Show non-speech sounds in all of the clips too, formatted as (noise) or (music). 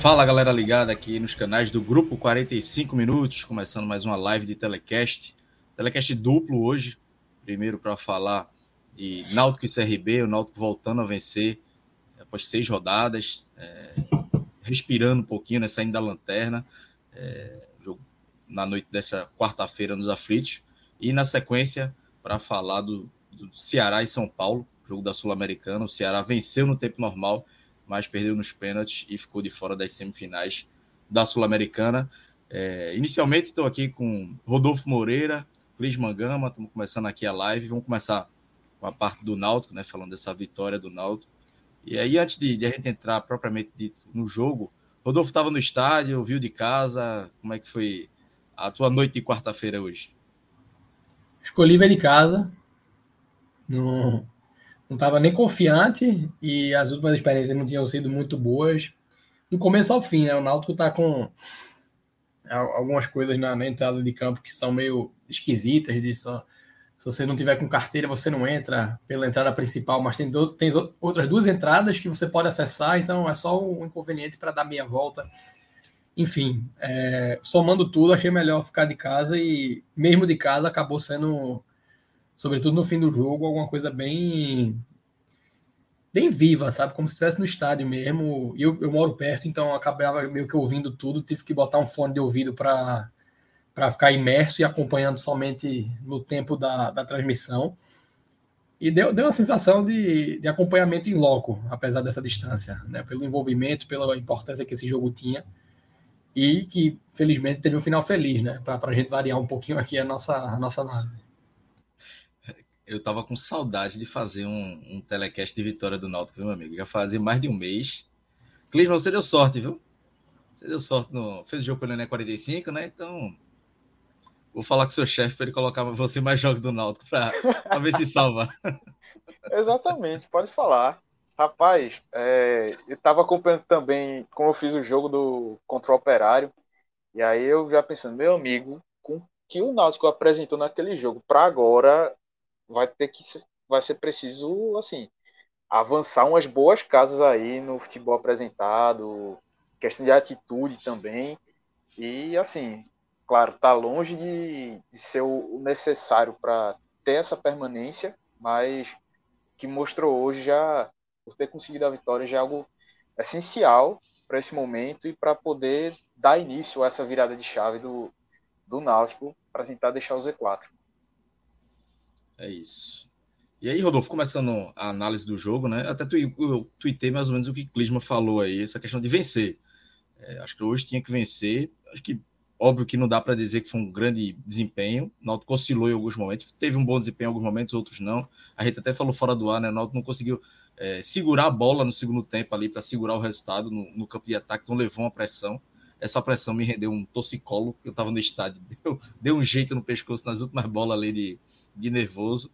Fala galera ligada aqui nos canais do Grupo 45 Minutos, começando mais uma live de telecast. Telecast duplo hoje. Primeiro para falar de Náutico e CRB, o Náutico voltando a vencer após seis rodadas, é, respirando um pouquinho, né, saindo da lanterna. É, na noite dessa quarta-feira nos aflitos. E na sequência, para falar do, do Ceará e São Paulo, jogo da Sul-Americana. O Ceará venceu no tempo normal mas perdeu nos pênaltis e ficou de fora das semifinais da Sul-Americana. É, inicialmente estou aqui com Rodolfo Moreira, Cris Mangama, estamos começando aqui a live. Vamos começar com a parte do Náutico, né, falando dessa vitória do Náutico. E aí, antes de, de a gente entrar propriamente dito no jogo, Rodolfo estava no estádio, viu de casa, como é que foi a tua noite de quarta-feira hoje? Escolhi ver de casa, no, não estava nem confiante e as últimas experiências não tinham sido muito boas. Do começo ao fim, né? O Náutico está com algumas coisas na, na, entrada de campo que são meio esquisitas. De só, se você não tiver com carteira, você não entra pela entrada principal, mas tem, do, tem outras duas entradas que você pode acessar, então é só um inconveniente para dar meia volta. Enfim, é, somando tudo, achei melhor ficar de casa e, mesmo de casa, acabou sendo sobretudo no fim do jogo, alguma coisa bem bem viva, sabe? Como se estivesse no estádio mesmo. E eu, eu moro perto, então acabava meio que ouvindo tudo, tive que botar um fone de ouvido para para ficar imerso e acompanhando somente no tempo da, da transmissão. E deu, deu uma sensação de, de acompanhamento em loco, apesar dessa distância, né? pelo envolvimento, pela importância que esse jogo tinha. E que, felizmente, teve um final feliz, né? Para a gente variar um pouquinho aqui a nossa, a nossa análise eu tava com saudade de fazer um, um telecast de vitória do Náutico, meu amigo. Já fazia mais de um mês. Clisman, você deu sorte, viu? Você deu sorte no. Fez o jogo pelo Enem 45, né? Então. Vou falar com o seu chefe para ele colocar você mais jogos do Náutico para ver se salva. (laughs) Exatamente, pode falar. Rapaz, é, eu estava acompanhando também como eu fiz o jogo do contra o Operário. E aí eu já pensando, meu amigo, com que o Náutico apresentou naquele jogo para agora, vai ter que vai ser preciso assim avançar umas boas casas aí no futebol apresentado, questão de atitude também. E assim, claro, tá longe de, de ser o necessário para ter essa permanência, mas que mostrou hoje já por ter conseguido a vitória já é algo essencial para esse momento e para poder dar início a essa virada de chave do, do Náutico para tentar deixar o Z4. É isso. E aí, Rodolfo, começando a análise do jogo, né? Até tu, eu tuitei mais ou menos o que Clisma falou aí, essa questão de vencer. É, acho que hoje tinha que vencer. Acho que, óbvio que não dá para dizer que foi um grande desempenho. O Náutico oscilou em alguns momentos, teve um bom desempenho em alguns momentos, outros não. A gente até falou fora do ar, né? O Náutico não conseguiu é, segurar a bola no segundo tempo ali para segurar o resultado no, no, campo de ataque, então levou uma pressão. Essa pressão me rendeu um torcicolo, que eu estava no estádio, (laughs) deu, deu um jeito no pescoço nas últimas bolas ali de de nervoso,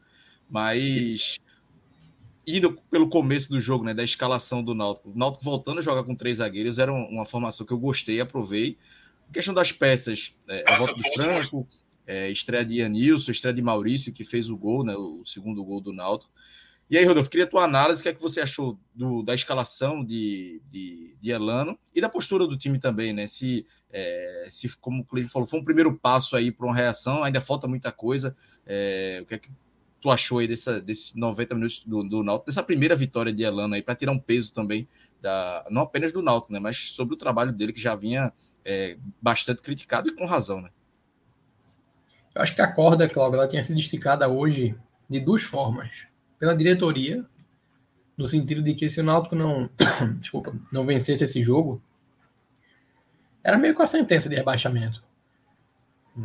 mas indo pelo começo do jogo, né, da escalação do Náutico, o Náutico voltando a jogar com três zagueiros era uma formação que eu gostei, aprovei. A questão das peças, é, a volta de Franco, é, estreia de Anilson, estreia de Maurício, que fez o gol, né, o segundo gol do Náutico. E aí, Rodolfo, queria a tua análise, o que é que você achou do, da escalação de, de, de, Elano e da postura do time também, né? Se, é, se como o Cleiton falou, foi um primeiro passo aí para uma reação, ainda falta muita coisa. É, o que é que tu achou aí dessa, desses 90 minutos do, do Náutico, dessa primeira vitória de Elano aí, para tirar um peso também, da, não apenas do Náutico, né? Mas sobre o trabalho dele, que já vinha é, bastante criticado e com razão, né? Eu acho que a corda, Cláudio, ela tinha sido esticada hoje de duas formas pela diretoria, no sentido de que se o Náutico não, (coughs) desculpa, não vencesse esse jogo, era meio com a sentença de rebaixamento.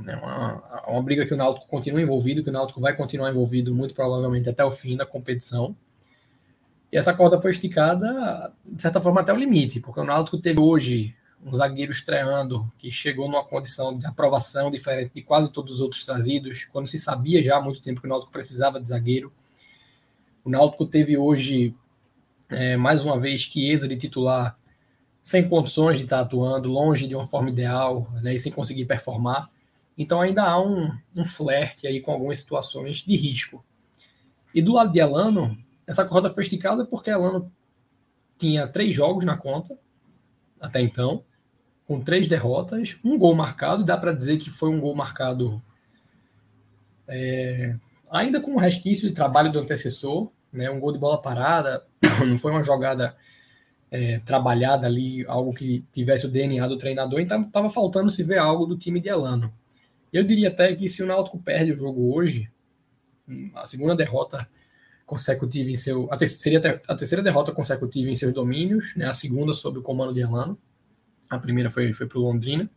É uma, uma briga que o Náutico continua envolvido, que o Náutico vai continuar envolvido muito provavelmente até o fim da competição. E essa corda foi esticada, de certa forma, até o limite, porque o Náutico teve hoje um zagueiro estreando que chegou numa condição de aprovação diferente de quase todos os outros trazidos, quando se sabia já há muito tempo que o Náutico precisava de zagueiro. O Náutico teve hoje, é, mais uma vez, Chiesa de titular, sem condições de estar atuando, longe de uma forma ideal, né, e sem conseguir performar. Então ainda há um, um flerte aí com algumas situações de risco. E do lado de Elano, essa corda foi esticada porque Elano tinha três jogos na conta, até então, com três derrotas, um gol marcado, dá para dizer que foi um gol marcado é, ainda com um resquício de trabalho do antecessor, né, um gol de bola parada, (clears throat) não foi uma jogada é, trabalhada ali, algo que tivesse o DNA do treinador, então estava faltando se ver algo do time de Elano. Eu diria até que se o Náutico perde o jogo hoje, a segunda derrota consecutiva em seu. A seria a terceira derrota consecutiva em seus domínios, né, a segunda sob o comando de Elano. A primeira foi, foi para o Londrina.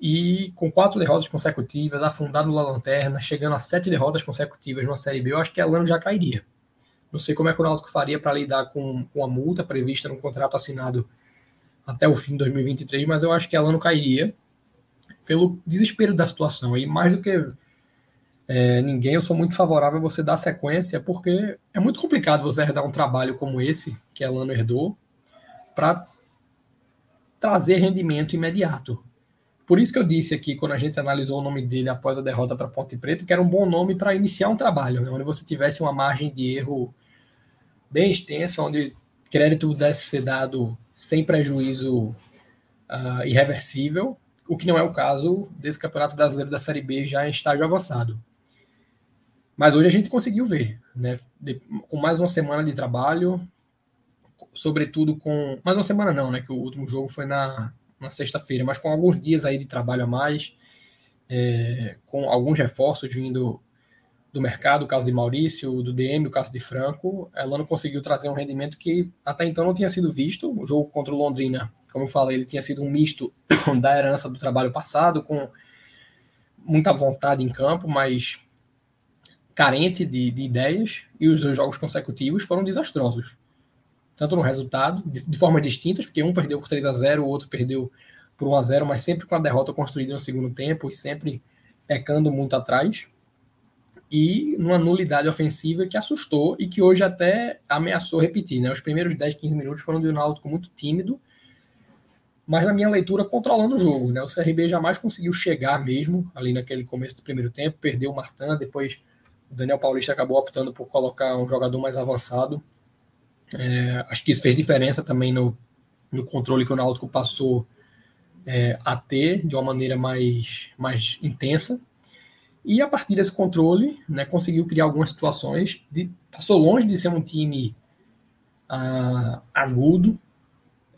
E com quatro derrotas consecutivas, afundado na lanterna, chegando a sete derrotas consecutivas na Série B, eu acho que Elano já cairia. Não sei como é que o Náutico faria para lidar com, com a multa prevista no contrato assinado até o fim de 2023, mas eu acho que Elano cairia pelo desespero da situação. E mais do que é, ninguém, eu sou muito favorável a você dar sequência, porque é muito complicado você herdar um trabalho como esse, que Elano herdou, para trazer rendimento imediato. Por isso que eu disse aqui, quando a gente analisou o nome dele após a derrota para Ponte Preta, que era um bom nome para iniciar um trabalho, né, onde você tivesse uma margem de erro bem extensa, onde crédito pudesse ser dado sem prejuízo uh, irreversível, o que não é o caso desse Campeonato Brasileiro da Série B já em estágio avançado. Mas hoje a gente conseguiu ver, né? De, com mais uma semana de trabalho, sobretudo com. Mais uma semana não, né? Que o último jogo foi na, na sexta-feira, mas com alguns dias aí de trabalho a mais, é, com alguns reforços vindo do mercado, o caso de Maurício, do DM, o caso de Franco, ela não conseguiu trazer um rendimento que até então não tinha sido visto. O jogo contra o Londrina como eu falei, ele tinha sido um misto (coughs) da herança do trabalho passado, com muita vontade em campo, mas carente de, de ideias, e os dois jogos consecutivos foram desastrosos. Tanto no resultado, de, de formas distintas, porque um perdeu por 3 a 0 o outro perdeu por 1 a 0 mas sempre com a derrota construída no segundo tempo e sempre pecando muito atrás. E numa nulidade ofensiva que assustou e que hoje até ameaçou repetir. Né? Os primeiros 10, 15 minutos foram de um Náutico muito tímido, mas na minha leitura controlando o jogo. Né? O CRB jamais conseguiu chegar mesmo ali naquele começo do primeiro tempo, perdeu o Martin, depois o Daniel Paulista acabou optando por colocar um jogador mais avançado. É, acho que isso fez diferença também no, no controle que o Náutico passou é, a ter de uma maneira mais, mais intensa. E a partir desse controle, né, conseguiu criar algumas situações. De, passou longe de ser um time ah, agudo,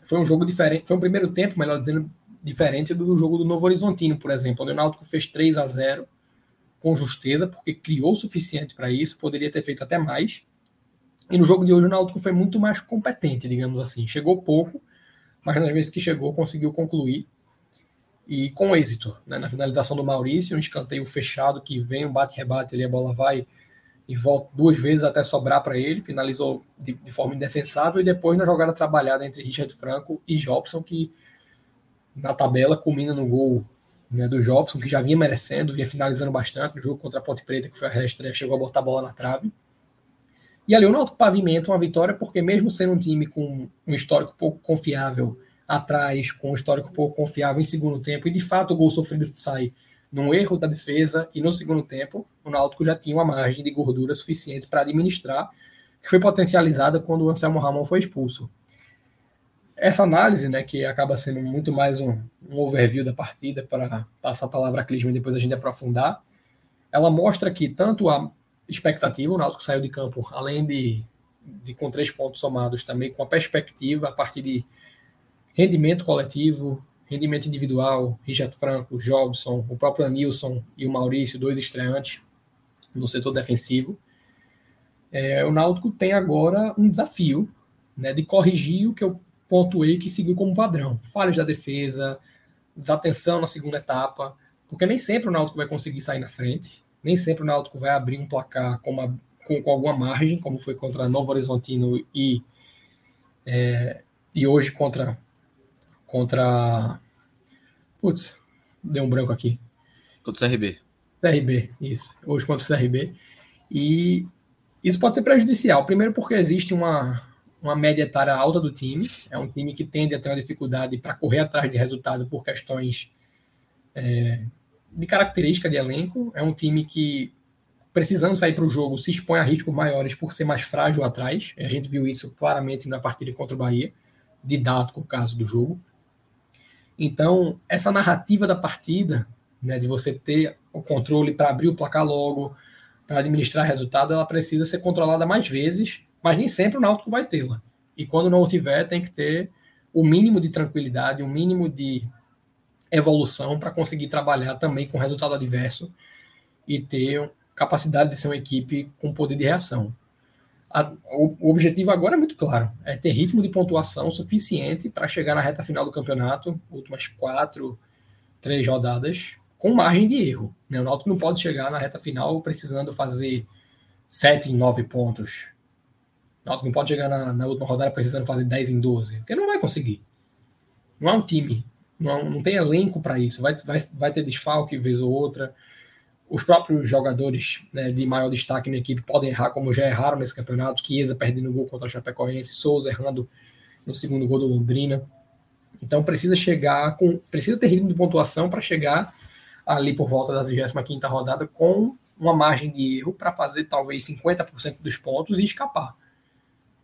foi um jogo diferente, foi um primeiro tempo, melhor dizendo, diferente do jogo do Novo Horizontino, por exemplo, onde o Náutico fez 3 a 0 com justeza, porque criou o suficiente para isso, poderia ter feito até mais. E no jogo de hoje o Náutico foi muito mais competente, digamos assim. Chegou pouco, mas nas vezes que chegou conseguiu concluir e com êxito. Né? Na finalização do Maurício, um escanteio fechado que vem, um bate-rebate ali, a bola vai e volta duas vezes até sobrar para ele, finalizou de, de, forma indefensável e depois na jogada trabalhada entre Richard Franco e Jobson, que na tabela culmina no gol né, do Jobson, que já vinha merecendo, vinha finalizando bastante no jogo contra a Ponte Preta, que foi a reestreia, chegou a botar a bola na trave. E ali o Náutico pavimenta uma vitória, porque mesmo sendo um time com um histórico pouco confiável atrás, com um histórico pouco confiável em segundo tempo, e de fato o gol sofrido sai num erro da defesa e no segundo tempo, o Náutico já tinha uma margem de gordura suficiente para administrar, que foi potencializada quando o Anselmo Ramon foi expulso. Essa análise, né, que acaba sendo muito mais um, um overview da partida, para passar a palavra a Clisma e depois a gente aprofundar, ela mostra que tanto a expectativa, o Náutico saiu de campo, além de, de com três pontos somados, também com a perspectiva a partir de rendimento coletivo, rendimento individual, Richard Franco, Jobson, o próprio Nilson e o Maurício, dois estreantes no setor defensivo. É, o Náutico tem agora um desafio né, de corrigir o que eu pontuei que seguiu como padrão. Falhas da defesa, desatenção na segunda etapa, porque nem sempre o Náutico vai conseguir sair na frente, nem sempre o Náutico vai abrir um placar com, uma, com, com alguma margem, como foi contra Novo Horizontino e, é, e hoje contra. contra Putz, deu um branco aqui. Contra o CRB. CRB, isso. Hoje contra o CRB. E isso pode ser prejudicial. Primeiro, porque existe uma, uma média etária alta do time. É um time que tende a ter uma dificuldade para correr atrás de resultado por questões é, de característica de elenco. É um time que, precisando sair para o jogo, se expõe a riscos maiores por ser mais frágil atrás. A gente viu isso claramente na partida contra o Bahia, didático o caso do jogo. Então, essa narrativa da partida, né, de você ter o controle para abrir o placar logo, para administrar resultado, ela precisa ser controlada mais vezes, mas nem sempre o Náutico vai tê-la. E quando não tiver, tem que ter o mínimo de tranquilidade, o mínimo de evolução para conseguir trabalhar também com resultado adverso e ter capacidade de ser uma equipe com poder de reação. A, o, o, objetivo agora é muito claro: é ter ritmo de pontuação suficiente para chegar na reta final do campeonato, últimas quatro, três rodadas, com margem de erro. Né? O Náutico não pode chegar na reta final precisando fazer sete em nove pontos. O Náutico não pode chegar na, na, última rodada precisando fazer 10 em 12, porque não vai conseguir. Não é um time, não, não tem elenco para isso. Vai, vai, vai ter desfalque vez ou outra. Os próprios jogadores né, de maior destaque na equipe podem errar, como já erraram nesse campeonato. Chiesa perdendo gol contra a Chapecoense, Souza errando no segundo gol do Londrina. Então precisa chegar com. Precisa ter ritmo de pontuação para chegar ali por volta da 25 rodada com uma margem de erro para fazer talvez 50% dos pontos e escapar.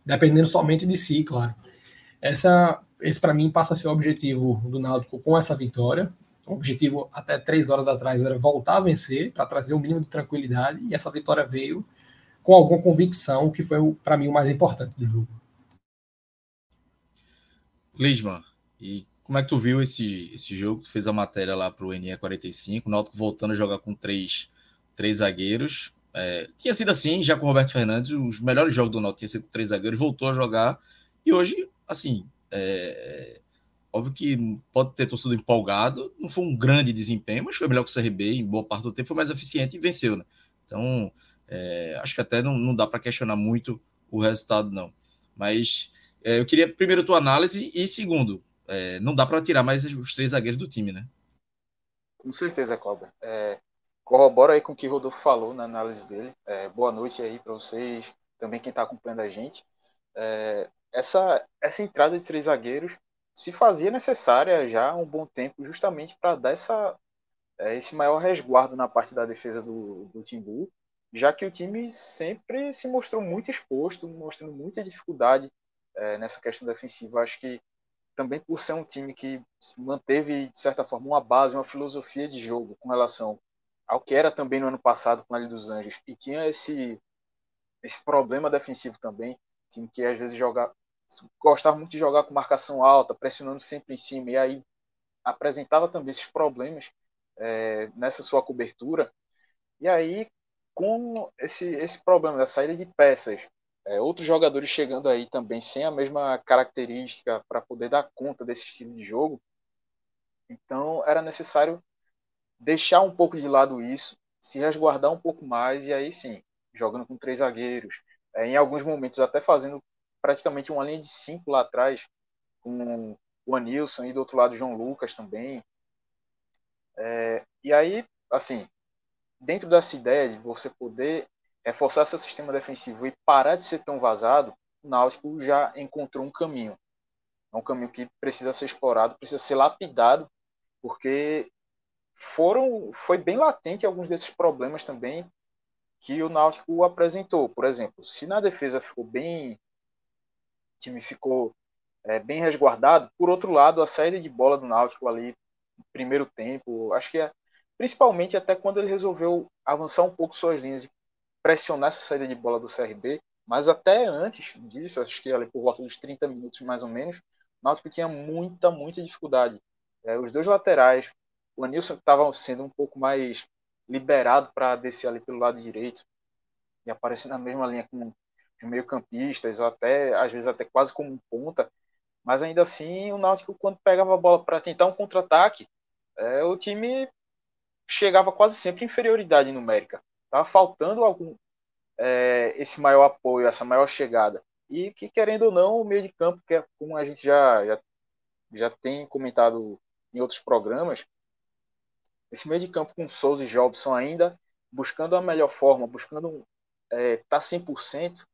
Dependendo somente de si, claro. Essa, esse para mim passa a ser o objetivo do Náutico com essa vitória. O objetivo até três horas atrás era voltar a vencer para trazer o um mínimo de tranquilidade e essa vitória veio com alguma convicção, que foi para mim o mais importante do jogo. Lisman, e como é que tu viu esse, esse jogo? Tu fez a matéria lá para o NE45, o Náutico voltando a jogar com três, três zagueiros. É, tinha sido assim, já com o Roberto Fernandes, os melhores jogos do Náutico tinha sido com três zagueiros, voltou a jogar. E hoje, assim, é, óbvio que pode ter torcido empolgado, não foi um grande desempenho, mas foi melhor que o CRB, em boa parte do tempo foi mais eficiente e venceu, né? Então, é, acho que até não, não dá para questionar muito o resultado, não. Mas é, eu queria, primeiro, tua análise e, segundo, é, não dá para tirar mais os três zagueiros do time, né? Com certeza, Cobra. É, corrobora aí com o que o Rodolfo falou na análise dele. É, boa noite aí para vocês, também quem está acompanhando a gente. É, essa, essa entrada de três zagueiros se fazia necessária já há um bom tempo, justamente para dar essa, é, esse maior resguardo na parte da defesa do, do Timbu, já que o time sempre se mostrou muito exposto, mostrando muita dificuldade é, nessa questão defensiva. Acho que também por ser um time que manteve, de certa forma, uma base, uma filosofia de jogo com relação ao que era também no ano passado com a Ilha dos Anjos, e tinha esse, esse problema defensivo também, time que às vezes joga, gostava muito de jogar com marcação alta, pressionando sempre em cima, e aí apresentava também esses problemas é, nessa sua cobertura, e aí com esse, esse problema da saída de peças, é, outros jogadores chegando aí também sem a mesma característica para poder dar conta desse estilo de jogo. Então era necessário deixar um pouco de lado isso, se resguardar um pouco mais e aí sim, jogando com três zagueiros, é, em alguns momentos até fazendo praticamente uma linha de cinco lá atrás, com o Anilson e do outro lado João Lucas também. É, e aí, assim, dentro dessa ideia de você poder reforçar seu sistema defensivo e parar de ser tão vazado, o Náutico já encontrou um caminho. É um caminho que precisa ser explorado, precisa ser lapidado, porque foram foi bem latente alguns desses problemas também que o Náutico apresentou. Por exemplo, se na defesa ficou bem, time ficou é, bem resguardado, por outro lado, a saída de bola do Náutico ali no primeiro tempo, acho que é, principalmente até quando ele resolveu avançar um pouco suas linhas e pressionar essa saída de bola do CRB, mas até antes disso, acho que ali por volta dos 30 minutos mais ou menos, o Náutico tinha muita, muita dificuldade. É, os dois laterais, o Anilson estava sendo um pouco mais liberado para descer ali pelo lado direito. e aparecer na mesma linha com os meio-campistas, ou até, às vezes, até quase como um ponta. Mas ainda assim, o Náutico, quando pegava a bola para tentar um contra-ataque, é, o time chegava quase sempre em inferioridade numérica. Estava faltando algum é, esse maior apoio, essa maior chegada. E que, querendo ou não, o meio de campo, que é como a gente já, já, já tem comentado em outros programas, esse meio de campo com Souza e Jobson ainda buscando a melhor forma, buscando estar é, tá 100%,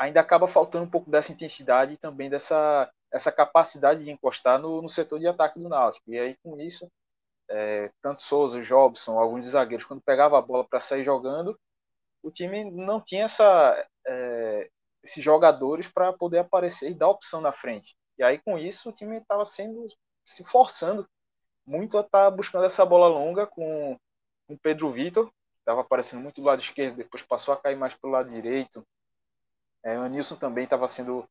ainda acaba faltando um pouco dessa intensidade e também dessa essa capacidade de encostar no, no setor de ataque do Náutico. E aí, com isso, é, tanto Souza, Jobson, alguns zagueiros, quando pegava a bola para sair jogando, o time não tinha essa, é, esses jogadores para poder aparecer e dar opção na frente. E aí, com isso, o time estava sendo se forçando muito a estar tá buscando essa bola longa com o Pedro Vitor, estava aparecendo muito do lado esquerdo, depois passou a cair mais para o lado direito. É, o Nilson também estava sendo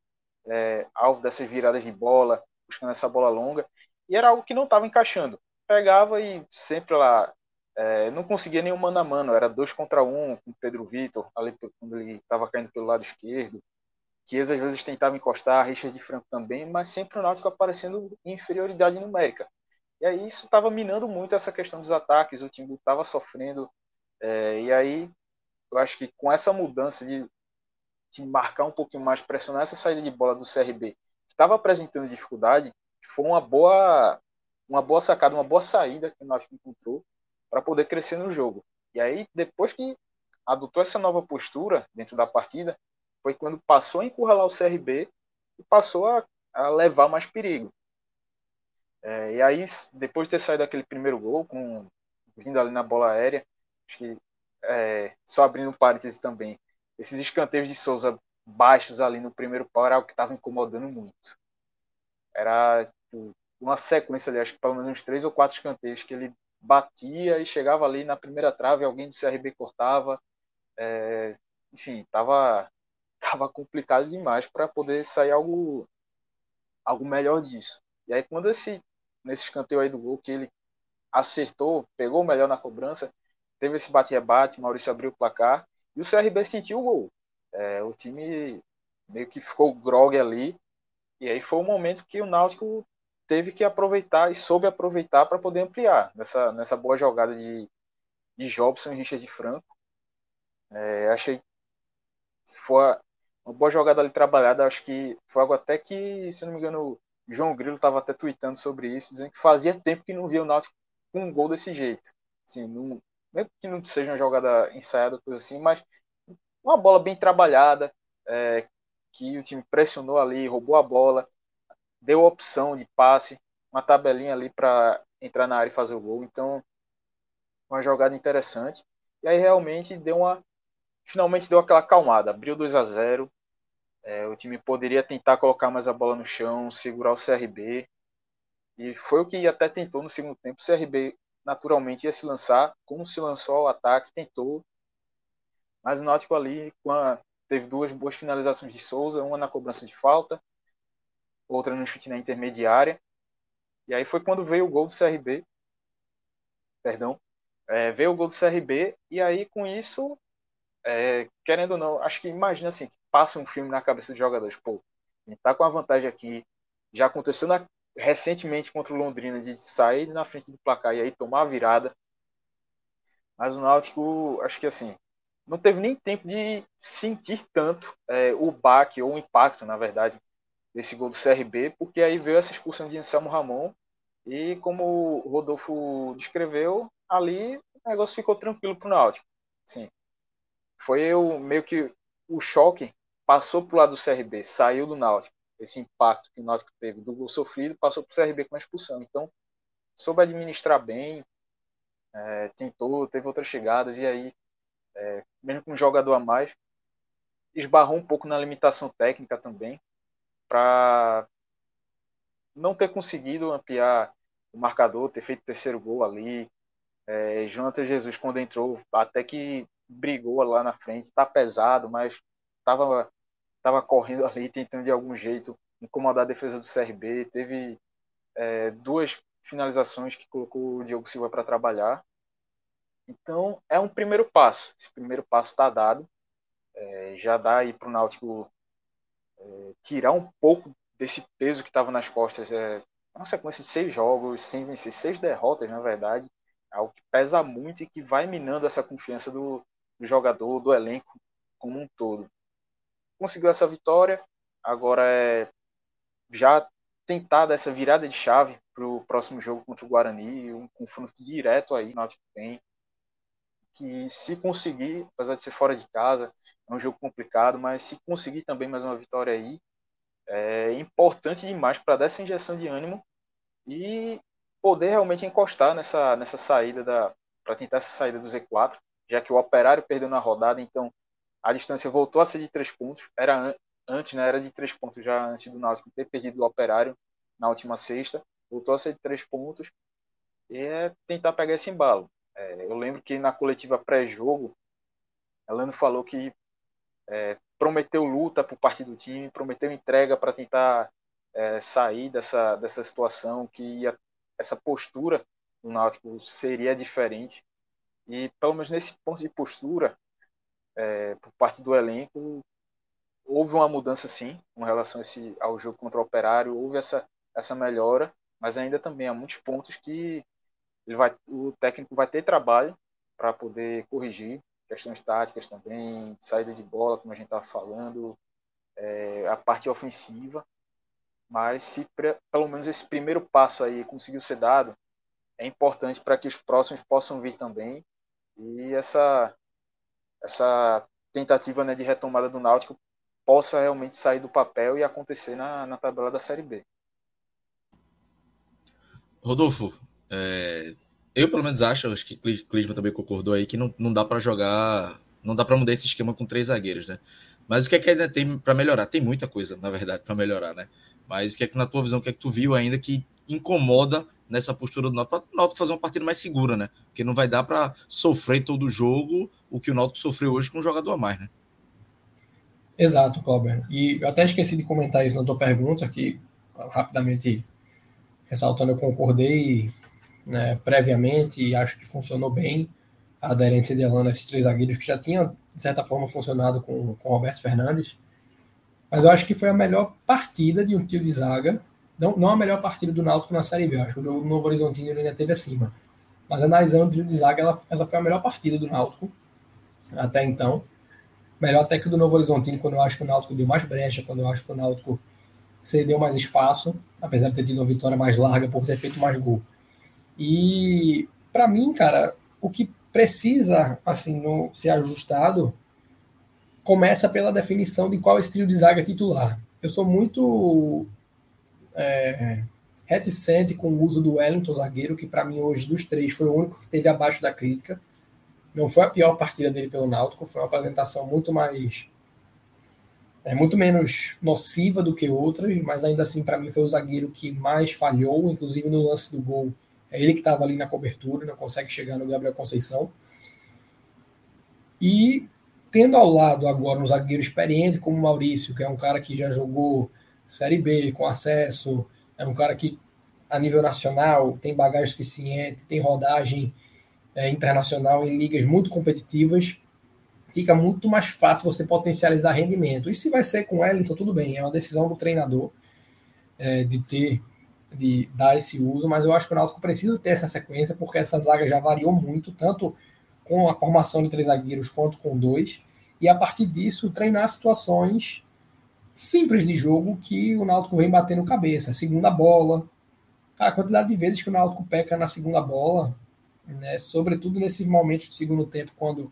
é, alvo dessas viradas de bola, buscando essa bola longa, e era algo que não estava encaixando. Pegava e sempre lá, é, não conseguia nenhum mano a mano, era dois contra um com o Pedro Vitor, ali quando ele estava caindo pelo lado esquerdo. que às vezes tentava encostar, Richard de Franco também, mas sempre o Náutico aparecendo em inferioridade numérica. E aí isso estava minando muito essa questão dos ataques, o time estava sofrendo. É, e aí eu acho que com essa mudança de, de marcar um pouquinho mais, pressionar essa saída de bola do CRB, que estava apresentando dificuldade, foi uma boa, uma boa sacada, uma boa saída que o Náutico encontrou para poder crescer no jogo. E aí, depois que adotou essa nova postura dentro da partida, foi quando passou a encurralar o CRB e passou a, a levar mais perigo. É, e aí, depois de ter saído aquele primeiro gol, com, vindo ali na bola aérea, acho que, é, só abrindo um parêntese também, esses escanteios de Souza baixos ali no primeiro pau era algo que estava incomodando muito. Era tipo, uma sequência ali, acho que pelo menos uns três ou quatro escanteios que ele batia e chegava ali na primeira trave, alguém do CRB cortava. É, enfim, tava, (laughs) tava complicado demais para poder sair algo, algo melhor disso. E aí, quando esse, nesse escanteio aí do gol, que ele acertou, pegou o melhor na cobrança, teve esse bate-rebate, Maurício abriu o placar e o CRB sentiu o gol. É, o time meio que ficou grog ali. E aí foi o momento que o Náutico teve que aproveitar e soube aproveitar para poder ampliar nessa, nessa boa jogada de, de Jobson e Richard Franco. É, achei foi uma boa jogada ali trabalhada. Acho que foi algo até que, se não me engano, João Grilo estava até tweetando sobre isso, dizendo que fazia tempo que não via o Náutico com um gol desse jeito. Assim, não, mesmo que não seja uma jogada ensaiada, coisa assim, mas uma bola bem trabalhada, é, que o time pressionou ali, roubou a bola, deu opção de passe, uma tabelinha ali para entrar na área e fazer o gol. Então, uma jogada interessante. E aí realmente deu uma. Finalmente deu aquela calmada. Abriu 2 a 0 é, O time poderia tentar colocar mais a bola no chão, segurar o CRB. E foi o que até tentou no segundo tempo. O CRB naturalmente ia se lançar, como se lançou ao ataque, tentou. Mas o Náutico ali teve duas boas finalizações de Souza, uma na cobrança de falta outra no chute na intermediária. E aí foi quando veio o gol do CRB. Perdão. É, veio o gol do CRB, e aí com isso, é, querendo ou não, acho que imagina assim, passa um filme na cabeça dos jogadores. Pô, a gente tá com a vantagem aqui. Já aconteceu na, recentemente contra o Londrina de sair na frente do placar e aí tomar a virada. Mas o Náutico, acho que assim, não teve nem tempo de sentir tanto é, o baque ou o impacto, na verdade, desse gol do CRB, porque aí veio essa expulsão de Anselmo Ramon e como o Rodolfo descreveu, ali o negócio ficou tranquilo para o Náutico. Sim. Foi o, meio que o choque passou para o lado do CRB, saiu do Náutico. Esse impacto que o Náutico teve do gol sofrido passou para o CRB com a expulsão. Então, soube administrar bem, é, tentou, teve outras chegadas e aí, é, mesmo com um jogador a mais, esbarrou um pouco na limitação técnica também para não ter conseguido ampliar o marcador, ter feito o terceiro gol ali. É, Jonathan Jesus, quando entrou, até que brigou lá na frente, está pesado, mas estava tava correndo ali, tentando de algum jeito incomodar a defesa do CRB. Teve é, duas finalizações que colocou o Diogo Silva para trabalhar. Então, é um primeiro passo. Esse primeiro passo está dado. é, já dá aí para o Náutico é, tirar um pouco desse peso que estava nas costas. É, uma sequência de seis jogos, sem vencer, seis derrotas, na verdade, é algo que pesa muito e que vai minando essa confiança do, do jogador, do elenco como um todo. Conseguiu essa vitória, agora é já tentar dar essa virada de chave para o próximo jogo contra o Guarani, um confronto direto aí, nós tem que se conseguir, apesar de ser fora de casa, é um jogo complicado, mas se conseguir também mais uma vitória aí, é importante demais para dar essa injeção de ânimo e poder realmente encostar nessa, nessa saída da para tentar essa saída do Z4, já que o Operário perdeu na rodada, então a distância voltou a ser de três pontos. Era antes, né, era de três pontos já antes do Náutico ter perdido o Operário na última sexta, voltou a ser de três pontos e é tentar pegar esse embalo. É, eu lembro que na coletiva pré-jogo, Elano falou que é, prometeu luta por parte do time, prometeu entrega para tentar é, sair dessa, dessa situação, que essa postura do Náutico seria diferente. E pelo menos nesse ponto de postura, é, por parte do elenco, houve uma mudança sim, com relação esse, ao jogo contra o Operário, houve essa, essa melhora, mas ainda também há muitos pontos que ele vai, o técnico vai ter trabalho para poder corrigir, questões táticas também, saída de bola, como a gente estava falando, é, a parte ofensiva. Mas se pelo menos esse primeiro passo aí conseguiu ser dado, é importante para que os próximos possam vir também. E essa, essa tentativa né, de retomada do Náutico possa realmente sair do papel e acontecer na, na tabela da Série B. Rodolfo, é, eu pelo menos acho, acho que Clisma também concordou aí, que não, não dá para jogar, não dá para mudar esse esquema com três zagueiros, né? Mas o que é que ainda tem para melhorar? Tem muita coisa, na verdade, para melhorar, né? Mas o que é que na tua visão, o que é que tu viu ainda que incomoda nessa postura do Náutico, para o Náutico fazer uma partida mais segura, né? Porque não vai dar para sofrer todo o jogo o que o Náutico sofreu hoje com um jogador a mais, né? Exato, Cláudio. E eu até esqueci de comentar isso na tua pergunta, que rapidamente ressaltando, eu concordei né, previamente e acho que funcionou bem a aderência de Elano a esses três zagueiros que já tinham, de certa forma, funcionado com, com Roberto Fernandes. Mas eu acho que foi a melhor partida de um tio de zaga. Não, não a melhor partida do Náutico na Série B. Acho que o jogo do Novo Horizontino ele ainda teve acima. Mas analisando o trio de zaga, ela, essa foi a melhor partida do Náutico até então. Melhor até que do Novo Horizontino, quando eu acho que o Náutico deu mais brecha, quando eu acho que o Náutico cedeu mais espaço, apesar de ter tido uma vitória mais larga por ter feito mais gol. E para mim, cara, o que precisa assim no, ser ajustado começa pela definição de qual é estilo de zaga titular. Eu sou muito é, reticente com o uso do Wellington zagueiro, que para mim hoje dos três foi o único que teve abaixo da crítica. Não foi a pior partida dele pelo Náutico, foi uma apresentação muito mais é muito menos nociva do que outras, mas ainda assim para mim foi o zagueiro que mais falhou, inclusive no lance do gol é ele que estava ali na cobertura, não consegue chegar no Gabriel Conceição. E tendo ao lado agora um zagueiro experiente como o Maurício, que é um cara que já jogou Série B com acesso, é um cara que a nível nacional tem bagagem suficiente, tem rodagem é, internacional em ligas muito competitivas, fica muito mais fácil você potencializar rendimento. E se vai ser com Wellington, tudo bem, é uma decisão do treinador é, de ter de dar esse uso, mas eu acho que o Náutico precisa ter essa sequência, porque essa zaga já variou muito, tanto com a formação de três zagueiros quanto com dois, e a partir disso treinar situações simples de jogo que o Náutico vem batendo cabeça. Segunda bola, cara, a quantidade de vezes que o Náutico peca na segunda bola, né, sobretudo nesses momentos do segundo tempo, quando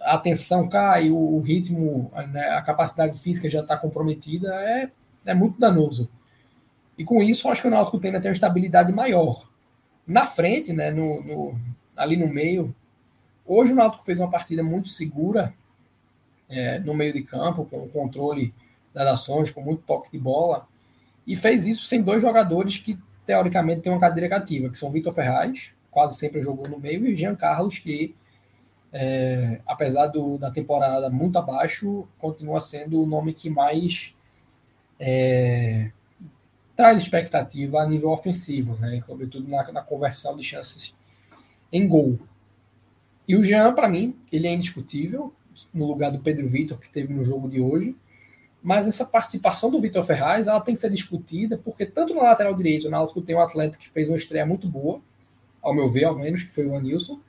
a atenção cai, o ritmo, né, a capacidade física já está comprometida, é, é muito danoso. E com isso, acho que o Náutico tende a ter uma estabilidade maior. Na frente, né, no, no, ali no meio, hoje o Náutico fez uma partida muito segura é, no meio de campo, com o controle das ações, com muito toque de bola, e fez isso sem dois jogadores que, teoricamente, têm uma cadeira cativa, que são Vitor Ferraz, quase sempre jogou no meio, e Jean Carlos, que, é, apesar do, da temporada muito abaixo, continua sendo o nome que mais é, traz expectativa a nível ofensivo, né? sobretudo na, na conversão de chances em gol. E o Jean, para mim, ele é indiscutível, no lugar do Pedro Vitor, que teve no jogo de hoje. Mas essa participação do Vitor Ferraz ela tem que ser discutida, porque tanto na lateral direito, o Náutico tem um atleta que fez uma estreia muito boa, ao meu ver, ao menos, que foi o Anilson.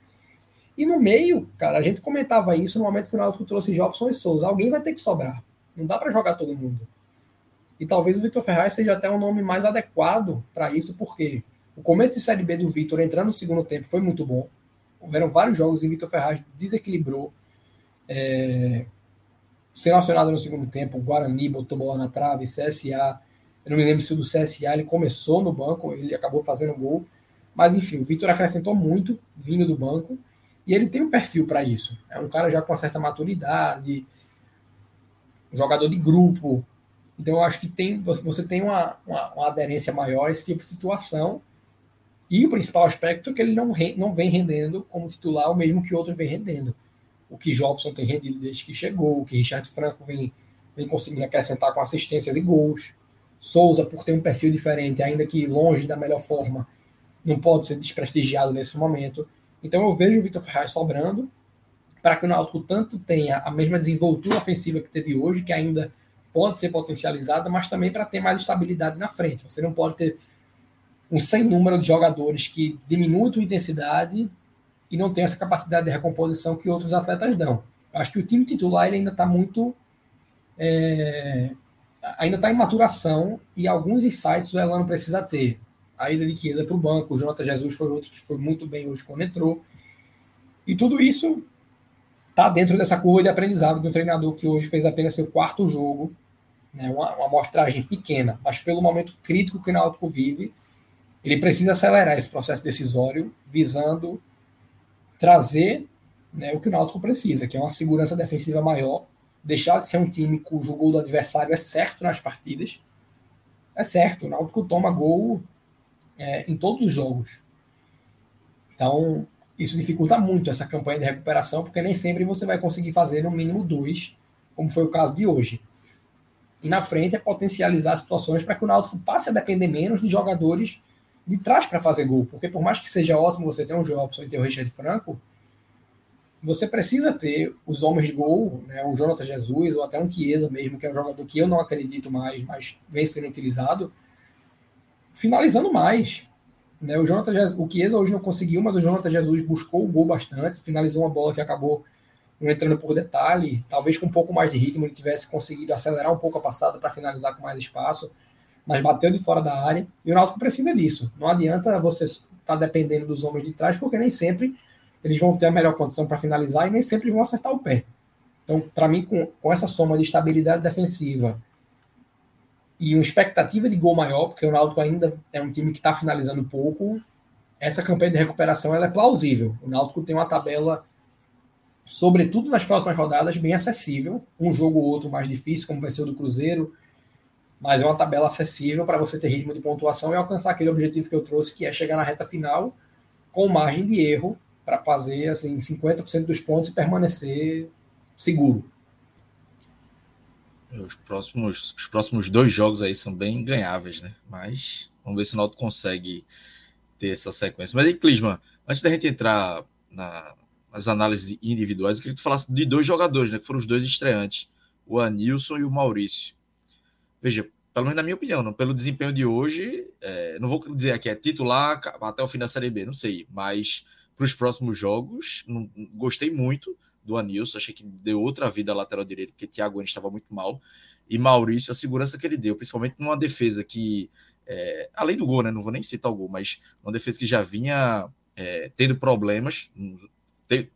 E no meio, cara, a gente comentava isso no momento que o Náutico trouxe Jobson e Souza. Alguém vai ter que sobrar. Não dá para jogar todo mundo. E talvez o Vitor Ferraz seja até um nome mais adequado para isso, porque o começo de Série B do Vitor entrando no segundo tempo foi muito bom. Houveram vários jogos e Vitor Ferraz desequilibrou. É, sendo acionado no segundo tempo, o Guarani botou bola na trave, CSA, eu não me lembro se o do CSA ele começou no banco, ele acabou fazendo gol, mas enfim, o Vitor acrescentou muito vindo do banco, e ele tem um perfil para isso. É um cara já com uma certa maturidade, jogador de grupo, então eu acho que tem, você tem uma, uma, uma aderência maior a esse tipo de situação, e o principal aspecto é que ele não, não vem rendendo como titular o mesmo que outros vem rendendo o que Jobson tem rendido desde que chegou, o que Richard Franco vem, vem conseguindo acrescentar com assistências e gols. Souza, por ter um perfil diferente, ainda que longe da melhor forma, não pode ser desprestigiado nesse momento. Então eu vejo o Vitor Ferraz sobrando para que o Náutico tanto tenha a mesma desenvoltura ofensiva que teve hoje, que ainda pode ser potencializada, mas também para ter mais estabilidade na frente. Você não pode ter um sem número de jogadores que diminuam a intensidade e não tem essa capacidade de recomposição que outros atletas dão. Acho que o time titular ele ainda está muito. É, ainda está em maturação e alguns insights o Elano precisa ter. A ida de Chiesa para o banco, o Jonathan Jesus foi outro que foi muito bem hoje quando entrou. E tudo isso está dentro dessa curva de aprendizado do treinador que hoje fez apenas seu quarto jogo, né, uma, uma amostragem pequena, mas pelo momento crítico que o Náutico vive, ele precisa acelerar esse processo decisório, visando trazer né, o que o Náutico precisa, que é uma segurança defensiva maior, deixar de ser um time cujo gol do adversário é certo nas partidas. É certo, o Náutico toma gol é, em todos os jogos. Então, isso dificulta muito essa campanha de recuperação, porque nem sempre você vai conseguir fazer no mínimo dois, como foi o caso de hoje. E na frente é potencializar situações para que o Náutico passe a depender menos de jogadores de trás para fazer gol. Porque por mais que seja ótimo você ter um Jobson e ter o Richard Franco, você precisa ter os homens de gol, né, um Jonathan Jesus ou até um Chiesa mesmo, que é um jogador que eu não acredito mais, mas vem sendo utilizado, finalizando mais. Né, o, Jonathan Jesus, o Chiesa hoje não conseguiu, mas o Jonathan Jesus buscou o gol bastante, finalizou uma bola que acabou não entrando por detalhe, talvez com um pouco mais de ritmo ele tivesse conseguido acelerar um pouco a passada para finalizar com mais espaço mas bateu de fora da área. E o Náutico precisa disso. Não adianta você estar tá dependendo dos homens de trás, porque nem sempre eles vão ter a melhor condição para finalizar e nem sempre vão acertar o pé. Então, para mim, com, com essa soma de estabilidade defensiva e uma expectativa de gol maior, porque o Náutico ainda é um time que está finalizando pouco, essa campanha de recuperação ela é plausível. O Náutico tem uma tabela, sobretudo nas próximas rodadas, bem acessível. Um jogo ou outro mais difícil, como vai ser o do Cruzeiro, mas é uma tabela acessível para você ter ritmo de pontuação e alcançar aquele objetivo que eu trouxe, que é chegar na reta final com margem de erro para fazer assim 50% dos pontos e permanecer seguro. Os próximos, os próximos dois jogos aí são bem ganháveis, né? Mas vamos ver se o Náutico consegue ter essa sequência. Mas aí, Clisman, antes da gente entrar na, nas análises individuais, eu queria que tu falasse de dois jogadores, né? Que foram os dois estreantes, o Anilson e o Maurício. Veja, pelo menos na minha opinião, não, pelo desempenho de hoje, é, não vou dizer aqui é titular até o fim da Série B, não sei, mas para os próximos jogos, não, gostei muito do Anilson, achei que deu outra vida à lateral direita, porque Thiago Enes estava muito mal, e Maurício, a segurança que ele deu, principalmente numa defesa que, é, além do gol, né, não vou nem citar o gol, mas uma defesa que já vinha é, tendo problemas,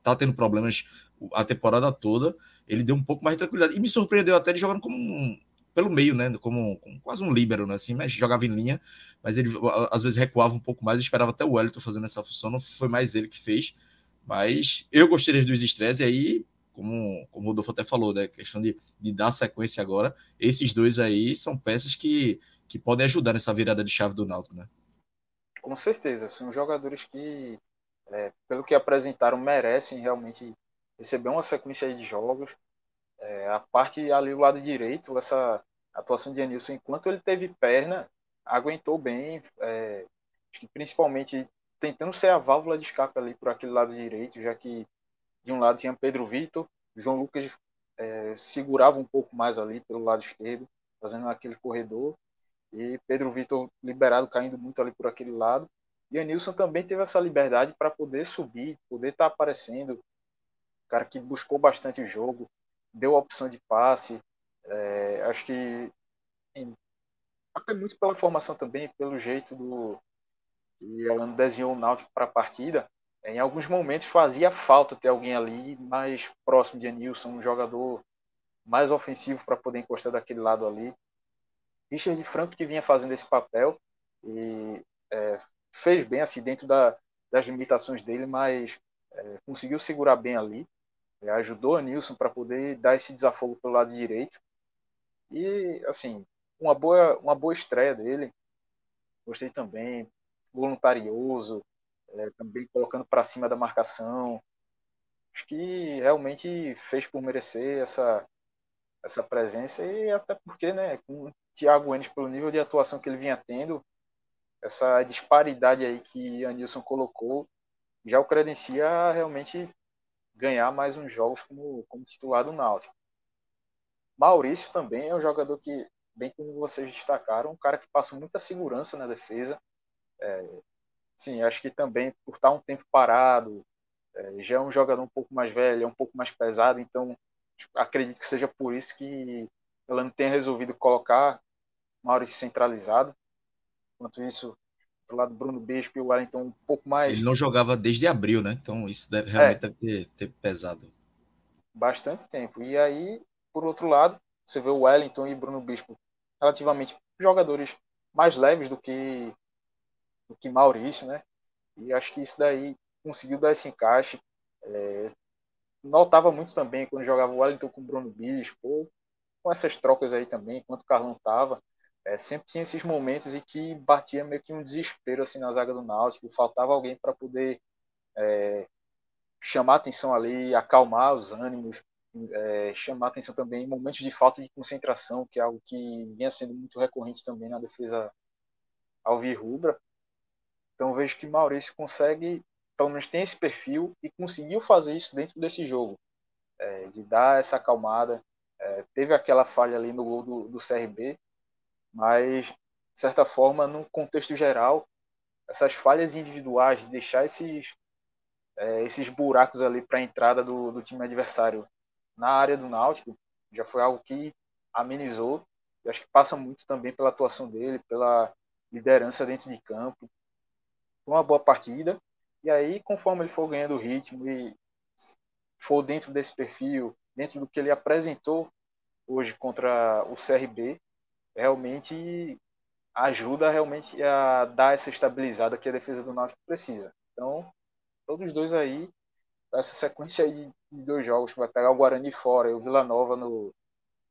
tá tendo problemas a temporada toda, ele deu um pouco mais de tranquilidade, e me surpreendeu até ele jogando como um, pelo meio, né? Como, como, quase um líbero, né? Assim, mas jogava em linha, mas ele às vezes recuava um pouco mais. Esperava até o Wellington fazendo essa função, não foi mais ele que fez. Mas eu gostei das duas estreias, e aí, como, como o Rodolfo até falou, né? Questão de, de dar sequência agora, esses dois aí são peças que, que podem ajudar nessa virada de chave do Náutico, né? Com certeza, são jogadores que, é, pelo que apresentaram, merecem realmente receber uma sequência de jogos. É, a parte ali do lado direito, essa atuação de Anilson, enquanto ele teve perna, aguentou bem, é, principalmente tentando ser a válvula de escape ali por aquele lado direito, já que de um lado tinha Pedro Vitor João Lucas é, segurava um pouco mais ali pelo lado esquerdo, fazendo aquele corredor, e Pedro Vitor liberado, caindo muito ali por aquele lado. E a Nilson também teve essa liberdade para poder subir, poder estar tá aparecendo. Cara que buscou bastante o jogo, deu a opção de passe. É, acho que até muito pela formação também, pelo jeito do que ela desenhou o Náutico para a partida, em alguns momentos fazia falta ter alguém ali mais próximo de Anilson, um jogador mais ofensivo para poder encostar daquele lado ali. Richard Franco que vinha fazendo esse papel e é, fez bem assim dentro da, das limitações dele, mas é, conseguiu segurar bem ali, é, ajudou a Nilson para poder dar esse desafogo pelo lado direito e assim uma boa uma boa estreia dele. Gostei também, voluntarioso, é, também colocando para cima da marcação. Acho que realmente fez por merecer essa, essa presença e até porque, né, com o Thiago Enes, pelo nível de atuação que ele vinha tendo, essa disparidade aí que Anilson colocou já o credencia realmente ganhar mais uns jogos como, como titular do Náutico. Maurício também é um jogador que, bem como vocês destacaram, um cara que passa muita segurança na defesa. É, sim, acho que também por estar um tempo parado, é, já é um jogador um pouco mais velho, é um pouco mais pesado, então acredito que seja por isso que ela não tenha resolvido colocar Maurício centralizado. Enquanto isso, do lado do Bruno Bispo e o Wellington um pouco mais. Ele não jogava desde abril, né? Então isso deve, realmente é, deve ter, ter pesado. Bastante tempo. E aí, por outro lado, você vê o Wellington e Bruno Bispo relativamente jogadores mais leves do que do que Maurício, né? E acho que isso daí conseguiu dar esse encaixe. É, notava muito também quando jogava o Wellington com o Bruno Bispo, com essas trocas aí também, enquanto o Carlão tava. É, sempre tinha esses momentos em que batia meio que um desespero assim na zaga do Náutico, faltava alguém para poder é, chamar atenção ali, acalmar os ânimos, é, chamar atenção também momentos de falta de concentração, que é algo que vinha sendo muito recorrente também na defesa alvirrubra. Então vejo que Maurício consegue, pelo menos tem esse perfil e conseguiu fazer isso dentro desse jogo, é, de dar essa acalmada. É, teve aquela falha ali no gol do, do CRB, mas de certa forma, no contexto geral, essas falhas individuais, de deixar esses, é, esses buracos ali para a entrada do, do time adversário na área do Náutico, já foi algo que amenizou. E acho que passa muito também pela atuação dele, pela liderança dentro de campo, uma boa partida. E aí, conforme ele for ganhando ritmo e for dentro desse perfil, dentro do que ele apresentou hoje contra o CRB, realmente ajuda realmente a dar essa estabilizada que a defesa do Náutico precisa. Então, todos os dois aí, essa sequência aí de, de dois jogos, que vai pegar o Guarani fora e o Vila Nova no,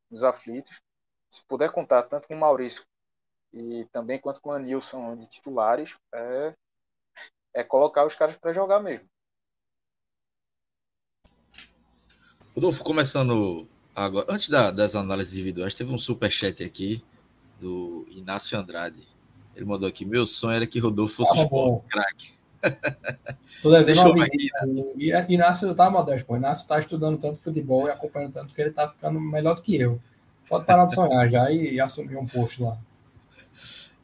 nos aflitos, se puder contar tanto com o Maurício e também quanto com o Anilson de titulares, é, é colocar os caras para jogar mesmo. Rodolfo, começando agora, antes da, das análises individuais, teve um super chat aqui do Inácio Andrade. Ele mandou aqui: Meu sonho era que Rodolfo fosse ah, esporte, craque. Tô devendo uma visita. Né? Inácio tá modesto, pô. Inácio tá estudando tanto futebol e acompanhando tanto que ele tá ficando melhor do que eu. Pode parar de sonhar já e, e assumir um posto lá.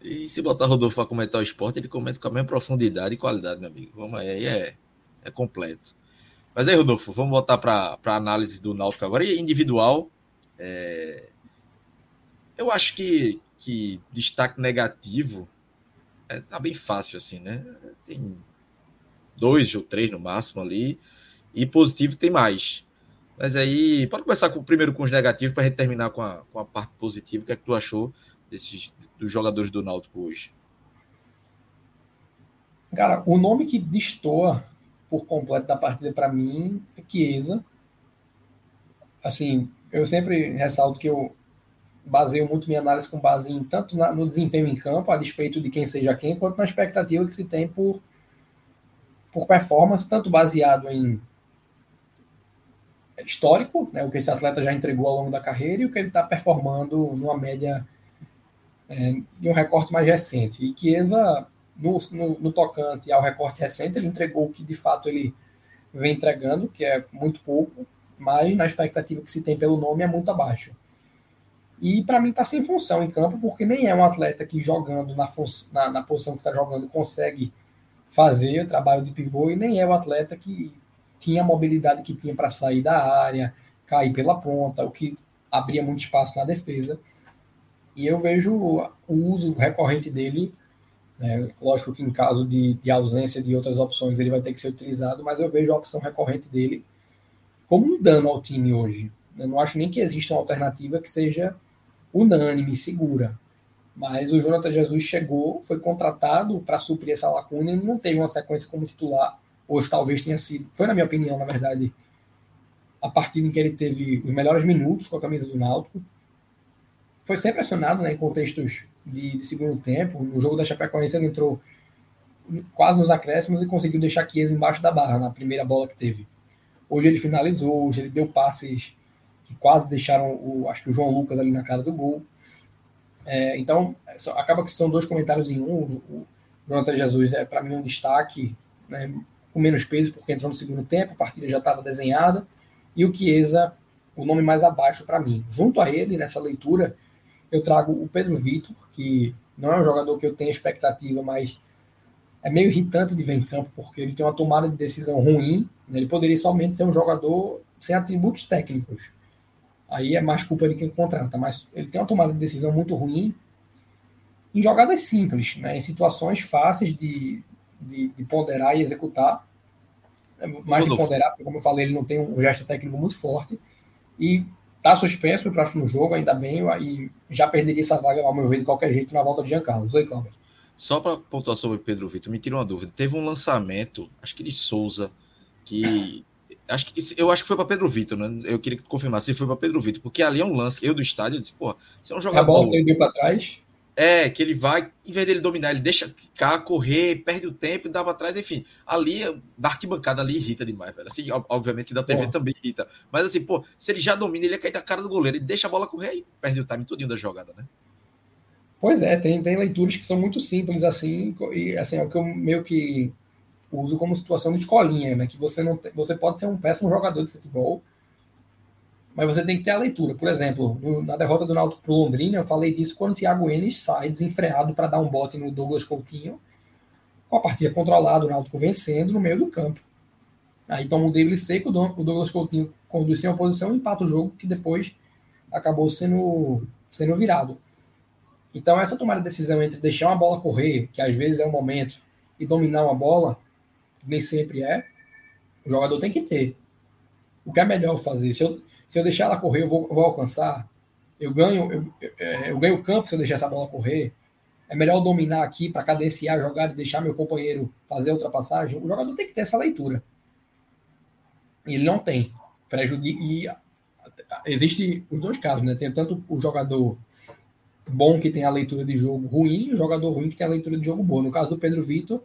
E se botar Rodolfo para comentar o esporte, ele comenta com a mesma profundidade e qualidade, meu amigo. Vamos aí, é, é completo. Mas aí, Rodolfo, vamos voltar para a análise do Náutico agora. E individual, é... eu acho que, que destaque negativo é, tá bem fácil, assim, né? Tem dois ou três no máximo ali, e positivo tem mais. Mas aí, pode começar com, primeiro com os negativos para a gente terminar com a, com a parte positiva. O que é que tu achou desses, dos jogadores do Náutico hoje? Cara, o nome que destoa por completo da partida para mim é Chiesa. Assim, eu sempre ressalto que eu baseio muito minha análise com base em tanto na, no desempenho em campo, a despeito de quem seja quem, quanto na expectativa que se tem por, por performance, tanto baseado em histórico, né, o que esse atleta já entregou ao longo da carreira e o que ele está performando numa média é, de um recorte mais recente. E Chiesa, no, no, no, tocante ao recorte recente, ele entregou o que de fato ele vem entregando, que é muito pouco, mas na expectativa que se tem pelo nome é muito abaixo. E para mim está sem função em campo, porque nem é um atleta que jogando na, na, na posição que está jogando consegue fazer o trabalho de pivô, e nem é o atleta que tinha a mobilidade que tinha para sair da área, cair pela ponta, o que abria muito espaço na defesa. E eu vejo o uso recorrente dele, né, lógico que em caso de, de ausência de outras opções ele vai ter que ser utilizado, mas eu vejo a opção recorrente dele como um dano ao time hoje. Eu não acho nem que exista uma alternativa que seja unânime, segura. Mas o Jonathan Jesus chegou, foi contratado para suprir essa lacuna e não teve uma sequência como titular. Hoje talvez tenha sido, foi na minha opinião, na verdade, a partida em que ele teve os melhores minutos com a camisa do Náutico foi sempre acionado né, em contextos de, de, segundo tempo. No jogo da Chapecoense ele entrou quase nos acréscimos e conseguiu deixar Chiesa embaixo da barra na primeira bola que teve. Hoje ele finalizou, hoje ele deu passes que quase deixaram o, acho que o João Lucas ali na cara do gol. É, então, acaba que são dois comentários em um. O Jonathan Jesus é para mim um destaque, né, com menos peso, porque entrou no segundo tempo, a partida já estava desenhada, e o Chiesa, o nome mais abaixo para mim. Junto a ele, nessa leitura, eu trago o Pedro Vitor, que não é um jogador que eu tenho expectativa, mas é meio irritante de ver em campo, porque ele tem uma tomada de decisão ruim. Né? Ele poderia somente ser um jogador sem atributos técnicos. Aí é mais culpa de quem contrata, mas ele tem uma tomada de decisão muito ruim em jogadas simples, né? em situações fáceis de, de, de ponderar e executar. É mais de ponderar, porque, como eu falei, ele não tem um gesto técnico muito forte. E Está suspenso no próximo jogo, ainda bem, e já perderia essa vaga, ao meu ver, de qualquer jeito, na volta de Giancarlo. Oi, Cláudio. Só para pontuar sobre Pedro Vitor, me tira uma dúvida. Teve um lançamento, acho que de Souza, que. Acho que, eu acho que foi para Pedro Vitor, né? Eu queria confirmar se foi para Pedro Vitor, porque ali é um lance. Eu do estádio eu disse, pô, você é um jogador. A bola deu para trás. É, que ele vai, em vez dele dominar, ele deixa ficar, correr, perde o tempo e dá para trás, enfim. Ali, da arquibancada ali irrita demais, velho. Assim, obviamente que da TV pô. também irrita. Mas assim, pô, se ele já domina, ele ia cair na cara do goleiro, ele deixa a bola correr e perde o time todinho da jogada, né? Pois é, tem, tem leituras que são muito simples, assim, e assim, é o que eu meio que uso como situação de escolinha, né? Que você não tem, você pode ser um péssimo jogador de futebol, mas você tem que ter a leitura. Por exemplo, no, na derrota do Náutico para o Londrina, eu falei disso quando o Thiago Enes sai desenfreado para dar um bote no Douglas Coutinho, com a partida controlada, o Náutico vencendo no meio do campo. Aí toma um drible seco, o Douglas Coutinho conduz sem oposição e empata o jogo, que depois acabou sendo, sendo virado. Então, essa tomada de decisão entre deixar uma bola correr, que às vezes é um momento, e dominar uma bola, nem sempre é, o jogador tem que ter. O que é melhor fazer? Se eu, se eu deixar ela correr, eu vou, vou alcançar. Eu ganho, eu, é, eu ganho campo se eu deixar essa bola correr. É melhor dominar aqui para cadenciar a jogada e deixar meu companheiro fazer a ultrapassagem. O jogador tem que ter essa leitura. Ele não tem. Prejudica. E existe os dois casos, né? Tem tanto o jogador bom que tem a leitura de jogo ruim e o jogador ruim que tem a leitura de jogo boa. No caso do Pedro Vitor,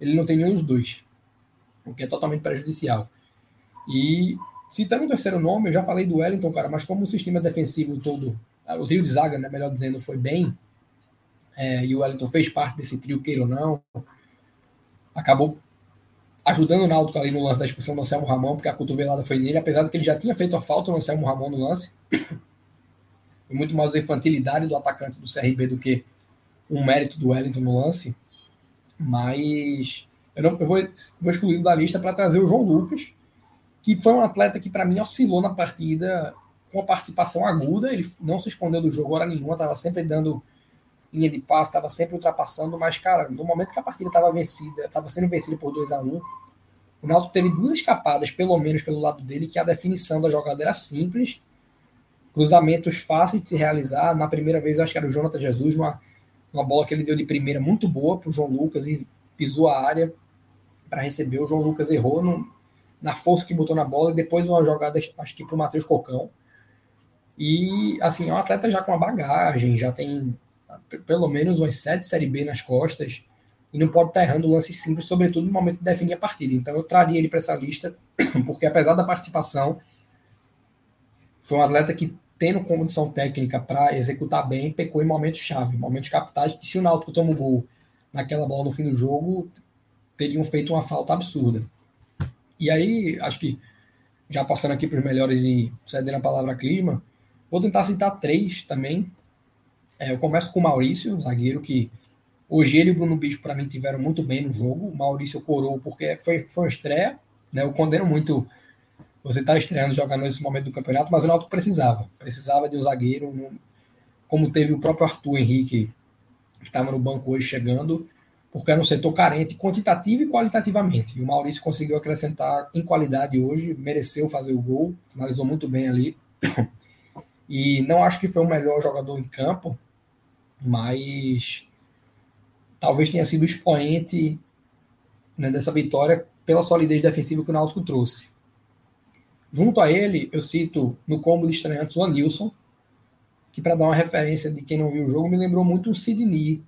ele não tem nenhum dos dois, o que é totalmente prejudicial. E Citando o terceiro nome, eu já falei do Wellington, cara, mas como o sistema defensivo todo, o trio de zaga, né, melhor dizendo, foi bem, é, e o Wellington fez parte desse trio, queira ou não, acabou ajudando o Náutico ali no lance da expulsão do Anselmo Ramon, porque a cotovelada foi nele, apesar de que ele já tinha feito a falta no Anselmo Ramon no lance. (coughs) Foi muito mais a infantilidade do atacante do CRB do que um mérito do Wellington no lance. Mas eu, não, eu vou, vou da lista para trazer o João Lucas, que foi um atleta que para mim oscilou na partida com a participação aguda, ele não se escondeu do jogo hora nenhuma, estava sempre dando linha de passe, estava sempre ultrapassando, mas cara, no momento que a partida estava vencida, estava sendo vencida por 2 a 1 um, o Náutico teve duas escapadas, pelo menos pelo lado dele, que a definição da jogada era simples, cruzamentos fáceis de se realizar. Na primeira vez, eu acho que era o Jonathan Jesus, uma, uma bola que ele deu de primeira muito boa para o João Lucas e pisou a área para receber. O João Lucas errou, não, na força que botou na bola, e depois uma jogada, acho que para o Matheus Cocão. E, assim, é um atleta já com uma bagagem, já tem pelo menos umas sete Série B nas costas, e não pode estar errando lance simples, sobretudo no momento de definir a partida. Então eu traria ele para essa lista, (clears throat) porque apesar da participação, foi um atleta que, tendo condição técnica para executar bem, pecou em momentos chave, momentos capitais, que se o Náutico toma o gol naquela bola no fim do jogo, teriam feito uma falta absurda. E aí, acho que já passando aqui para os melhores e cedendo a palavra a Clisma, vou tentar citar três também. É, eu começo com o Maurício, zagueiro que hoje ele e o Bruno Bispo para mim tiveram muito bem no jogo. O Maurício corou porque foi, foi uma estreia, né? Eu condeno muito você estar tá estreando jogando nesse momento do campeonato, mas o Náutico precisava, precisava de um zagueiro, como teve o próprio Arthur Henrique que estava no banco hoje chegando, porque era um setor carente quantitativo e qualitativamente. E o Maurício conseguiu acrescentar em qualidade hoje, mereceu fazer o gol, finalizou muito bem ali. E não acho que foi o melhor jogador em campo, mas talvez tenha sido o expoente né, dessa vitória pela solidez defensiva que o Náutico trouxe. Junto a ele, eu cito no combo de estreantes o Anilson, que para dar uma referência de quem não viu o jogo, me lembrou muito o Sidney,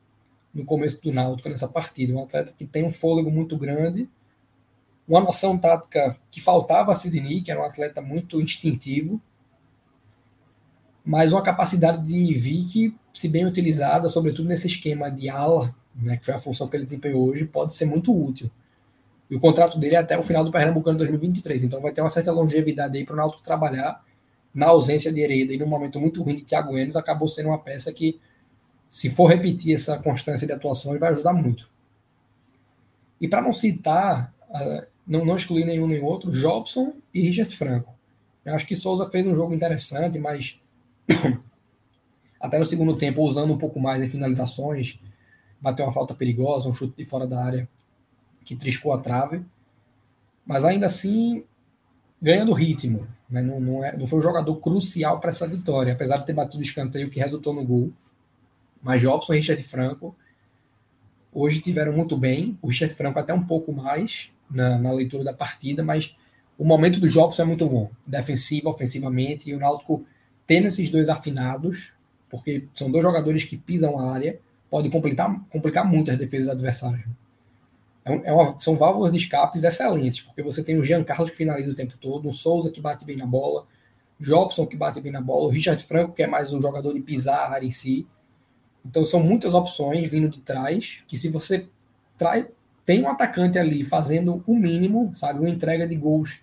no começo do Náutico nessa partida. Um atleta que tem um fôlego muito grande, uma noção tática que faltava a Sidney, que era um atleta muito instintivo, mas uma capacidade de vir que, se bem utilizada, sobretudo nesse esquema de ala, né, que foi a função que ele desempenhou hoje, pode ser muito útil. E o contrato dele é até o final do Pernambucano 2023, então vai ter uma certa longevidade aí para o Náutico trabalhar na ausência de Hereda e num momento muito ruim de Thiago Enes, acabou sendo uma peça que se for repetir essa constância de atuações, vai ajudar muito. E para não citar, uh, não, não excluir nenhum nem outro, Jobson e Richard Franco. Eu acho que Souza fez um jogo interessante, mas (coughs) até no segundo tempo, usando um pouco mais em finalizações, bateu uma falta perigosa, um chute de fora da área que triscou a trave. Mas ainda assim, ganhando ritmo. Né? Não, não, é, não foi um jogador crucial para essa vitória, apesar de ter batido o escanteio que resultou no gol. Mas Jobson e Richard Franco hoje tiveram muito bem. O Richard Franco até um pouco mais na, na leitura da partida, mas o momento do Jobson é muito bom, defensivo, ofensivamente, e o Náutico tendo esses dois afinados, porque são dois jogadores que pisam a área, pode complicar, complicar muito as defesas adversárias. É, é uma, são válvulas de escapes excelentes, porque você tem o Jean Carlos que finaliza o tempo todo, o Souza que bate bem na bola, Jobson que bate bem na bola, o Richard Franco que é mais um jogador de pisar a área em si, então são muitas opções vindo de trás, que se você traz, tem um atacante ali fazendo o mínimo, sabe, uma entrega de gols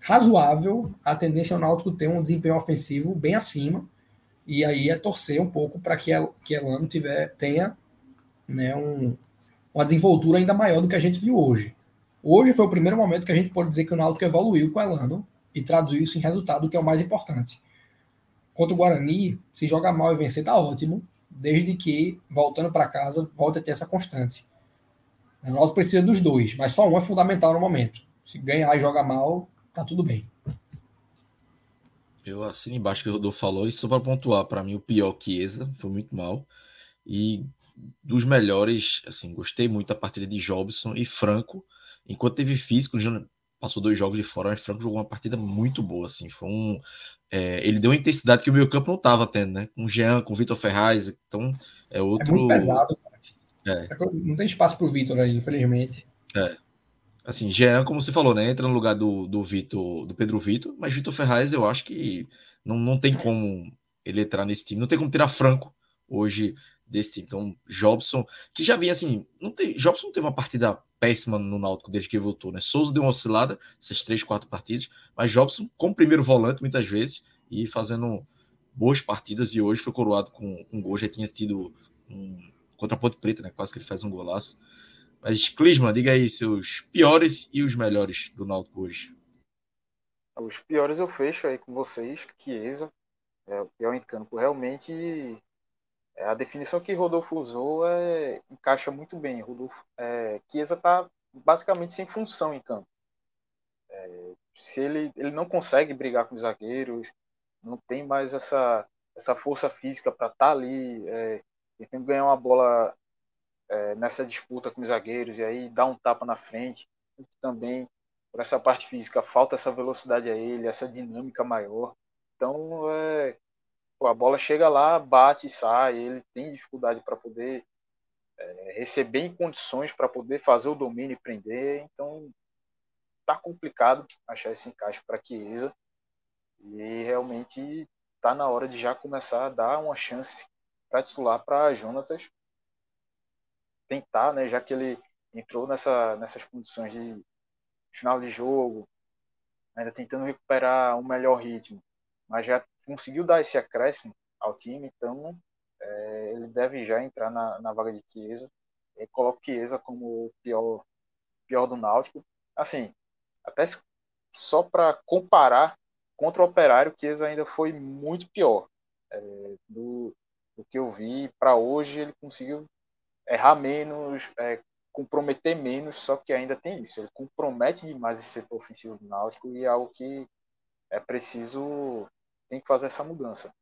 razoável, a tendência é o Náutico ter um desempenho ofensivo bem acima, e aí é torcer um pouco para que, que Elano tiver, tenha né, um, uma desenvoltura ainda maior do que a gente viu hoje. Hoje foi o primeiro momento que a gente pode dizer que o Náutico evoluiu com Elano e traduziu isso em resultado, que é o mais importante. Contra o Guarani, se jogar mal e vencer, tá ótimo desde que, voltando para casa, volte a ter essa constante. Nós precisamos dos dois, mas só um é fundamental no momento. Se ganhar e jogar mal, tá tudo bem. Eu assino embaixo que o Rodolfo falou, e só para pontuar, para mim o pior Chiesa, foi muito mal. E dos melhores, assim, gostei muito da partida de Jobson e Franco. Enquanto teve físico, passou dois jogos de fora, mas Franco jogou uma partida muito boa, assim, foi um é, ele deu uma intensidade que o meio campo não estava tendo, né? Com o Jean, com o Vitor Ferraz, então é outro. É muito pesado, é. Não tem espaço para o Vitor aí, infelizmente. É. Assim, Jean, como você falou, né? Entra no lugar do, do Vitor, do Pedro Vitor, mas Vitor Ferraz eu acho que não, não tem como ele entrar nesse time, não tem como tirar Franco hoje desse time. Então, Jobson, que já vinha assim, não tem, Jobson não teve uma partida péssima no Náutico desde que voltou, né? Souza deu uma oscilada essas três, quatro partidas, mas Jobson como primeiro volante muitas vezes e fazendo boas partidas e hoje foi coroado com um gol, já tinha tido um contra a Ponte Preta, né? Quase que ele faz um golaço. Mas Clisman, diga aí seus piores e os melhores do Náutico hoje. Os piores eu fecho aí com vocês, Chiesa, é o pior em campo. Realmente a definição que Rodolfo usou é, encaixa muito bem. Rodolfo, é, Chiesa está basicamente sem função em campo. É, se ele, ele não consegue brigar com os zagueiros, não tem mais essa, essa força física para estar tá ali é, tentando ganhar uma bola é, nessa disputa com os zagueiros e aí dar um tapa na frente. Também, por essa parte física, falta essa velocidade a ele, essa dinâmica maior. Então, é, a bola chega lá, bate e sai, ele tem dificuldade para poder é, receber em condições para poder fazer o domínio e prender, então tá complicado achar esse encaixe para Chiesa. E realmente tá na hora de já começar a dar uma chance para titular para Jonatas. Tentar, né, já que ele entrou nessa, nessas condições de final de jogo, ainda tentando recuperar um melhor ritmo, mas já conseguiu dar esse acréscimo ao time, então é, ele deve já entrar na, na vaga de Chiesa. Eu coloco Chiesa como o pior, pior do Náutico. Assim, até só para comparar contra o Operário, Chiesa ainda foi muito pior. É, do, do que eu vi para hoje, ele conseguiu errar menos, é, comprometer menos, só que ainda tem isso. Ele compromete demais esse setor ofensivo do Náutico e é algo que é preciso, tem que fazer essa mudança.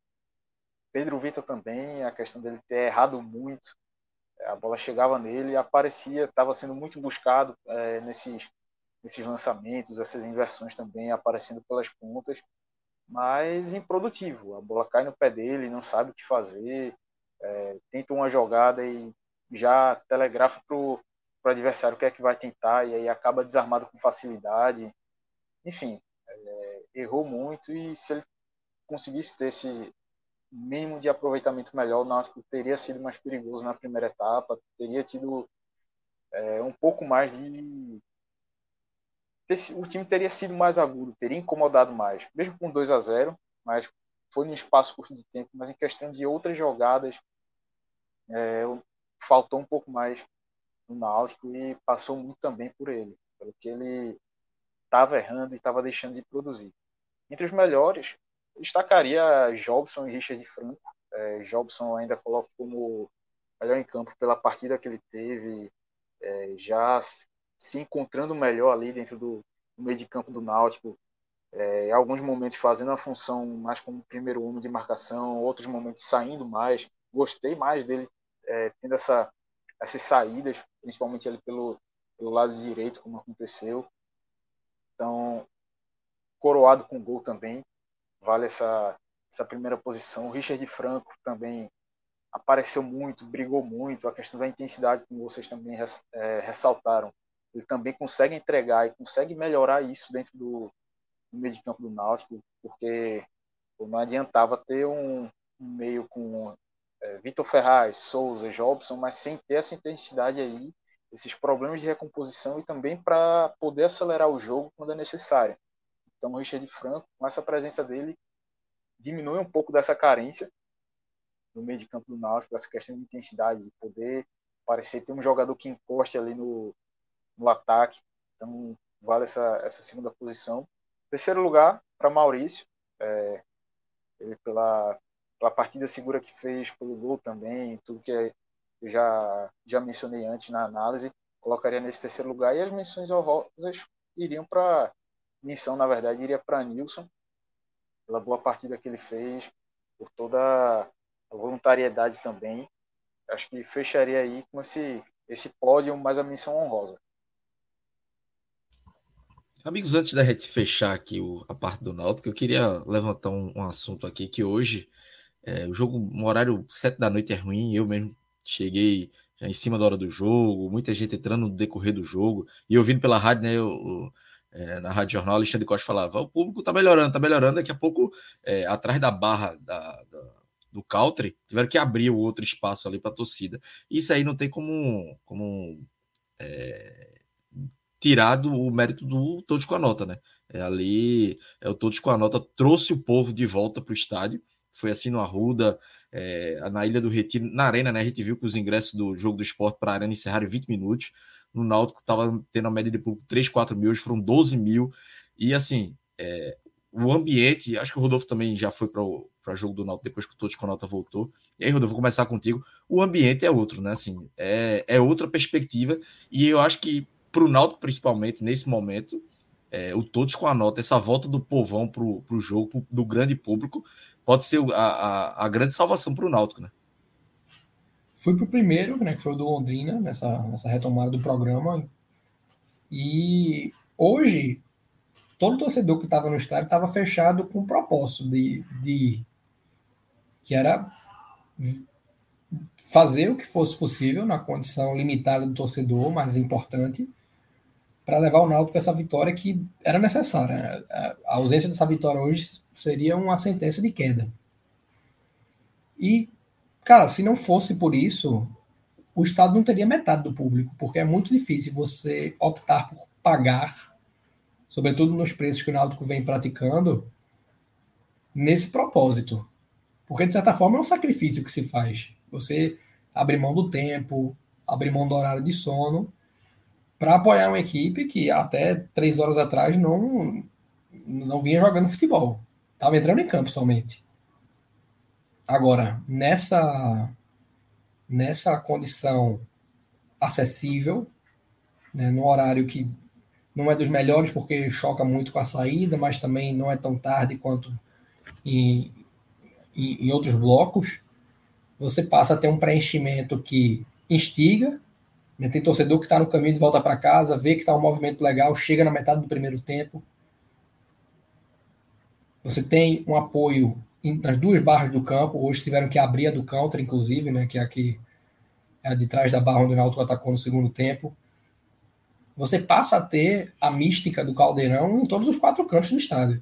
Pedro Vitor também, a questão dele ter errado muito, a bola chegava nele, aparecia, estava sendo muito buscado é, nesses, nesses lançamentos, essas inversões também aparecendo pelas pontas, mas improdutivo. A bola cai no pé dele, não sabe o que fazer, é, tenta uma jogada e já telegrafa para o adversário o que é que vai tentar e aí acaba desarmado com facilidade. Enfim, é, errou muito e se ele conseguisse ter esse mínimo de aproveitamento melhor, o Náutico teria sido mais perigoso na primeira etapa, teria tido é, um pouco mais de o time teria sido mais agudo, teria incomodado mais, mesmo com 2 a 0 mas foi num espaço curto de tempo, mas em questão de outras jogadas, é, faltou um pouco mais no Náutico e passou muito também por ele, pelo que ele estava errando e estava deixando de produzir. Entre os melhores, destacaria Jobson e Richard Franco. É, Jobson ainda coloco como melhor em campo pela partida que ele teve, é, já se encontrando melhor ali dentro do, do meio de campo do Náutico. É, em alguns momentos fazendo a função mais como primeiro homem de marcação, outros momentos saindo mais. Gostei mais dele é, tendo essa, essas saídas, principalmente ali pelo, pelo lado direito, como aconteceu. Então, coroado com gol também, vale essa, essa primeira posição. O Richard Franco também apareceu muito, brigou muito, a questão da intensidade, como vocês também é, ressaltaram. Ele também consegue entregar e consegue melhorar isso dentro do, do meio de campo do Náutico, porque não adiantava ter um, um meio com é, Vitor Ferraz, Souza, Jobson, mas sem ter essa intensidade aí, esses problemas de recomposição e também para poder acelerar o jogo quando é necessário. Então, o Richard Franco, com essa presença dele, diminui um pouco dessa carência no meio de campo do Náutico, essa questão de intensidade, de poder parecer ter um jogador que encoste ali no, no ataque. Então, vale essa, essa segunda posição. Terceiro lugar, para Maurício, é, ele pela, pela partida segura que fez, pelo gol também, tudo que eu já, já mencionei antes na análise, colocaria nesse terceiro lugar. E as menções honrosas iriam para missão, na verdade, iria para Nilson, pela boa partida que ele fez, por toda a voluntariedade também. Acho que fecharia aí com esse, esse pódio, mais a missão honrosa. Amigos, antes da gente fechar aqui o, a parte do Náutico, eu queria levantar um, um assunto aqui que hoje é, o jogo, um horário sete da noite é ruim, eu mesmo cheguei já em cima da hora do jogo, muita gente entrando no decorrer do jogo, e ouvindo pela rádio, né, eu, é, na Rádio Jornal, Alexandre Costa falava: o público tá melhorando, tá melhorando. Daqui a pouco, é, atrás da barra da, da, do Country, tiveram que abrir o outro espaço ali para a torcida. Isso aí não tem como, como é, tirar o mérito do Todos com a Nota, né? É, ali, é, o Todos com a Nota trouxe o povo de volta para o estádio. Foi assim no Arruda, é, na Ilha do Retiro, na Arena, né? A gente viu que os ingressos do jogo do esporte para a Arena encerraram em 20 minutos no Náutico estava tendo a média de público 3, 4 mil, hoje foram 12 mil. E assim, é, o ambiente, acho que o Rodolfo também já foi para o jogo do Náutico depois que o Todos com a Nota voltou. E aí, Rodolfo, vou começar contigo. O ambiente é outro, né? Assim, é, é outra perspectiva. E eu acho que para o Náutico, principalmente, nesse momento, é, o Todos com a Nota, essa volta do povão para o jogo, pro, do grande público, pode ser a, a, a grande salvação para o Náutico, né? Fui para o primeiro, né, que foi o do Londrina, nessa, nessa retomada do programa. E hoje, todo torcedor que estava no estádio estava fechado com o propósito de, de que era fazer o que fosse possível na condição limitada do torcedor, mais importante, para levar o Náutico essa vitória que era necessária. A ausência dessa vitória hoje seria uma sentença de queda. E Cara, se não fosse por isso, o Estado não teria metade do público, porque é muito difícil você optar por pagar sobretudo nos preços que o Náutico vem praticando, nesse propósito. Porque, de certa forma, é um sacrifício que se faz. Você abrir mão do tempo, abrir mão do horário de sono, para apoiar uma equipe que até três horas atrás não, não vinha jogando futebol. Estava entrando em campo somente. Agora, nessa, nessa condição acessível, né, no horário que não é dos melhores porque choca muito com a saída, mas também não é tão tarde quanto em, em, em outros blocos, você passa a ter um preenchimento que instiga, né? tem torcedor que está no caminho de volta para casa, vê que está um movimento legal, chega na metade do primeiro tempo. Você tem um apoio nas duas barras do campo, hoje tiveram que abrir a do counter, inclusive, né? que é aqui é de trás da barra onde o Náutico atacou no segundo tempo. Você passa a ter a mística do Caldeirão em todos os quatro cantos do estádio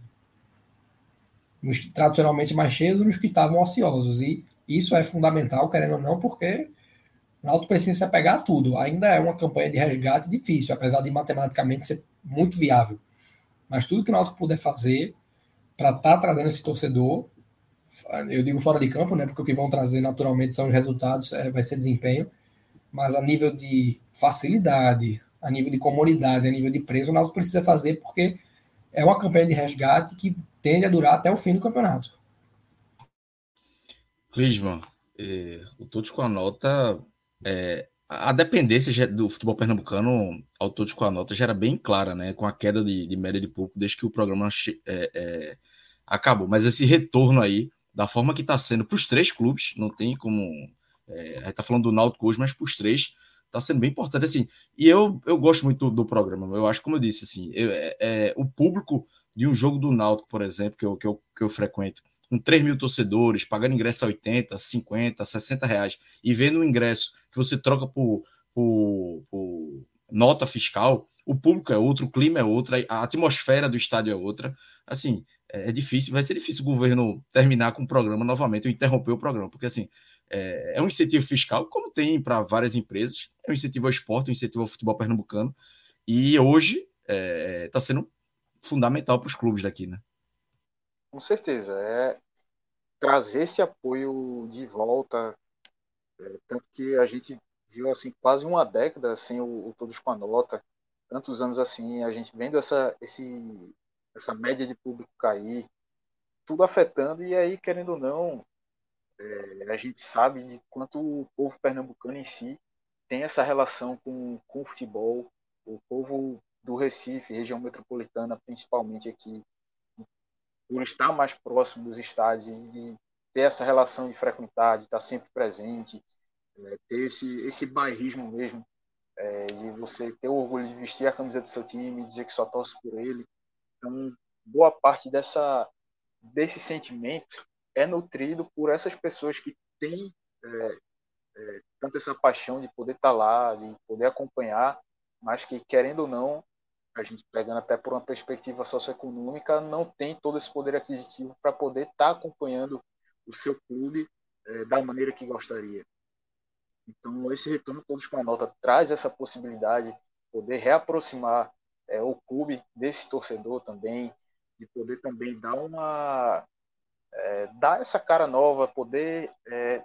nos tradicionalmente mais cheios nos que estavam ociosos. E isso é fundamental, querendo ou não, porque o Náutico precisa se apegar a tudo. Ainda é uma campanha de resgate difícil, apesar de matematicamente ser muito viável. Mas tudo que o Náutico puder fazer para estar tá trazendo esse torcedor, eu digo fora de campo, né? Porque o que vão trazer naturalmente são os resultados, é, vai ser desempenho. Mas a nível de facilidade, a nível de comodidade, a nível de preço, o Náutico precisa fazer porque é uma campanha de resgate que tende a durar até o fim do campeonato. Clisman, eh, o Todos com a Nota, é, a dependência do futebol pernambucano ao Todos com a Nota já era bem clara, né? Com a queda de, de média de público desde que o programa é, é, acabou. Mas esse retorno aí, da forma que está sendo para os três clubes, não tem como. É, a gente está falando do Náutico hoje, mas para os três está sendo bem importante assim. E eu, eu gosto muito do, do programa. Eu acho, como eu disse, assim, eu, é, é, o público de um jogo do Náutico, por exemplo, que eu, que eu, que eu frequento, com 3 mil torcedores, pagando ingresso a 80, 50, 60 reais, e vendo o ingresso que você troca por, por, por nota fiscal, o público é outro, o clima é outro, a atmosfera do estádio é outra. Assim, é, é difícil, vai ser difícil o governo terminar com o programa novamente, ou interromper o programa, porque assim, é, é um incentivo fiscal, como tem para várias empresas, é um incentivo ao esporte, um incentivo ao futebol pernambucano, e hoje está é, tá sendo fundamental para os clubes daqui, né? Com certeza. É trazer esse apoio de volta. É, tanto que a gente viu assim quase uma década sem o, o, Todos com a Nota, tantos anos assim, a gente vendo essa, esse, essa média de público cair, tudo afetando, e aí, querendo ou não, é, a gente sabe de quanto o povo pernambucano em si tem essa relação com, com o futebol. O povo do Recife, região metropolitana, principalmente aqui, por estar mais próximo dos estádios e de ter essa relação de frequentar, de estar sempre presente, é, ter esse, esse bairrismo mesmo, é, de você ter o orgulho de vestir a camisa do seu time, dizer que só torce por ele. Então, boa parte dessa, desse sentimento é nutrido por essas pessoas que têm é, é, tanto essa paixão de poder estar lá, de poder acompanhar, mas que, querendo ou não, a gente pegando até por uma perspectiva socioeconômica, não tem todo esse poder aquisitivo para poder estar tá acompanhando o seu clube é, da maneira que gostaria. Então, esse retorno todos com a nota traz essa possibilidade de poder reaproximar é, o clube desse torcedor também, de poder também dar uma é, dar essa cara nova, poder é,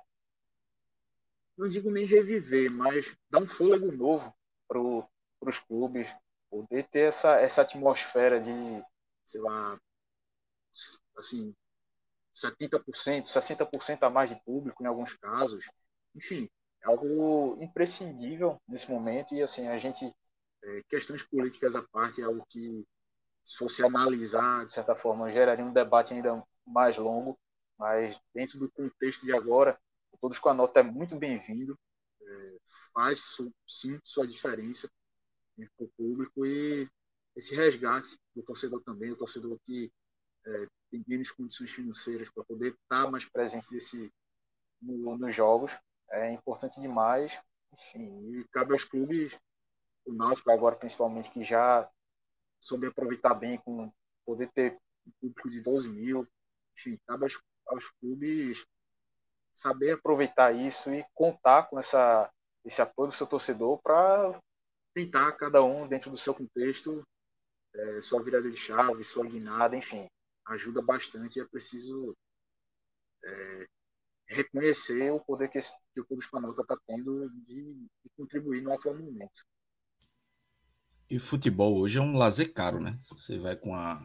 não digo nem reviver, mas dar um fôlego novo para os clubes, poder ter essa, essa atmosfera de, sei lá, assim, 70%, 60% a mais de público em alguns casos. Enfim, é algo imprescindível nesse momento e assim, a gente é, questões políticas à parte é algo que se fosse analisar de certa forma geraria um debate ainda mais longo, mas dentro do contexto de agora, todos com a nota é muito bem-vindo, é, faz sim sua diferença para o público e esse resgate do torcedor também, o torcedor que é, tem menos condições financeiras para poder estar mais presente desse, no, nos jogos, é importante demais. Enfim, e cabe aos clubes, o Náutico agora principalmente, que já soube aproveitar bem com poder ter um público de 12 mil. Enfim, cabe aos, aos clubes saber aproveitar isso e contar com essa, esse apoio do seu torcedor para tentar cada um dentro do seu contexto é, sua virada de chave, sua guinada, enfim, ajuda bastante e é preciso é, reconhecer o poder que, esse, que o Clube Espanhol está tendo de, de, contribuir no atual momento. E futebol hoje é um lazer caro, né? Você vai com a,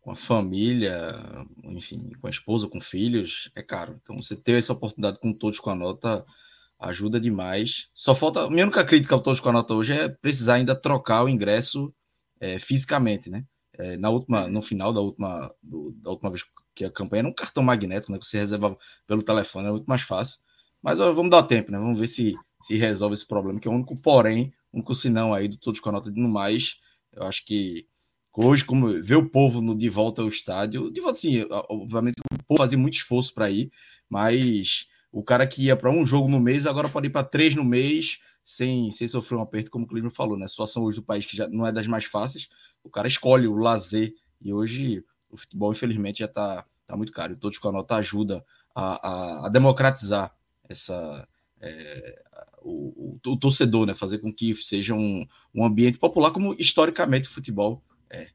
com a família, enfim, com a esposa, com filhos, é caro. Então você ter essa oportunidade com todos com a nota ajuda demais. Só falta. Minha única crítica ao todos com a nota hoje é precisar ainda trocar o ingresso é, fisicamente, né? É, na última, no final da última, do, da última vez que a campanha era um cartão magnético, né? Que você reservava pelo telefone, era muito mais fácil. Mas ó, vamos dar tempo, né? Vamos ver se, se resolve esse problema, que é o único porém, único sinão aí do todos com a nota de no mais. Eu acho que hoje, como ver o povo no, de volta ao estádio, de volta, sim, obviamente o povo fazia muito esforço para ir, mas o cara que ia para um jogo no mês agora pode ir para três no mês sem, sem sofrer um aperto, como o Clisman falou, né? A situação hoje do país que já não é das mais fáceis, o cara escolhe o lazer e hoje o futebol, infelizmente, já está tá muito caro. E todos com a nota ajuda a, a, a democratizar essa. É, o, o, o, torcedor, né? Fazer com que seja um, um ambiente popular, como historicamente o futebol é.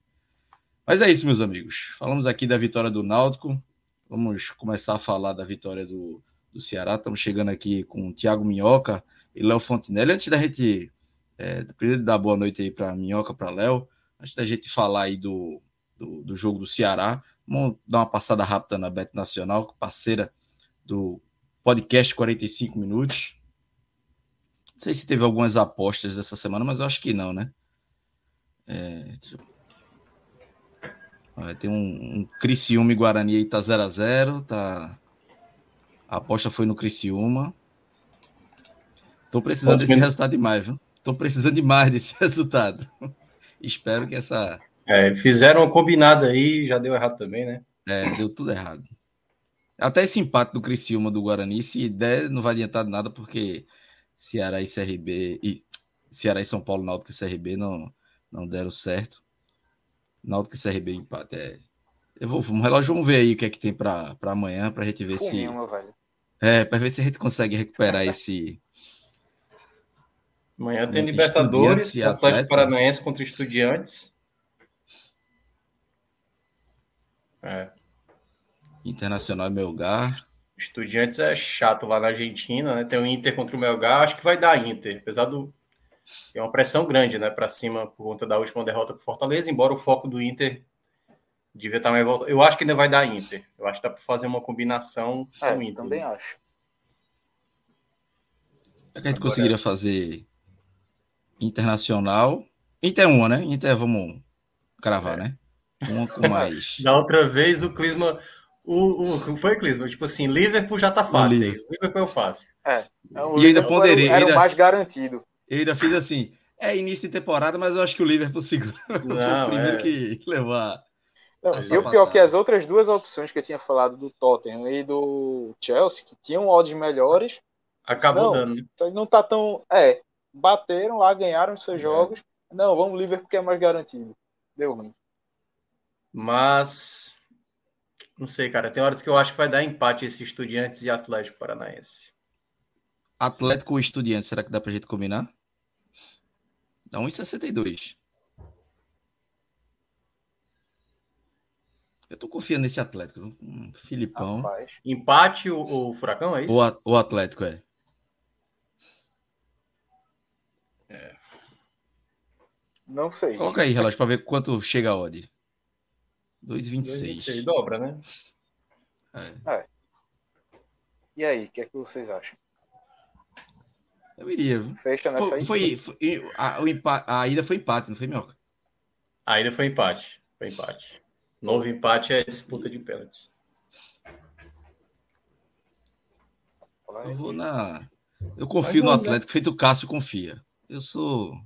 Mas é isso, meus amigos. Falamos aqui da vitória do Náutico. Vamos começar a falar da vitória do, do Ceará. Estamos chegando aqui com o Thiago Minhoca e Léo Fontinelli. Antes da gente é, dar boa noite aí para Minhoca, para Léo, antes da gente falar aí do, do, do, jogo do Ceará, vamos dar uma passada rápida na Bet Nacional, parceira do podcast 45 minutos. Não sei se teve algumas apostas dessa semana, mas eu acho que não, né? É, tem um, um Criciúma e Guarani aí, tá 0x0, tá... A aposta foi no Criciúma. Tô precisando desse resultado demais, viu? Tô precisando demais desse (laughs) resultado. Espero que essa. É, fizeram uma combinada aí, já deu errado também, né? É, deu tudo errado. Até esse empate do Criciúma do Guarani, se der, não vai adiantar nada, porque Ceará e CRB. E Ceará e São Paulo, Náutico e CRB não, não deram certo. Náutico e CRB empate. É. Eu vou, um relógio, vamos ver aí o que é que tem para amanhã, para a gente ver Fuminho, se. Velho. É, para ver se a gente consegue recuperar esse, Amanhã tem Libertadores, Atlético Paranaense contra Estudiantes. É. Internacional e Melgar. Estudiantes é chato lá na Argentina, né? Tem o Inter contra o Melgar, acho que vai dar Inter, apesar do é uma pressão grande, né, para cima por conta da última derrota para Fortaleza, embora o foco do Inter devia estar mais voltado. Eu acho que ainda vai dar Inter. Eu acho que dá para fazer uma combinação é, com o Inter. Também acho. É que a gente Agora... conseguiria fazer Internacional. Inter uma, né? Inter, vamos cravar, é. né? Uma com (laughs) mais. da outra vez o Clisma. O, o, foi Clisma? Tipo assim, Liverpool já tá fácil. Liverpool. Liverpool eu faço. É. é e ainda ponderei. Era, ainda, o mais garantido. Eu ainda fiz assim. É início de temporada, mas eu acho que o Liverpool segura. (laughs) Não, o primeiro é. que levar. Não, e o pior é que as outras duas opções que eu tinha falado do Tottenham e do Chelsea, que tinham odds melhores, acabou não, dando. Né? Não tá tão. É, bateram lá, ganharam seus é. jogos. Não, vamos Liverpool porque é mais garantido. Deu ruim. Mas não sei, cara. Tem horas que eu acho que vai dar empate esse Estudiantes e Atlético Paranaense. Atlético ou Estudiantes, será que dá pra gente combinar? Dá 1,62. Eu tô confiando nesse Atlético. Um Filipão. Rapaz. Empate o, o Furacão, é isso? O, o Atlético, é. Não sei. Coloca aí, relógio, para ver quanto chega a odd. 2,26. Dobra, né? É. é. E aí, o que é que vocês acham? Eu iria. Fecha nessa foi, foi, foi, a, o empate, a ida foi empate, não foi, Minhoca? A ida foi empate. Foi empate. Novo empate é disputa de pênaltis. Eu vou na. Eu confio no Atlético, feito o Cássio confia. Eu sou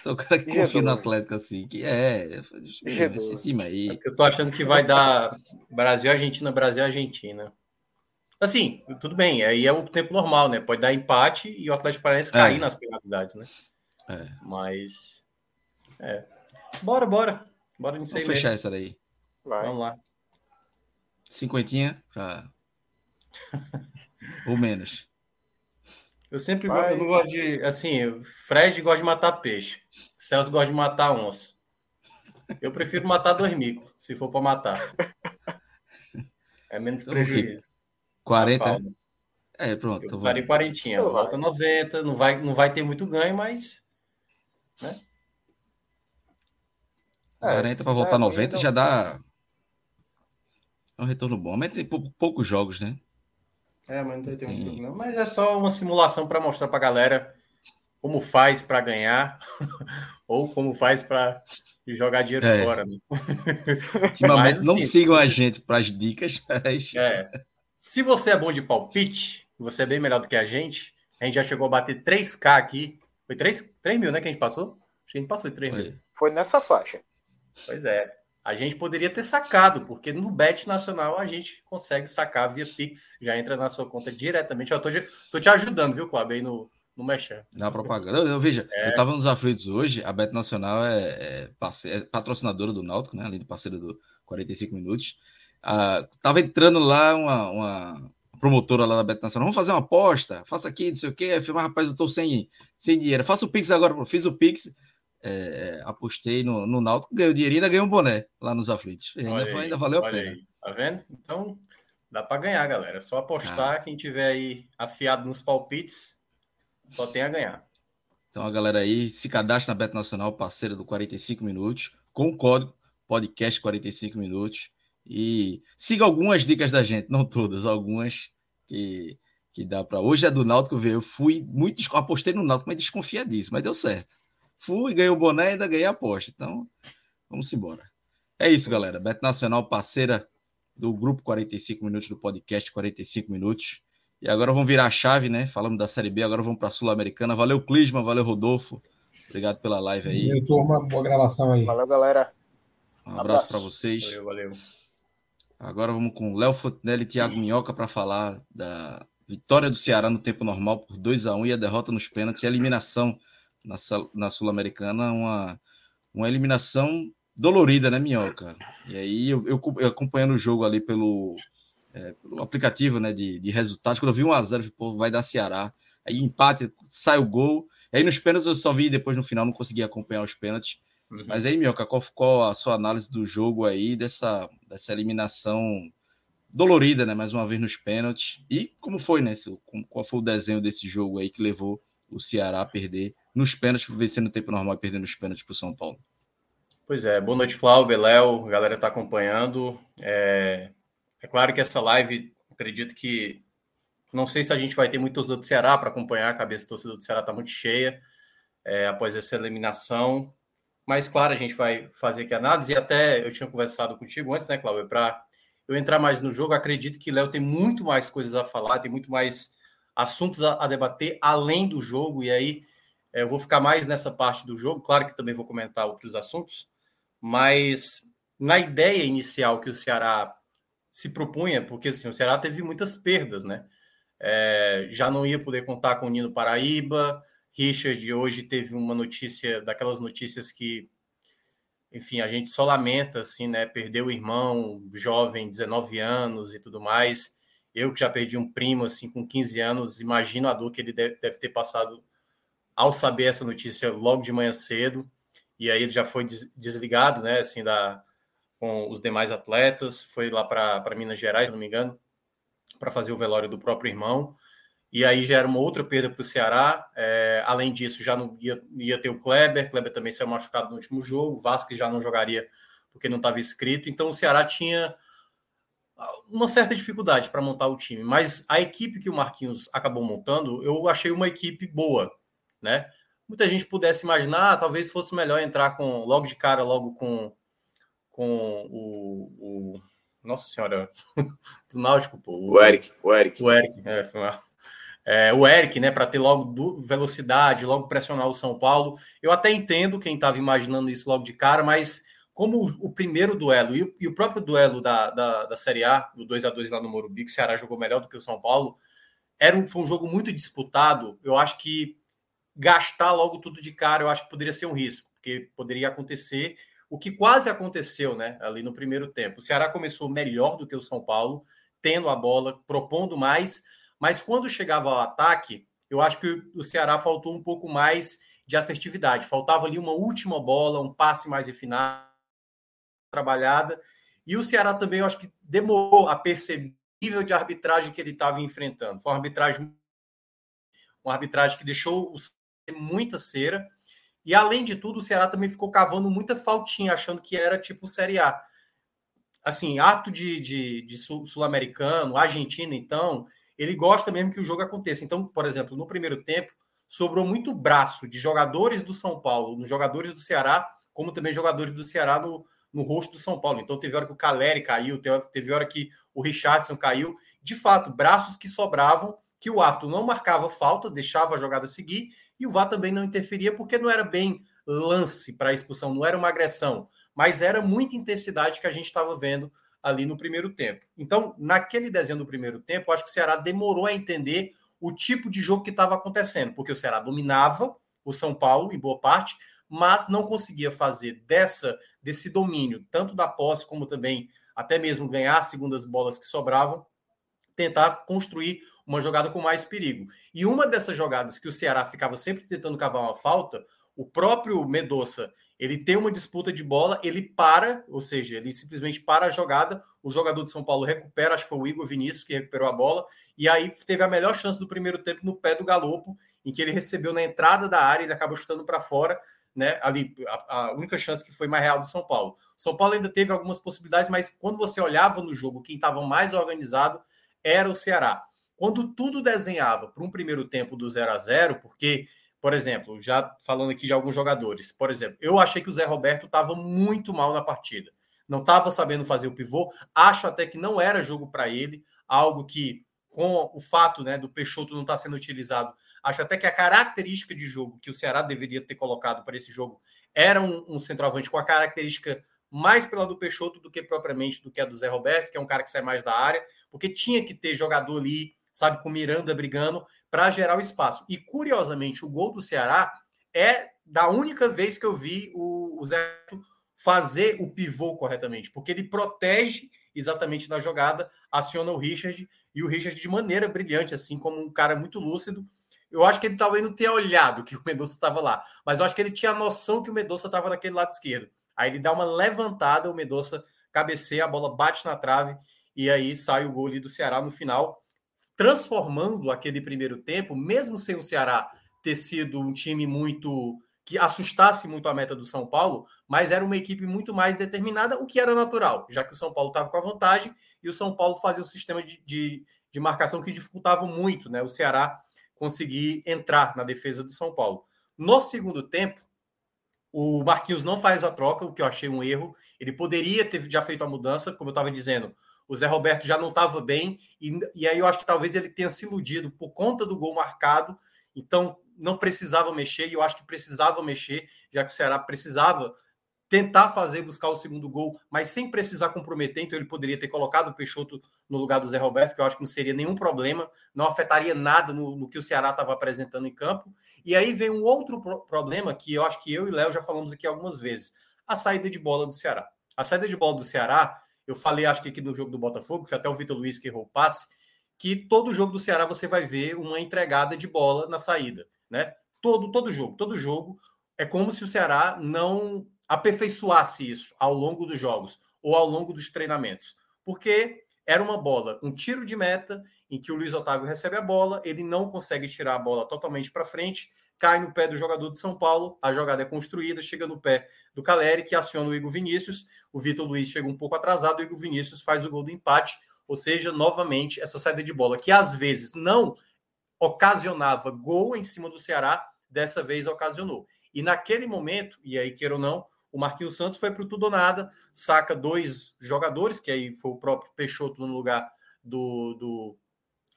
Sou o cara que confia no Atlético assim, que é, esse time aí. É eu tô achando que vai dar Brasil, Argentina, Brasil, Argentina. Assim, tudo bem, aí é o tempo normal, né? Pode dar empate e o Atlético Paranaense cair é. nas penalidades, né? É. Mas. É. Bora, bora. Bora nisso Vamos fechar essa daí. Vai. Vamos lá. Cinquentinha pra. (laughs) Ou menos. Eu sempre Vai. eu não gosto de. Assim, Fred gosta de matar peixe. Celso gosta de matar onça. Eu prefiro matar dois micos, se for para matar. É menos então, prejuízo. 40? É, pronto. Eu parei quarentinha. Volta 90, não vai, não vai ter muito ganho, mas. Né? É, 40 para voltar é, 90 já dá. É um retorno bom. Mas tem poucos jogos, né? É, mas não tem, tem... não. Mas é só uma simulação para mostrar para a galera como faz para ganhar (laughs) ou como faz para jogar dinheiro é. fora. Né? (laughs) Ultimamente, mas, não assim, sigam a gente para as dicas. Mas... É. Se você é bom de palpite, você é bem melhor do que a gente. A gente já chegou a bater 3K aqui. Foi 3, 3 mil, né? Que a gente passou? Acho que a gente passou de 3 mil. Foi nessa faixa. Pois é. A gente poderia ter sacado, porque no Bet Nacional a gente consegue sacar via Pix. Já entra na sua conta diretamente. Eu tô, tô te ajudando, viu, Cláudio, aí no, no Mexer. Na propaganda. Eu, eu veja, é. eu tava nos aflitos hoje, a Bet Nacional é, é, é, patrocinadora do Náutico, né? Além de parceira do 45 Minutos. Ah, tava entrando lá uma, uma promotora lá da Bet Nacional, vamos fazer uma aposta, faça aqui, não sei o quê. Aí eu rapaz, eu tô sem, sem dinheiro. Faça o Pix agora, fiz o Pix é, apostei no, no Náutico, ganhei o dinheiro e ainda ganhei um boné lá nos aflitos. Ainda, aí, ainda valeu a pena. Aí. Tá vendo? Então dá para ganhar, galera. Só apostar. Ah. Quem tiver aí afiado nos palpites, só tem a ganhar. Então a galera aí se cadastra na Beto Nacional, parceira do 45 Minutos, com o código podcast 45 Minutos. E siga algumas dicas da gente, não todas, algumas que, que dá para. Hoje é do Náutico, ver. Eu fui muito. Apostei no Náutico, mas desconfiadíssimo, mas deu certo. Fui, ganhei o boné e ainda ganhei a aposta. Então, vamos embora. É isso, galera. Beto Nacional, parceira do grupo 45 Minutos, do podcast 45 Minutos. E agora vamos virar a chave, né? Falamos da Série B, agora vamos para a Sul-Americana. Valeu, Clisma, valeu, Rodolfo. Obrigado pela live aí. Valeu, turma. Boa gravação aí. Valeu, galera. Um abraço para vocês. Valeu, valeu. Agora vamos com Léo Fontenelle e Thiago Minhoca para falar da vitória do Ceará no tempo normal por 2 a 1 e a derrota nos pênaltis e a eliminação na, na Sul-Americana, uma, uma eliminação dolorida, né, Minhoca? E aí eu, eu, eu acompanhando o jogo ali pelo, é, pelo aplicativo né, de, de resultados, quando eu vi 1x0, pô, vai dar Ceará. Aí empate, sai o gol. Aí nos pênaltis eu só vi depois no final, não consegui acompanhar os pênaltis. Uhum. Mas aí, Minhoca, qual, qual a sua análise do jogo aí, dessa, dessa eliminação dolorida, né? Mais uma vez nos pênaltis. E como foi, né? Qual foi o desenho desse jogo aí que levou o Ceará a perder nos pênaltis, vencendo no tempo normal e perdendo os pênaltis para o São Paulo. Pois é, boa noite, Cláudio, Léo, a galera está acompanhando. É, é, claro que essa live, acredito que. Não sei se a gente vai ter muito torcedor do Ceará para acompanhar, a cabeça do torcedor do Ceará está muito cheia é, após essa eliminação. Mas, claro, a gente vai fazer aqui a análise. E até eu tinha conversado contigo antes, né, Cláudio, para eu entrar mais no jogo. Acredito que Léo tem muito mais coisas a falar, tem muito mais assuntos a, a debater além do jogo. E aí é, eu vou ficar mais nessa parte do jogo, claro que também vou comentar outros assuntos, mas na ideia inicial que o Ceará se propunha, porque assim, o Ceará teve muitas perdas, né? É, já não ia poder contar com o Nino Paraíba, Richard hoje teve uma notícia, daquelas notícias que, enfim, a gente só lamenta, assim, né? Perdeu o irmão, jovem, 19 anos e tudo mais. Eu que já perdi um primo, assim, com 15 anos, imagino a dor que ele deve, deve ter passado ao saber essa notícia logo de manhã cedo, e aí ele já foi desligado, né, assim, da, com os demais atletas, foi lá para Minas Gerais, se não me engano, para fazer o velório do próprio irmão, e aí já era uma outra perda para o Ceará, é, além disso já não ia, ia ter o Kleber, Kleber também saiu machucado no último jogo, o Vasco já não jogaria porque não estava inscrito, então o Ceará tinha uma certa dificuldade para montar o time, mas a equipe que o Marquinhos acabou montando, eu achei uma equipe boa, né? Muita gente pudesse imaginar, ah, talvez fosse melhor entrar com logo de cara, logo com, com o, o Nossa Senhora (laughs) do Náutico, pô. O, o Eric, o Eric. O Eric, é, foi. É, o Eric, né, para ter logo velocidade, logo pressionar o São Paulo. Eu até entendo quem estava imaginando isso logo de cara, mas como o, o primeiro duelo e o, e o, próprio duelo da, da, da Série A, do 2 a 2 lá no Morumbi, que o Ceará jogou melhor do que o São Paulo, era um, foi um jogo muito disputado. Eu acho que gastar logo tudo de cara, eu acho que poderia ser um risco, porque poderia acontecer o que quase aconteceu, né, ali no primeiro tempo. O Ceará começou melhor do que o São Paulo, tendo a bola, propondo mais, mas quando chegava ao ataque, eu acho que o Ceará faltou um pouco mais de assertividade. Faltava ali uma última bola, um passe mais refinado. trabalhada. E o Ceará também, eu acho que demorou a perceber o nível de arbitragem que ele estava enfrentando. Foi uma arbitragem, uma arbitragem que deixou o muita cera. E além de tudo, o Ceará também ficou cavando muita faltinha, achando que era tipo Série A. Assim, ato de, de, de sul-americano, argentino, então, ele gosta mesmo que o jogo aconteça. Então, por exemplo, no primeiro tempo, sobrou muito braço de jogadores do São Paulo, nos jogadores do Ceará, como também jogadores do Ceará no, no rosto do São Paulo. Então teve hora que o Caleri caiu, teve hora que o Richardson caiu. De fato, braços que sobravam, que o árbitro não marcava falta, deixava a jogada seguir, e o VAR também não interferia, porque não era bem lance para expulsão, não era uma agressão, mas era muita intensidade que a gente estava vendo ali no primeiro tempo. Então, naquele desenho do primeiro tempo, acho que o Ceará demorou a entender o tipo de jogo que estava acontecendo, porque o Ceará dominava o São Paulo em boa parte, mas não conseguia fazer dessa desse domínio, tanto da posse como também até mesmo ganhar as segundas bolas que sobravam, tentar construir uma jogada com mais perigo. E uma dessas jogadas que o Ceará ficava sempre tentando cavar uma falta, o próprio Medoça, ele tem uma disputa de bola, ele para, ou seja, ele simplesmente para a jogada, o jogador de São Paulo recupera, acho que foi o Igor Vinícius que recuperou a bola, e aí teve a melhor chance do primeiro tempo no pé do Galopo, em que ele recebeu na entrada da área, ele acabou chutando para fora, né? Ali, a, a, única chance que foi mais real do São Paulo. São Paulo ainda teve algumas possibilidades, mas quando você olhava no jogo, quem estava mais organizado era o Ceará. Quando tudo desenhava para um primeiro tempo do 0 a 0 porque por exemplo, já falando aqui de alguns jogadores, por exemplo, eu achei que o Zé Roberto estava muito mal na partida. Não estava sabendo fazer o pivô. Acho até que não era jogo para ele, algo que, com o fato né, do Peixoto não estar tá sendo utilizado, acho até que a característica de jogo que o Ceará deveria ter colocado para esse jogo era um, um centroavante com a característica mais pela do Peixoto do que propriamente do que a do Zé Roberto, que é um cara que sai mais da área, porque tinha que ter jogador ali sabe, com Miranda brigando para gerar o espaço. E curiosamente, o gol do Ceará é da única vez que eu vi o, o Zé fazer o pivô corretamente, porque ele protege exatamente na jogada, aciona o Richard e o Richard de maneira brilhante, assim como um cara muito lúcido. Eu acho que ele talvez não tenha olhado que o Mendonça estava lá, mas eu acho que ele tinha a noção que o Mendonça estava naquele lado esquerdo. Aí ele dá uma levantada, o Mendonça cabeceia, a bola bate na trave e aí sai o gol ali do Ceará no final transformando aquele primeiro tempo, mesmo sem o Ceará ter sido um time muito que assustasse muito a meta do São Paulo, mas era uma equipe muito mais determinada, o que era natural, já que o São Paulo estava com a vantagem e o São Paulo fazia um sistema de, de, de marcação que dificultava muito né, o Ceará conseguir entrar na defesa do São Paulo. No segundo tempo, o Marquinhos não faz a troca, o que eu achei um erro. Ele poderia ter já feito a mudança, como eu estava dizendo o Zé Roberto já não estava bem, e, e aí eu acho que talvez ele tenha se iludido por conta do gol marcado, então não precisava mexer, e eu acho que precisava mexer, já que o Ceará precisava tentar fazer, buscar o segundo gol, mas sem precisar comprometer, então ele poderia ter colocado o Peixoto no lugar do Zé Roberto, que eu acho que não seria nenhum problema, não afetaria nada no, no que o Ceará estava apresentando em campo. E aí vem um outro pro problema que eu acho que eu e Léo já falamos aqui algumas vezes: a saída de bola do Ceará. A saída de bola do Ceará eu falei, acho que aqui no jogo do Botafogo, foi até o Vitor Luiz que errou o passe, que todo jogo do Ceará você vai ver uma entregada de bola na saída, né? Todo, todo jogo, todo jogo é como se o Ceará não aperfeiçoasse isso ao longo dos jogos ou ao longo dos treinamentos, porque era uma bola, um tiro de meta em que o Luiz Otávio recebe a bola, ele não consegue tirar a bola totalmente para frente, cai no pé do jogador de São Paulo, a jogada é construída, chega no pé do Caleri, que aciona o Igor Vinícius, o Vitor Luiz chega um pouco atrasado, o Igor Vinícius faz o gol do empate, ou seja, novamente, essa saída de bola, que às vezes não ocasionava gol em cima do Ceará, dessa vez ocasionou. E naquele momento, e aí queira ou não, o Marquinhos Santos foi para o tudo ou nada, saca dois jogadores, que aí foi o próprio Peixoto no lugar do, do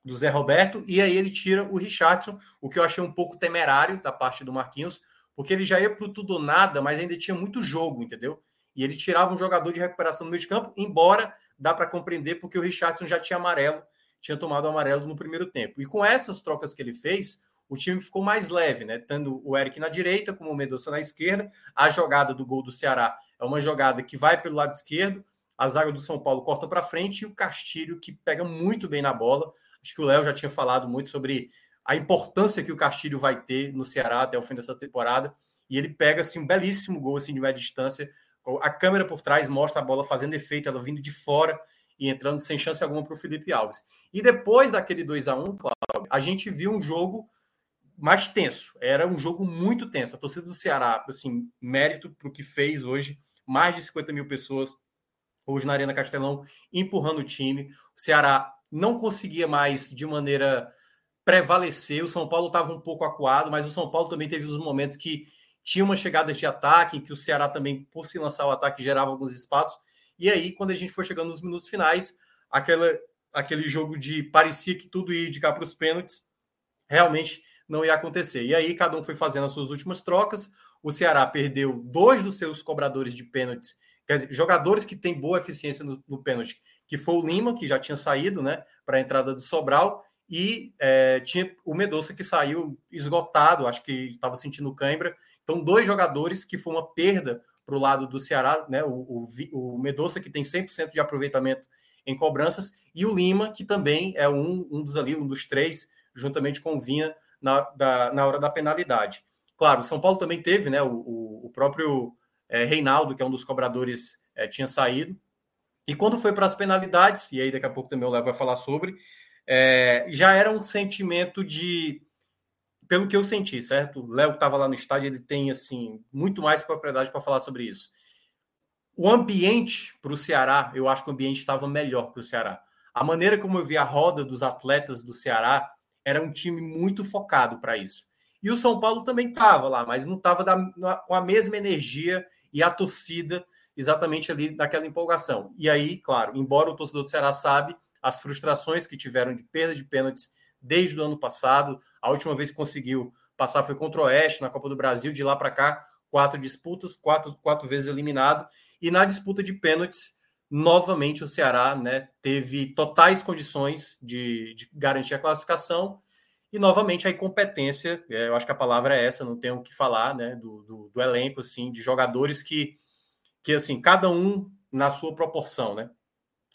do Zé Roberto, e aí ele tira o Richardson, o que eu achei um pouco temerário da parte do Marquinhos, porque ele já ia para tudo ou nada, mas ainda tinha muito jogo, entendeu? E ele tirava um jogador de recuperação no meio de campo, embora dá para compreender, porque o Richardson já tinha amarelo, tinha tomado amarelo no primeiro tempo. E com essas trocas que ele fez, o time ficou mais leve, né? Tendo o Eric na direita, como o Medoça na esquerda. A jogada do gol do Ceará é uma jogada que vai pelo lado esquerdo, a zaga do São Paulo corta para frente e o Castilho, que pega muito bem na bola, Acho que o Léo já tinha falado muito sobre a importância que o Castilho vai ter no Ceará até o fim dessa temporada. E ele pega assim, um belíssimo gol assim, de média distância, a câmera por trás mostra a bola fazendo efeito, ela vindo de fora e entrando sem chance alguma para o Felipe Alves. E depois daquele 2 a 1 Cláudio, a gente viu um jogo mais tenso. Era um jogo muito tenso. A torcida do Ceará, assim, mérito para o que fez hoje. Mais de 50 mil pessoas hoje na Arena Castelão empurrando o time. O Ceará não conseguia mais de maneira prevalecer. O São Paulo estava um pouco acuado, mas o São Paulo também teve os momentos que tinha uma chegada de ataque, em que o Ceará também, por se lançar o ataque, gerava alguns espaços. E aí, quando a gente foi chegando nos minutos finais, aquela, aquele jogo de parecia que tudo ia cá para os pênaltis, realmente não ia acontecer. E aí, cada um foi fazendo as suas últimas trocas. O Ceará perdeu dois dos seus cobradores de pênaltis, quer dizer, jogadores que têm boa eficiência no, no pênalti, que foi o Lima, que já tinha saído né, para a entrada do Sobral, e é, tinha o Medoça que saiu esgotado, acho que estava sentindo cãibra, então, dois jogadores que foi uma perda para o lado do Ceará, né? O, o, o Medoça, que tem 100% de aproveitamento em cobranças, e o Lima, que também é um, um dos ali, um dos três, juntamente com o Vinha, na, da, na hora da penalidade. Claro, o São Paulo também teve, né? O, o próprio é, Reinaldo, que é um dos cobradores, é, tinha saído. E quando foi para as penalidades, e aí daqui a pouco também o Léo vai falar sobre, é, já era um sentimento de pelo que eu senti, certo? O Léo estava lá no estádio, ele tem assim muito mais propriedade para falar sobre isso. O ambiente para o Ceará, eu acho que o ambiente estava melhor para o Ceará. A maneira como eu vi a roda dos atletas do Ceará era um time muito focado para isso. E o São Paulo também estava lá, mas não estava com a mesma energia e a torcida exatamente ali naquela empolgação. E aí, claro, embora o torcedor do Ceará sabe as frustrações que tiveram de perda de pênaltis desde o ano passado. A última vez que conseguiu passar foi contra o Oeste na Copa do Brasil. De lá para cá, quatro disputas, quatro, quatro vezes eliminado. E na disputa de pênaltis, novamente o Ceará né, teve totais condições de, de garantir a classificação. E novamente a incompetência, é, eu acho que a palavra é essa, não tenho o que falar, né? Do, do, do elenco, assim, de jogadores que, que assim, cada um na sua proporção, né?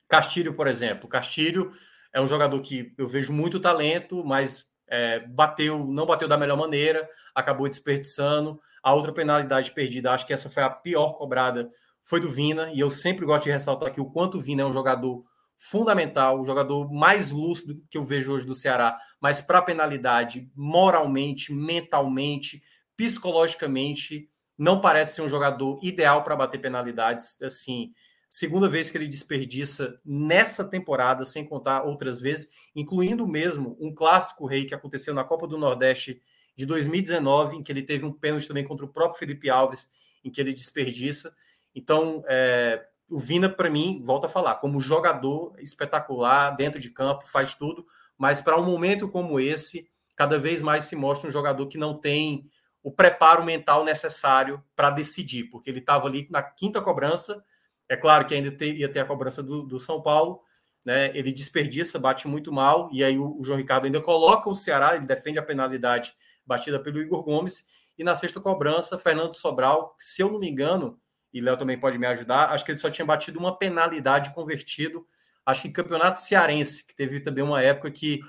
Castilho, por exemplo. Castilho é um jogador que eu vejo muito talento, mas é, bateu, não bateu da melhor maneira, acabou desperdiçando. A outra penalidade perdida, acho que essa foi a pior cobrada, foi do Vina, e eu sempre gosto de ressaltar aqui o quanto o Vina é um jogador fundamental, o jogador mais lúcido que eu vejo hoje do Ceará, mas para penalidade, moralmente, mentalmente, psicologicamente, não parece ser um jogador ideal para bater penalidades. Assim, Segunda vez que ele desperdiça nessa temporada, sem contar outras vezes, incluindo mesmo um clássico rei que aconteceu na Copa do Nordeste de 2019, em que ele teve um pênalti também contra o próprio Felipe Alves, em que ele desperdiça. Então, é, o Vina, para mim, volta a falar, como jogador espetacular, dentro de campo, faz tudo, mas para um momento como esse, cada vez mais se mostra um jogador que não tem o preparo mental necessário para decidir, porque ele estava ali na quinta cobrança é claro que ainda ia ter a cobrança do, do, São Paulo, né? Ele desperdiça, bate muito mal, e aí o, o, João Ricardo ainda coloca o Ceará, ele defende a penalidade batida pelo Igor Gomes, e na sexta cobrança, Fernando Sobral, se eu não me engano, e Léo também pode me ajudar, acho que ele só tinha batido uma penalidade convertido, acho que campeonato cearense, que teve também uma época que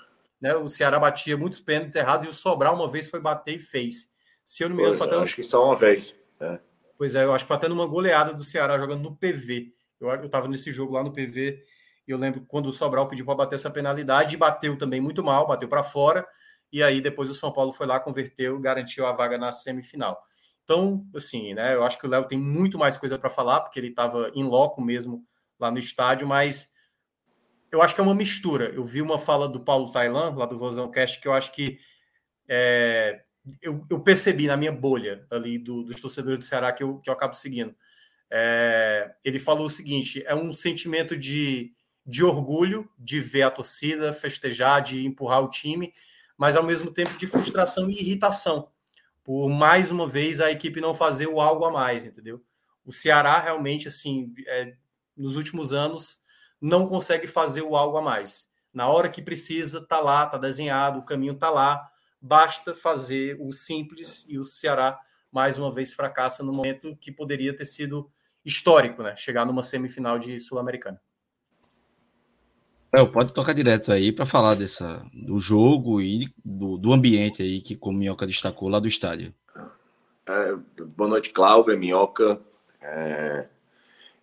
né, o Ceará batia muitos pênaltis errados, e o Sobral uma vez foi bater e fez. Se eu não me engano, foi, até... acho que só uma vez. É. Pois é, eu acho que foi até numa goleada do Ceará jogando no PV. Eu, eu tava nesse jogo lá no PV e eu lembro quando o Sobral pediu para bater essa penalidade, bateu também muito mal, bateu para fora. E aí depois o São Paulo foi lá, converteu, garantiu a vaga na semifinal. Então, assim, né? Eu acho que o Léo tem muito mais coisa para falar, porque ele estava em loco mesmo lá no estádio, mas eu acho que é uma mistura. Eu vi uma fala do Paulo Tailan, lá do Vozão Cast, que eu acho que é, eu, eu, percebi na minha bolha ali do, dos torcedores do Ceará que eu, que eu acabo seguindo. É, ele falou o seguinte: é um sentimento de, de orgulho de ver a torcida festejar, de empurrar o time, mas ao mesmo tempo de frustração e irritação por mais uma vez a equipe não fazer o algo a mais, entendeu? O Ceará realmente, assim, é, nos últimos anos, não consegue fazer o algo a mais. Na hora que precisa, tá lá, tá desenhado, o caminho tá lá, basta fazer o simples e o Ceará mais uma vez fracassa no momento que poderia ter sido histórico, né? Chegar numa semifinal de Sul-Americana. É, pode tocar direto aí para falar dessa, do jogo e do, do ambiente aí que o Minhoca destacou lá do estádio. É, boa noite, Cláudio, Minhoca. É,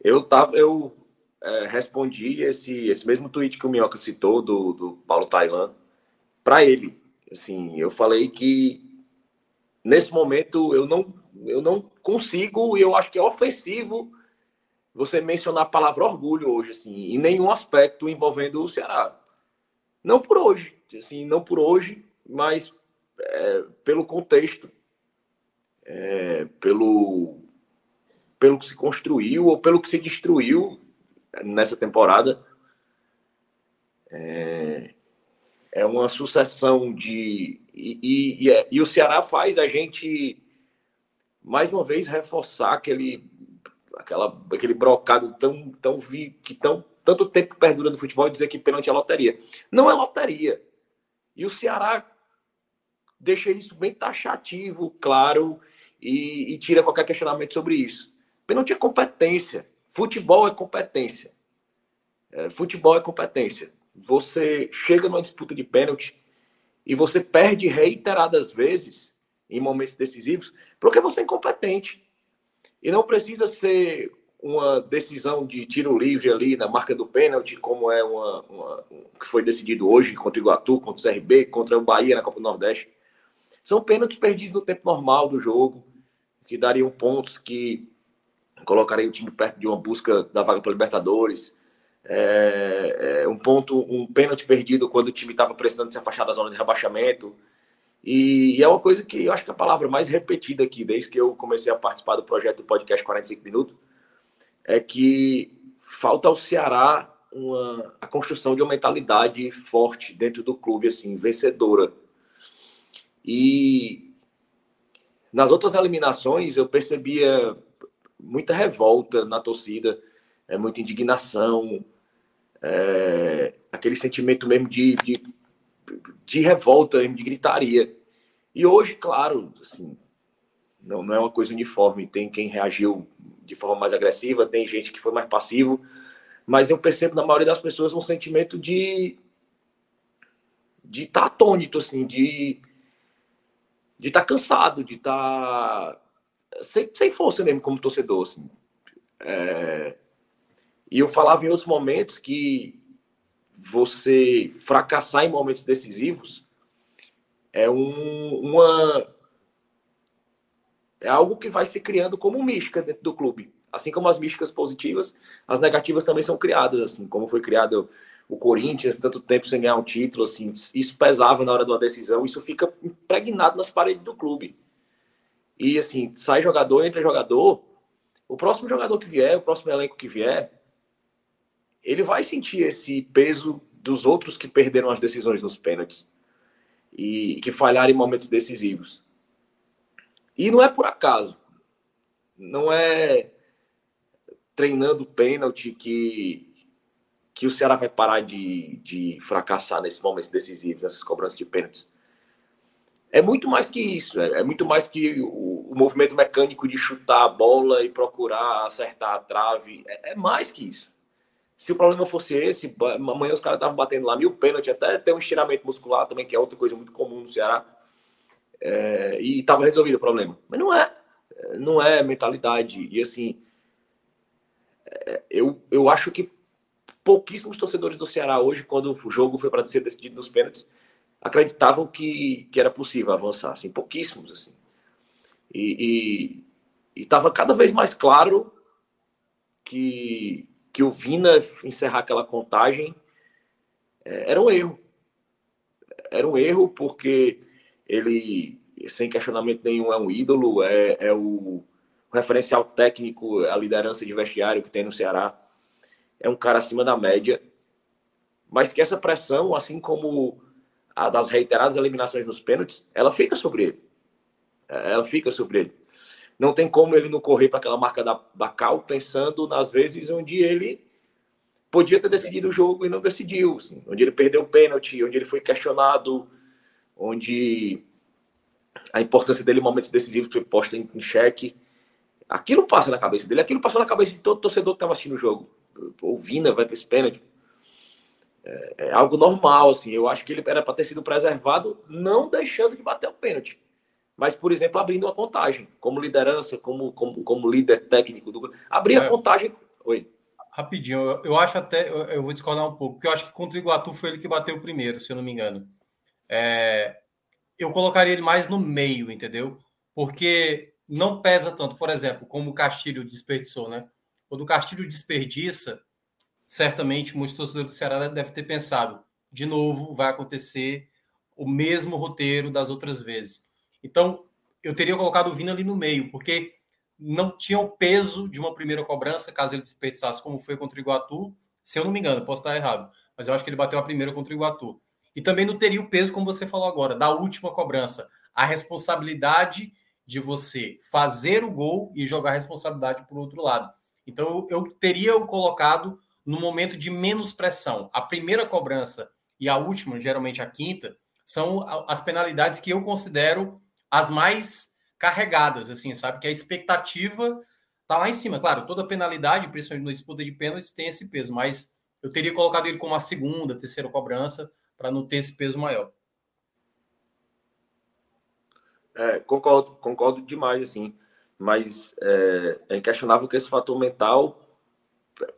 Eu tava, eu é, respondi esse, esse mesmo tweet que o Minhoca citou do, do Paulo Tailan para ele. Assim, eu falei que nesse momento eu não, eu não consigo e eu acho que é ofensivo você mencionar a palavra orgulho hoje, assim, em nenhum aspecto envolvendo o Ceará. Não por hoje, assim, não por hoje, mas é, pelo contexto, é, pelo, pelo que se construiu ou pelo que se destruiu nessa temporada. É, é uma sucessão de. E, e, e, é, e, o Ceará faz a gente, mais uma vez, reforçar aquele, aquela, aquele brocado tão, tão vi, que tão, tanto tempo perdura no futebol e dizer que pênalti é loteria. Não é loteria. E o Ceará deixa isso bem taxativo, claro, e, e tira qualquer questionamento sobre isso. Pênalti é competência. Futebol é competência. É, futebol é competência. Você chega numa disputa de pênalti e você perde reiteradas vezes em momentos decisivos porque você é incompetente. E não precisa ser uma decisão de tiro livre ali na marca do pênalti, como é uma, uma que foi decidido hoje contra o Iguatu, contra o CRB, contra o Bahia na Copa do Nordeste. São pênaltis perdidos no tempo normal do jogo, que dariam pontos que colocariam o time perto de uma busca da vaga para Libertadores. É, é, um ponto, um pênalti perdido quando o time estava precisando se afastar da zona de rebaixamento. E, e, é uma coisa que eu acho que é a palavra mais repetida aqui, desde que eu comecei a participar do projeto do podcast 45 Minutos, é que falta ao Ceará uma, a construção de uma mentalidade forte dentro do clube, assim, vencedora. E nas outras eliminações eu percebia muita revolta na torcida, é, muita indignação, é, aquele sentimento mesmo de, de, de revolta, de gritaria. E hoje, claro, assim, não, não é uma coisa uniforme. Tem quem reagiu de forma mais agressiva, tem gente que foi mais passivo, mas eu percebo na maioria das pessoas um sentimento de de estar tá atônito, assim, de de estar tá cansado, de estar tá sem, sem força mesmo como torcedor, assim. É, e eu falava em outros momentos que você fracassar em momentos decisivos é um, uma é algo que vai se criando como mística dentro do clube. Assim como as místicas positivas, as negativas também são criadas, assim como foi criado o Corinthians, tanto tempo sem ganhar um título, assim, isso pesava na hora de uma decisão, isso fica impregnado nas paredes do clube. E assim, sai jogador, entra jogador, o próximo jogador que vier, o próximo elenco que vier, ele vai sentir esse peso dos outros que perderam as decisões nos pênaltis e que falharam em momentos decisivos. E não é por acaso. Não é treinando pênalti que, que o Ceará vai parar de, de fracassar nesses momentos decisivos, nessas cobranças de pênaltis. É muito mais que isso. É, é muito mais que o, o, movimento mecânico de chutar a bola e procurar acertar a trave. É, é mais que isso. Se o problema fosse esse, amanhã os caras estavam batendo lá mil pênaltis, até ter um estiramento muscular também, que é outra coisa muito comum no Ceará. É, e estava resolvido o problema. Mas não é. Não é mentalidade. E assim, é, eu, eu acho que pouquíssimos torcedores do Ceará hoje, quando o jogo foi para ser decidido nos pênaltis, acreditavam que, que era possível avançar. Assim, pouquíssimos. Assim. E estava cada vez mais claro que que o Vina encerrar aquela contagem é, era um erro. Era um erro porque ele, sem questionamento nenhum, é um ídolo, é, é o, o referencial técnico, a liderança de vestiário que tem no Ceará. É um cara acima da média. Mas que essa pressão, assim como a das reiteradas eliminações nos pênaltis, ela fica sobre ele. Ela fica sobre ele. Não tem como ele não correr para aquela marca da, Cal pensando nas vezes onde ele podia ter decidido o jogo e não decidiu. Assim, onde ele perdeu o pênalti, onde ele foi questionado, onde a importância dele em momentos decisivos foi posta em, em xeque. Aquilo passa na cabeça dele, aquilo passou na cabeça de todo torcedor que estava assistindo o jogo. O Vina vai para esse pênalti. É, é, algo normal, assim. Eu acho que ele era para ter sido preservado, não deixando de bater o pênalti mas, por exemplo, abrindo uma contagem, como liderança, como, como, como líder técnico do abrir é. a contagem. Oi. Rapidinho, eu, eu acho até, eu, eu, vou discordar um pouco, porque eu acho que contra o Iguatu foi ele que bateu primeiro, se eu não me engano. É, eu colocaria ele mais no meio, entendeu? Porque não pesa tanto, por exemplo, como o Castilho desperdiçou, né? Quando o Castilho desperdiça, certamente muitos torcedores do Ceará devem ter pensado, de novo vai acontecer o mesmo roteiro das outras vezes. Então, eu teria colocado o Vina ali no meio, porque não tinha o peso de uma primeira cobrança, caso ele desperdiçasse, como foi contra o Iguatu. Se eu não me engano, posso estar errado, mas eu acho que ele bateu a primeira contra o Iguatu. E também não teria o peso, como você falou agora, da última cobrança. A responsabilidade de você fazer o gol e jogar a responsabilidade para o outro lado. Então, eu, eu teria o colocado no momento de menos pressão. A primeira cobrança e a última, geralmente a quinta, são as penalidades que eu considero as mais carregadas, assim, sabe? Que a expectativa tá lá em cima. Claro, toda penalidade, principalmente na disputa de pênaltis, tem esse peso, mas eu teria colocado ele como a segunda, terceira cobrança, para não ter esse peso maior. É, concordo, concordo demais, assim. Mas é, é inquestionável que esse fator mental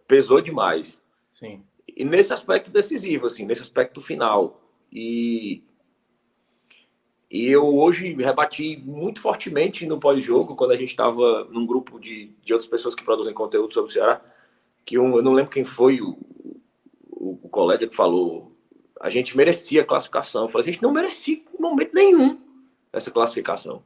pesou demais. Sim. E nesse aspecto decisivo, assim, nesse aspecto final. E e eu hoje rebati muito fortemente no pós-jogo, quando a gente estava num grupo de, de outras pessoas que produzem conteúdo sobre o Ceará, que um, eu não lembro quem foi o, o, o, colega que falou, a gente merecia a classificação. Eu falei, a gente não merecia em momento nenhum essa classificação.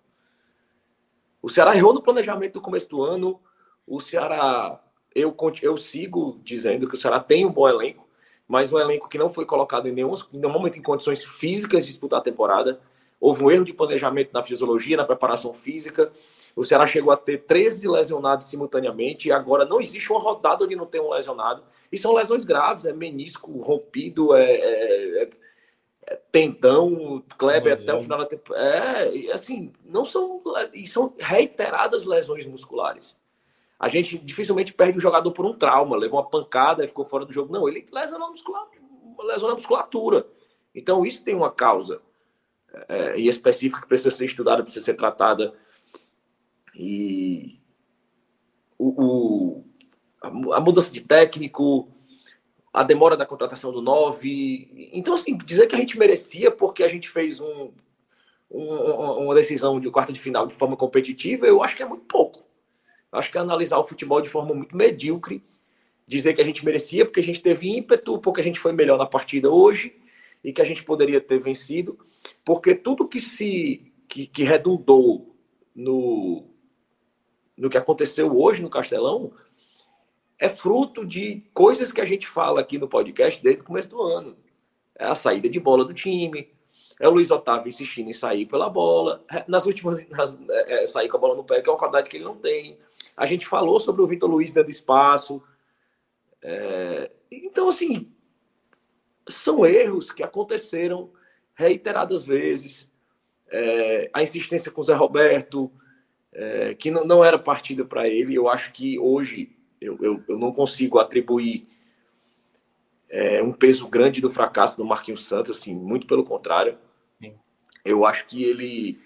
O Ceará errou no planejamento do começo do ano, o Ceará, eu, eu sigo dizendo que o Ceará tem um bom elenco, mas um elenco que não foi colocado em nenhum, em nenhum momento em condições físicas de disputar a temporada, Houve um erro de planejamento na fisiologia, na preparação física. O Ceará chegou a ter 13 lesionados simultaneamente e agora não existe uma rodada onde não tem um lesionado. E são lesões graves, é menisco rompido, é, é, é, é tendão, Kleber até o final da temporada. É, assim, não são. E são reiteradas lesões musculares. A gente dificilmente perde o jogador por um trauma, levou uma pancada e ficou fora do jogo. Não, ele lesiona a musculatura. Lesiona a musculatura. Então, isso tem uma causa é, e específica que precisa ser estudada, precisa ser tratada. E o, o, a mudança de técnico, a demora da contratação do 9. Então, assim, dizer que a gente merecia porque a gente fez um, um, uma decisão de quarta de final de forma competitiva, eu acho que é muito pouco. Eu acho que é analisar o futebol de forma muito medíocre, dizer que a gente merecia porque a gente teve ímpeto, porque a gente foi melhor na partida hoje e que a gente poderia ter vencido, porque tudo que se que, que redundou no, no que aconteceu hoje no Castelão é fruto de coisas que a gente fala aqui no podcast desde o começo do ano. É a saída de bola do time, é o Luiz Otávio insistindo em sair pela bola, é, nas últimas nas, é, é, sair com a bola no pé, que é uma qualidade que ele não tem. A gente falou sobre o Vitor Luiz dando espaço. É, então, assim, são erros que aconteceram reiteradas vezes. É, a insistência com o Zé Roberto, é, que não, não era partida para ele, eu acho que hoje eu, eu, eu não consigo atribuir é, um peso grande do fracasso do Marquinhos Santos, assim, muito pelo contrário. Sim. Eu acho que ele,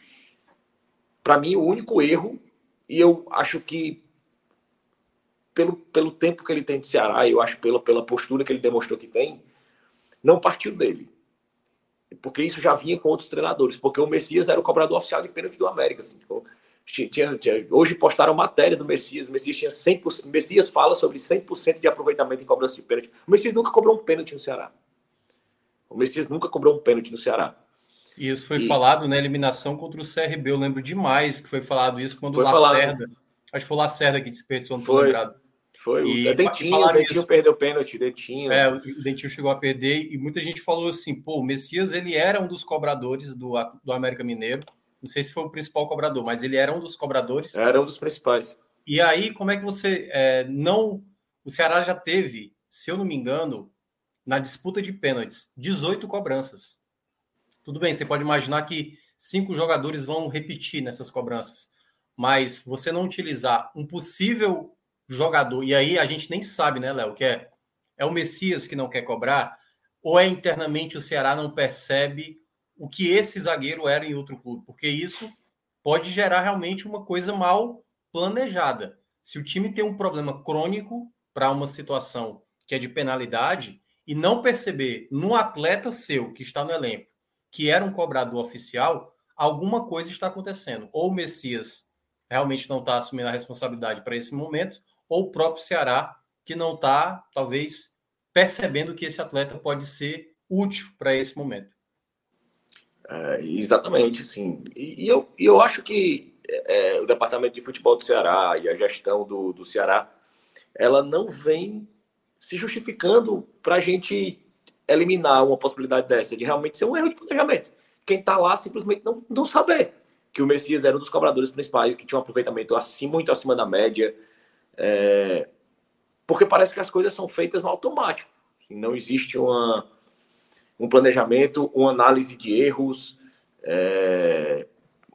para mim, o único erro, e eu acho que pelo, pelo tempo que ele tem de Ceará, eu acho pela, pela postura que ele demonstrou que tem, não partiu dele. Porque isso já vinha com outros treinadores, porque o Messias era o cobrador oficial de pênalti do América. Assim, tipo, tinha, tinha, hoje postaram matéria do Messias, o Messias tinha 100%, o Messias fala sobre 100% de aproveitamento em cobrança de pênalti. O Messias nunca cobrou um pênalti no Ceará. O Messias nunca cobrou um pênalti no Ceará. Isso foi e... falado na eliminação contra o CRB. Eu lembro demais que foi falado isso quando o Lacerda. Falado. Acho que foi o Lacerda que desperdiçou, não foi lembrado. Foi e, o Dentinho, o Dentinho perdeu pênalti, Dentinho. É, o Dentinho chegou a perder e muita gente falou assim, pô, o Messias, ele era um dos cobradores do, do América Mineiro, não sei se foi o principal cobrador, mas ele era um dos cobradores. Era um dos principais. E aí, como é que você é, não... O Ceará já teve, se eu não me engano, na disputa de pênaltis, 18 cobranças. Tudo bem, você pode imaginar que cinco jogadores vão repetir nessas cobranças, mas você não utilizar um possível jogador, e aí a gente nem sabe, né, Léo, que é, é o Messias que não quer cobrar, ou é internamente o Ceará não percebe o que esse zagueiro era em outro clube, porque isso pode gerar realmente uma coisa mal planejada. Se o time tem um problema crônico para uma situação que é de penalidade e não perceber no atleta seu que está no elenco, que era um cobrador oficial, alguma coisa está acontecendo. Ou o Messias realmente não está assumindo a responsabilidade para esse momento, ou o próprio Ceará que não está, talvez, percebendo que esse atleta pode ser útil para esse momento. É, exatamente, sim. E, eu, eu acho que é, o departamento de futebol do Ceará e a gestão do, do Ceará, ela não vem se justificando para a gente eliminar uma possibilidade dessa, de realmente ser um erro de planejamento. Quem está lá simplesmente não, não saber que o Messias era um dos cobradores principais, que tinha um aproveitamento assim, muito acima da média. É, porque parece que as coisas são feitas no automático. Não existe uma, um planejamento, uma análise de erros, é,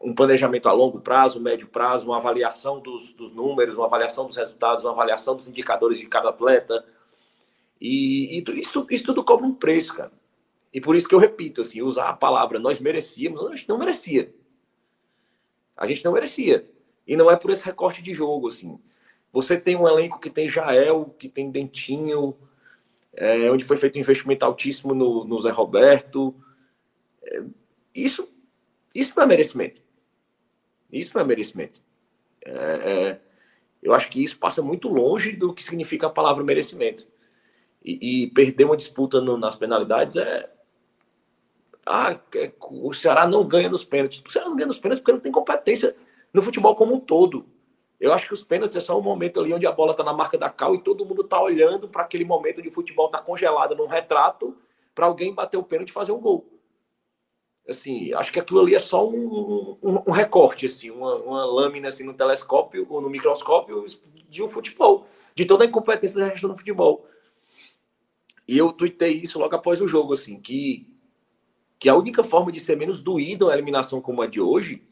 um planejamento a longo prazo, médio prazo, uma avaliação dos, dos, números, uma avaliação dos resultados, uma avaliação dos indicadores de cada atleta. E, e isso, isso tudo cobra um preço, cara. E por isso que eu repito, assim, usar a palavra nós merecíamos, a gente não merecia. A gente não merecia. E não é por esse recorte de jogo, assim. Você tem um elenco que tem Jael, que tem Dentinho, é, onde foi feito um investimento altíssimo no, no Zé Roberto. É, isso, isso não é merecimento. Isso não é merecimento. É, é, eu acho que isso passa muito longe do que significa a palavra merecimento. E, e perder uma disputa no, nas penalidades é. Ah, é, o Ceará não ganha nos pênaltis. O Ceará não ganha nos pênaltis porque não tem competência no futebol como um todo. Eu acho que os pênaltis é só um momento ali onde a bola está na marca da cal e todo mundo está olhando para aquele momento de futebol tá congelado num retrato para alguém bater o pênalti e fazer um gol. Assim, acho que aquilo ali é só um, um, um recorte, assim, uma, uma, lâmina assim, no telescópio ou no microscópio de um futebol, de toda a incompetência da gestão do futebol. E eu tuitei isso logo após o jogo, assim, que, que a única forma de ser menos doído a eliminação como a de hoje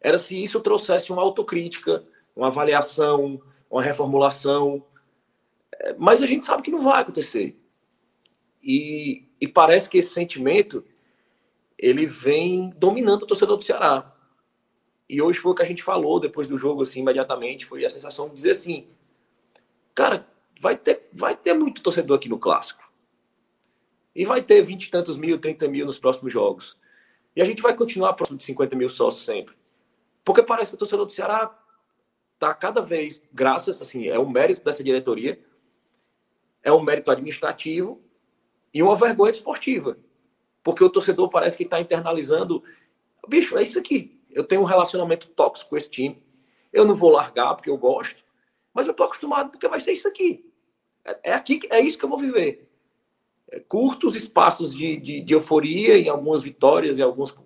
era se isso trouxesse uma autocrítica, uma avaliação, uma reformulação. Mas a gente sabe que não vai acontecer. E, e parece que esse sentimento ele vem dominando o torcedor do Ceará. E hoje foi o que a gente falou depois do jogo, assim, imediatamente, foi a sensação de dizer assim, cara, vai ter, vai ter muito torcedor aqui no Clássico. E vai ter vinte e tantos mil, 30 mil nos próximos jogos. E a gente vai continuar próximo de 50 mil sócios sempre. Porque parece que o torcedor do Ceará está cada vez, graças, assim, é um mérito dessa diretoria, é um mérito administrativo e uma vergonha esportiva. Porque o torcedor parece que está internalizando. Bicho, é isso aqui. Eu tenho um relacionamento tóxico com esse time. Eu não vou largar porque eu gosto, mas eu estou acostumado porque vai ser isso aqui. É, é, aqui, é isso que eu vou viver. É, curtos espaços de, de, de euforia em algumas vitórias e alguns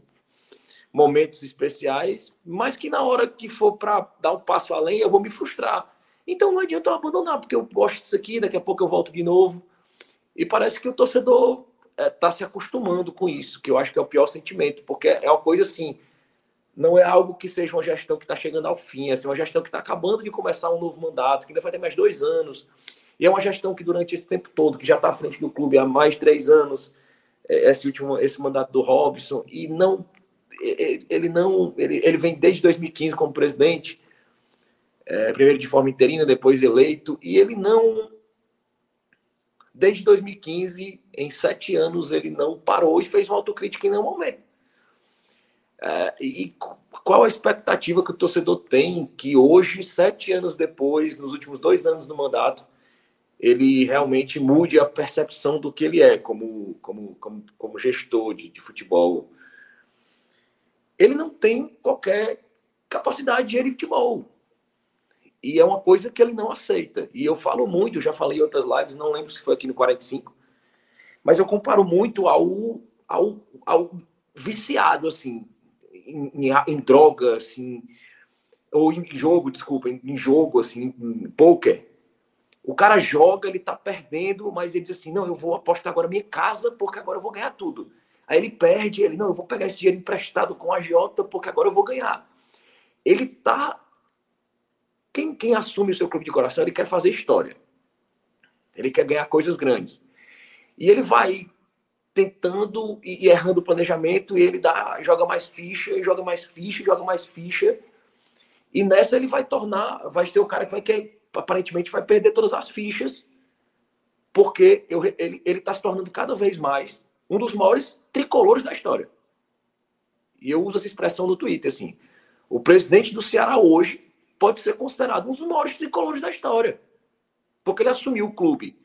momentos especiais, mas que na hora que for para dar um passo além, eu vou me frustrar. Então não adianta eu abandonar, porque eu gosto disso aqui, daqui a pouco eu volto de novo. E parece que o torcedor está é, se acostumando com isso, que eu acho que é o pior sentimento, porque é uma coisa assim, não é algo que seja uma gestão que está chegando ao fim, é assim, uma gestão que está acabando de começar um novo mandato, que ainda vai ter mais dois anos. E é uma gestão que durante esse tempo todo, que já está à frente do clube há mais três anos, é, esse último esse mandato do Robson, e não ele não ele, ele vem desde 2015 como presidente, é, primeiro de forma interina, depois eleito, e ele não desde 2015, em sete anos, ele não parou e fez uma autocrítica em nenhum momento. É, e qual a expectativa que o torcedor tem que hoje, sete anos depois, nos últimos dois anos do mandato, ele realmente mude a percepção do que ele é como, como, como, como gestor de, de futebol ele não tem qualquer capacidade de gerir futebol. E é uma coisa que ele não aceita. E eu falo muito, já falei em outras lives, não lembro se foi aqui no 45, mas eu comparo muito ao, ao, ao viciado, assim, em, em, em droga, assim, ou em jogo, desculpa, em, em jogo, assim, em poker. O cara joga, ele tá perdendo, mas ele diz assim: não, eu vou apostar agora minha casa porque agora eu vou ganhar tudo. Aí ele perde, ele, não, eu vou pegar esse dinheiro emprestado com a Jota porque agora eu vou ganhar. Ele tá. Quem, quem assume o seu clube de coração, ele quer fazer história. Ele quer ganhar coisas grandes. E ele vai tentando e, errando o planejamento, e ele dá, joga mais ficha, joga mais ficha, joga mais ficha. E nessa ele vai tornar, vai ser o cara que vai, quer, aparentemente vai perder todas as fichas, porque eu, ele está se tornando cada vez mais um dos maiores tricolores da história. E eu uso essa expressão no Twitter, assim. O presidente do Ceará hoje pode ser considerado um dos maiores tricolores da história. Porque ele assumiu o clube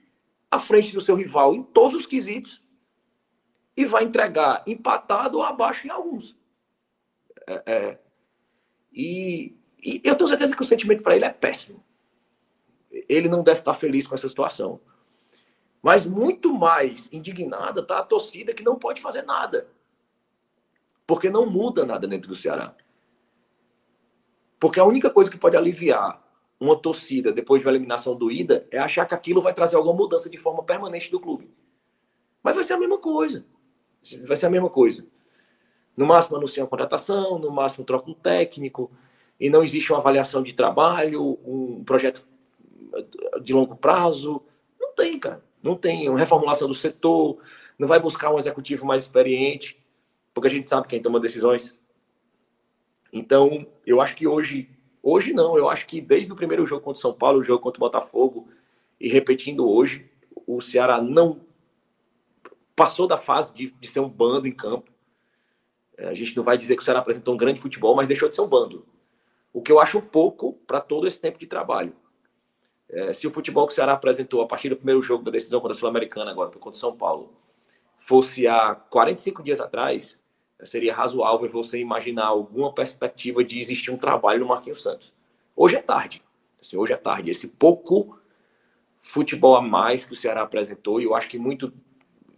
à frente do seu rival em todos os quesitos e vai entregar empatado ou abaixo em alguns. É, é. E, e, eu tenho certeza que o sentimento para ele é péssimo. Ele não deve estar feliz com essa situação. Mas muito mais indignada está a torcida que não pode fazer nada. Porque não muda nada dentro do Ceará. Porque a única coisa que pode aliviar uma torcida depois de uma eliminação doída é achar que aquilo vai trazer alguma mudança de forma permanente do clube. Mas vai ser a mesma coisa. Vai ser a mesma coisa. No máximo anuncia uma contratação, no máximo troca um técnico, e não existe uma avaliação de trabalho, um projeto de longo prazo. Não tem, cara. Não tem uma reformulação do setor, não vai buscar um executivo mais experiente, porque a gente sabe quem toma decisões. Então, eu acho que hoje, hoje não, eu acho que desde o primeiro jogo contra o São Paulo, o jogo contra o Botafogo, e repetindo hoje, o Ceará não passou da fase de, de ser um bando em campo. É, a gente não vai dizer que o Ceará apresentou um grande futebol, mas deixou de ser um bando. O que eu acho pouco para todo esse tempo de trabalho. É, se o futebol que o Ceará apresentou a partir do primeiro jogo da decisão contra a Sul-Americana, agora contra o São Paulo, fosse há 45 dias atrás, seria razoável você imaginar alguma perspectiva de existir um trabalho no Marquinhos Santos. Hoje é tarde. Assim, hoje é tarde. Esse pouco futebol a mais que o Ceará apresentou, e eu acho que muito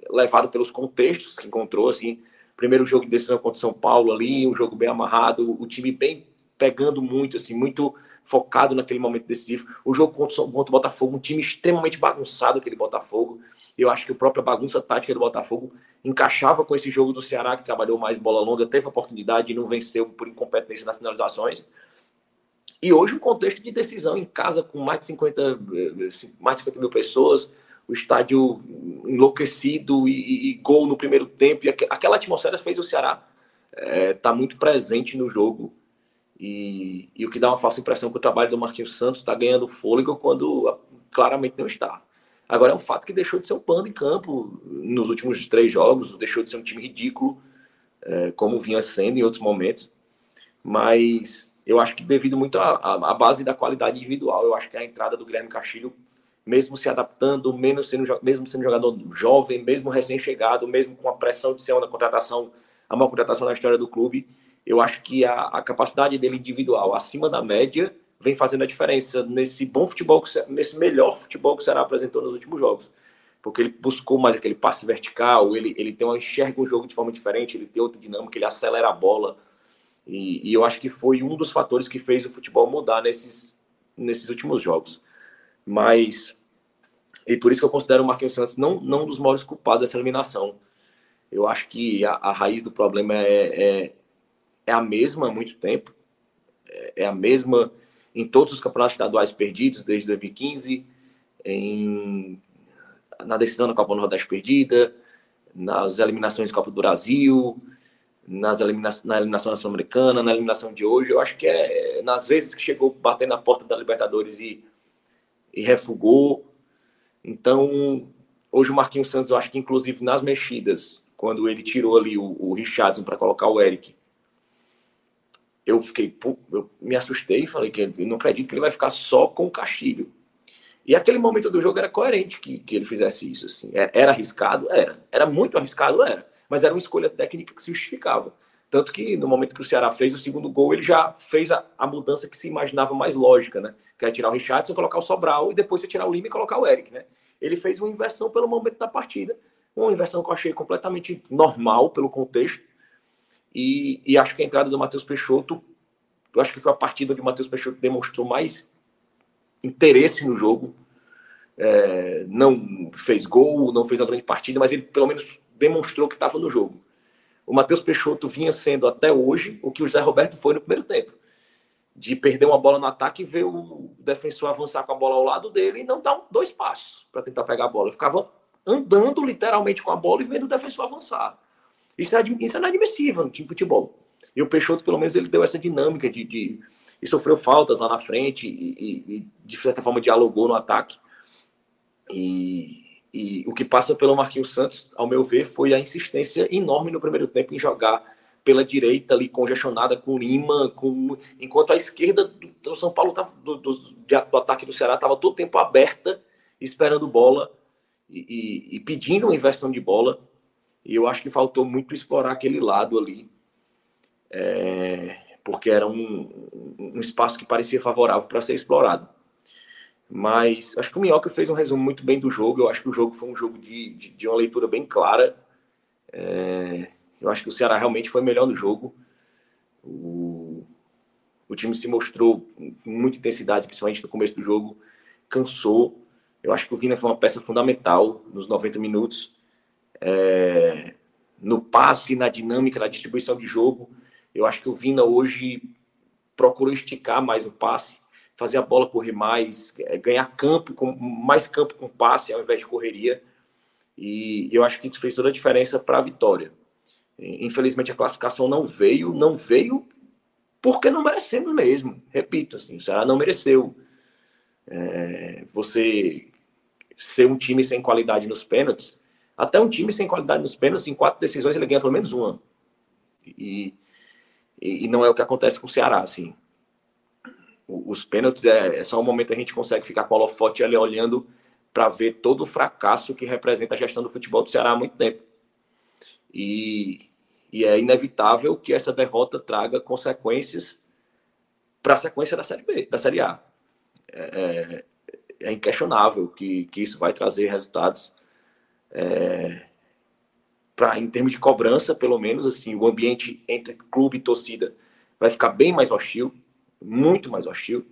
levado pelos contextos que encontrou, assim, primeiro jogo de decisão contra o São Paulo ali, um jogo bem amarrado, o time bem pegando muito, assim, muito focado naquele momento decisivo. O jogo contra, o Botafogo, um time extremamente bagunçado, aquele Botafogo. Eu acho que a própria bagunça tática do Botafogo encaixava com esse jogo do Ceará, que trabalhou mais bola longa, teve oportunidade e não venceu por incompetência nas finalizações. E hoje, um contexto de decisão em casa, com mais de 50, eh, mais de 50 mil pessoas, o estádio enlouquecido e, e, e gol no primeiro tempo. E aquela atmosfera fez o Ceará estar é, tá muito presente no jogo. E, e, o que dá uma falsa impressão que o trabalho do Marquinhos Santos está ganhando fôlego quando claramente não está. Agora é um fato que deixou de ser um pano em campo nos últimos três jogos, deixou de ser um time ridículo, é, como vinha sendo em outros momentos. Mas eu acho que devido muito à, base da qualidade individual, eu acho que a entrada do Guilherme Castilho, mesmo se adaptando, mesmo sendo, mesmo sendo jogador jovem, mesmo recém-chegado, mesmo com a pressão de ser uma contratação, a maior contratação da história do clube, eu acho que a, a, capacidade dele individual acima da média vem fazendo a diferença nesse bom futebol, nesse melhor futebol que o Ceará apresentou nos últimos jogos. Porque ele buscou mais aquele passe vertical, ele, ele tem uma, enxerga o jogo de forma diferente, ele tem outra dinâmica, ele acelera a bola. E, e eu acho que foi um dos fatores que fez o futebol mudar nesses, nesses últimos jogos. Mas, e por isso que eu considero o Marquinhos Santos não, não um dos maiores culpados dessa eliminação. Eu acho que a, a raiz do problema é, é é a mesma há muito tempo, é, a mesma em todos os campeonatos estaduais perdidos desde 2015, em, na decisão da Copa do Nordeste perdida, nas eliminações da Copa do Brasil, nas elimina na eliminação sul-americana, na eliminação de hoje. Eu acho que é nas vezes que chegou batendo na porta da Libertadores e, e refugou. Então, hoje o Marquinhos Santos, eu acho que inclusive nas mexidas, quando ele tirou ali o, o Richardson para colocar o Eric, eu fiquei, eu me assustei e falei que eu não acredito que ele vai ficar só com o Castilho. E aquele momento do jogo era coerente que, que ele fizesse isso. Assim. É, era arriscado? Era. Era muito arriscado? Era. Mas era uma escolha técnica que se justificava. Tanto que no momento que o Ceará fez o segundo gol, ele já fez a, a mudança que se imaginava mais lógica, né? Que era tirar o Richardson, colocar o Sobral e depois você tirar o Lima e colocar o Eric, né? Ele fez uma inversão pelo momento da partida. Uma inversão que eu achei completamente normal pelo contexto e, e acho que a entrada do Matheus Peixoto, eu acho que foi a partida onde o Matheus Peixoto demonstrou mais interesse no jogo. É, não fez gol, não fez uma grande partida, mas ele pelo menos demonstrou que estava no jogo. O Matheus Peixoto vinha sendo até hoje o que o José Roberto foi no primeiro tempo. De perder uma bola no ataque e ver o defensor avançar com a bola ao lado dele e não dar dois passos para tentar pegar a bola. Ele ficava andando literalmente com a bola e vendo o defensor avançar. Isso é, isso é inadmissível no time de futebol. E o Peixoto, pelo menos, ele deu essa dinâmica de, de e sofreu faltas lá na frente e, e, e de certa forma dialogou no ataque. E, e o que passa pelo Marquinhos Santos, ao meu ver, foi a insistência enorme no primeiro tempo em jogar pela direita ali congestionada com Lima, com enquanto a esquerda do, São Paulo tava, do, do, do ataque do Ceará estava todo tempo aberta, esperando bola e, e, e, pedindo uma inversão de bola. E eu acho que faltou muito explorar aquele lado ali, é, porque era um, um espaço que parecia favorável para ser explorado. Mas acho que o Minhoca fez um resumo muito bem do jogo. Eu acho que o jogo foi um jogo de, de, de uma leitura bem clara. É, eu acho que o Ceará realmente foi melhor no jogo. O, o time se mostrou com muita intensidade, principalmente no começo do jogo. Cansou. Eu acho que o Vina foi uma peça fundamental nos 90 minutos. É, no passe, na dinâmica, na distribuição de jogo. Eu acho que o Vina hoje procurou esticar mais o passe, fazer a bola correr mais, é, ganhar campo, com mais campo com passe ao invés de correria. E eu acho que isso fez toda a diferença para a vitória. Infelizmente a classificação não veio, não veio porque não merecemos mesmo. Repito, assim, o Ceará não mereceu. É, você ser um time sem qualidade nos pênaltis, até um time sem qualidade nos pênaltis, em quatro decisões ele ganha pelo menos uma. E, e, e não é o que acontece com o Ceará, assim. os pênaltis é, é, só um momento que a gente consegue ficar com o holofote ali olhando para ver todo o fracasso que representa a gestão do futebol do Ceará há muito tempo. E, e é inevitável que essa derrota traga consequências para a sequência da Série B, da Série A. É, é, é inquestionável que, que isso vai trazer resultados é, em termos de cobrança, pelo menos assim, o ambiente entre clube e torcida vai ficar bem mais hostil, muito mais hostil.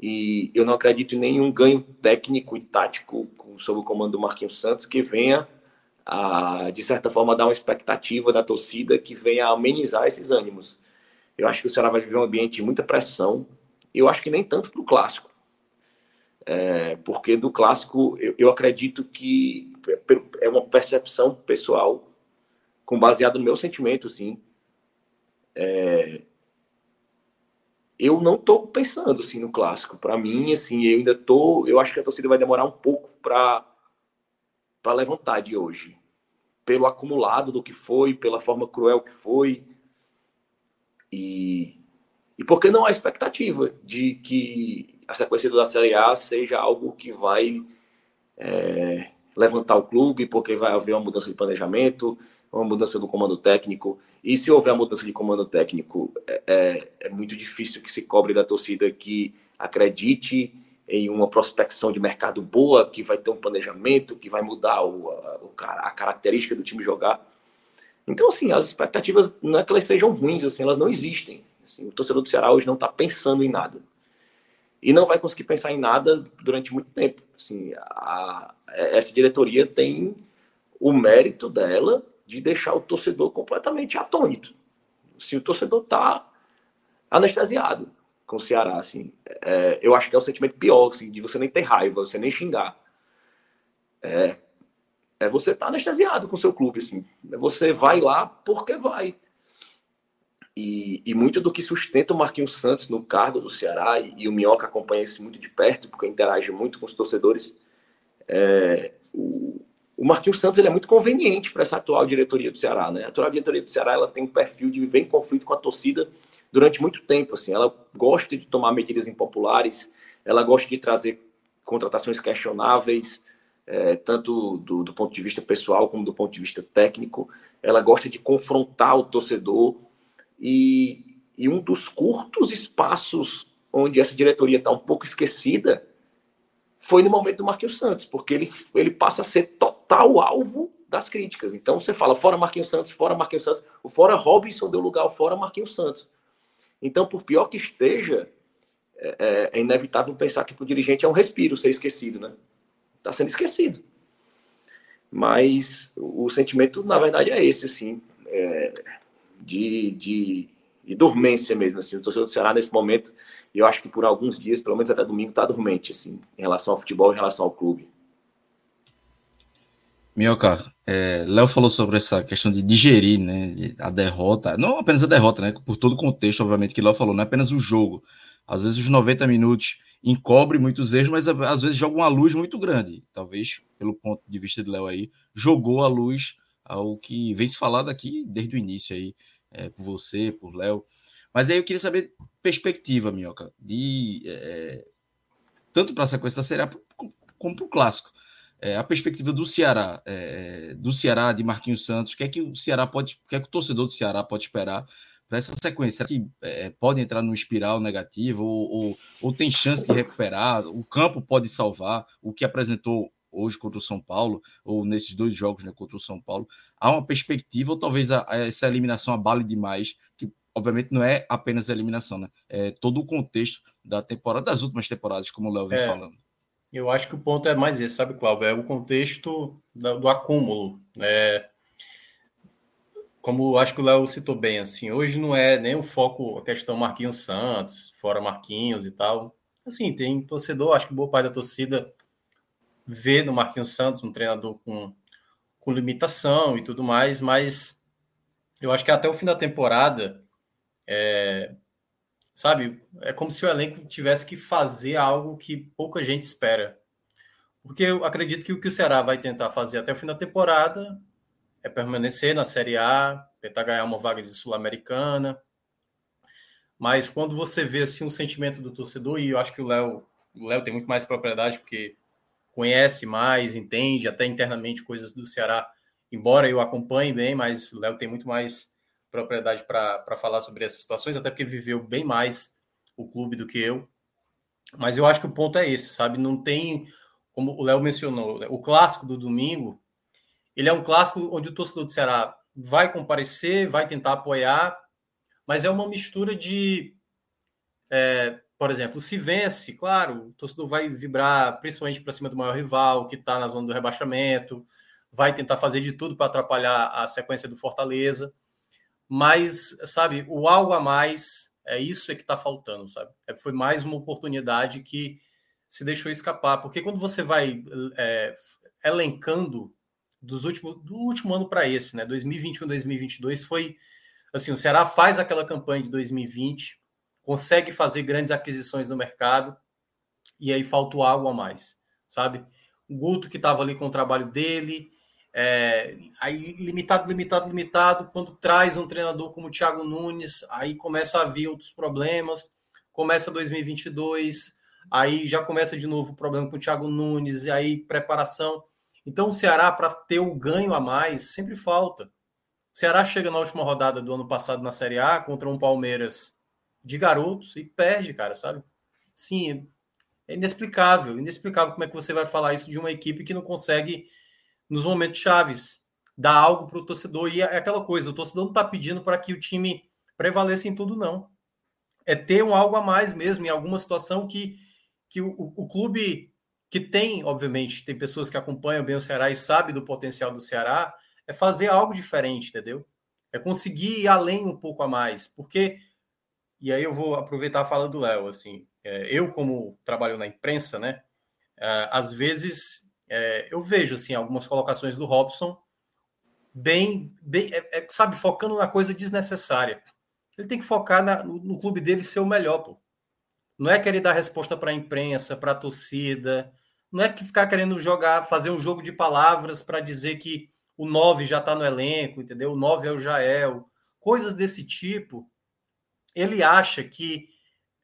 E eu não acredito em nenhum ganho técnico e tático sob o comando do Marquinhos Santos que venha a, de certa forma, dar uma expectativa da torcida que venha amenizar esses ânimos. Eu acho que o Ceará vai viver um ambiente de muita pressão. Eu acho que nem tanto para o clássico. É, porque do clássico eu, eu, acredito que é uma percepção pessoal, com baseado no meu sentimento, assim. É, eu não estou pensando assim no clássico. Para mim, assim, eu ainda tô. Eu acho que a torcida vai demorar um pouco para para levantar de hoje, pelo acumulado do que foi, pela forma cruel que foi. E, e porque não há expectativa de que a sequência da Série A seja algo que vai é, levantar o clube, porque vai haver uma mudança de planejamento, uma mudança do comando técnico. E se houver a mudança de comando técnico, é, é, é muito difícil que se cobre da torcida que acredite em uma prospecção de mercado boa, que vai ter um planejamento, que vai mudar o, a, a, característica do time jogar. Então, assim, as expectativas não é que elas sejam ruins, assim, elas não existem. Assim, o torcedor do Ceará hoje não está pensando em nada. E não vai conseguir pensar em nada durante muito tempo. Assim, a, essa diretoria tem o mérito dela de deixar o torcedor completamente atônito. Se o torcedor está anestesiado com o Ceará, assim. É, eu acho que é o sentimento pior, assim, de você nem ter raiva, você nem xingar. É, é você estar tá anestesiado com o seu clube, assim. Você vai lá porque vai. E, e, muito do que sustenta o Marquinhos Santos no cargo do Ceará, e, e o Minhoca acompanha isso muito de perto, porque interage muito com os torcedores, é, o, o Marquinhos Santos ele é muito conveniente para essa atual diretoria do Ceará, né? A atual diretoria do Ceará ela tem um perfil de viver em conflito com a torcida durante muito tempo, assim. Ela gosta de tomar medidas impopulares, ela gosta de trazer contratações questionáveis, é, tanto do, do, ponto de vista pessoal como do ponto de vista técnico. Ela gosta de confrontar o torcedor e, e um dos curtos espaços onde essa diretoria está um pouco esquecida foi no momento do Marquinhos Santos, porque ele, ele passa a ser total alvo das críticas. Então você fala fora Marquinhos Santos, fora Marquinhos Santos, o fora Robinson deu lugar fora Marquinhos Santos. Então, por pior que esteja, é, é, é inevitável pensar que para o dirigente é um respiro ser esquecido, né? Está sendo esquecido. Mas o, sentimento, na verdade, é esse, assim, é, de, de, de dormência mesmo, assim. O torcedor do Ceará, nesse momento, eu acho que por alguns dias, pelo menos até domingo, está dormente, assim, em relação ao futebol, em relação ao clube. Minhoca, é, Léo falou sobre essa questão de digerir né, a derrota, não apenas a derrota, né, por todo o contexto, obviamente, que Léo falou, não é apenas o jogo. Às vezes os 90 minutos encobre muitos erros, mas às vezes joga uma luz muito grande. Talvez, pelo ponto de vista de Léo aí, jogou a luz ao que vem se falado aqui desde o início aí, é, por você, por Léo. Mas aí eu queria saber perspectiva, Minhoca, de é, tanto para a sequência da Série como para o clássico. É, a perspectiva do Ceará, é, do Ceará de Marquinhos Santos, o que é que o Ceará pode, o que é que o torcedor do Ceará pode esperar para essa sequência? Será que é, pode entrar no espiral negativo ou, ou, ou, tem chance de recuperar? O campo pode salvar o que apresentou hoje contra o São Paulo ou nesses dois jogos né, contra o São Paulo? Há uma perspectiva ou talvez a, a essa eliminação abale demais, que obviamente não é apenas a eliminação, né? É todo o contexto da temporada, das últimas temporadas, como o Léo vem é, falando. Eu acho que o ponto é mais esse, sabe, Cláudio? É o contexto do, do acúmulo. Né? Como acho que o Léo citou bem, assim, hoje não é nem o foco a questão Marquinhos Santos, fora Marquinhos e tal. Assim, tem torcedor, acho que boa parte da torcida vê no Marquinhos Santos um treinador com, com limitação e tudo mais, mas eu acho que até o fim da temporada é, sabe? É como se o elenco tivesse que fazer algo que pouca gente espera. Porque eu acredito que o que o Ceará vai tentar fazer até o fim da temporada é permanecer na Série A, tentar ganhar uma vaga de Sul-Americana. Mas quando você vê assim um sentimento do torcedor, e eu acho que o Léo, o Léo tem muito mais propriedade porque conhece mais, entende até internamente coisas do Ceará, embora eu acompanhe bem, mas o Léo tem muito mais propriedade para falar sobre essas situações, até porque viveu bem mais o clube do que eu. Mas eu acho que o ponto é esse, sabe? Não tem, como o Léo mencionou, o clássico do domingo, ele é um clássico onde o torcedor do Ceará vai comparecer, vai tentar apoiar, mas é uma mistura de. É, por exemplo, se vence, claro, o torcedor vai vibrar principalmente para cima do maior rival, que está na zona do rebaixamento, vai tentar fazer de tudo para atrapalhar a sequência do Fortaleza mas, sabe, o algo a mais é isso é que está faltando, sabe? É, foi mais uma oportunidade que se deixou escapar, porque quando você vai é, elencando dos últimos, do último ano para esse, né, 2021, 2022, foi assim, o Ceará faz aquela campanha de 2020, consegue fazer grandes aquisições no mercado, e aí falta algo a mais, sabe? O Guto que estava ali com o trabalho dele, é, aí limitado, limitado, limitado. Quando traz um treinador como o Thiago Nunes, aí começa a vir outros problemas. Começa 2022, aí já começa de novo o problema com o Thiago Nunes, e aí preparação. Então o Ceará, para ter o ganho a mais, sempre falta. O Ceará chega na última rodada do ano passado na Série A contra um Palmeiras de garotos e perde, cara, sabe? Sim, é inexplicável, inexplicável como é que você vai falar isso de uma equipe que não consegue nos momentos chaves, dar algo para o torcedor. E é aquela coisa, o torcedor não está pedindo para que o time prevaleça em tudo, não. É ter um algo a mais mesmo, em alguma situação que, que o, o, clube que tem, obviamente, tem pessoas que acompanham bem o Ceará e sabe do potencial do Ceará, é fazer algo diferente, entendeu? É conseguir ir além um pouco a mais, porque e aí eu vou aproveitar a fala do Léo, assim, é, eu como trabalho na imprensa, né, é, às vezes é, eu vejo assim algumas colocações do Robson bem, bem é, é, sabe, focando na coisa desnecessária. Ele tem que focar na, no, no, clube dele ser o melhor, pô. Não é querer dar resposta para a imprensa, para a torcida. Não é que ficar querendo jogar, fazer um jogo de palavras para dizer que o 9 já está no elenco, entendeu? O 9 é o Jael. Coisas desse tipo. Ele acha que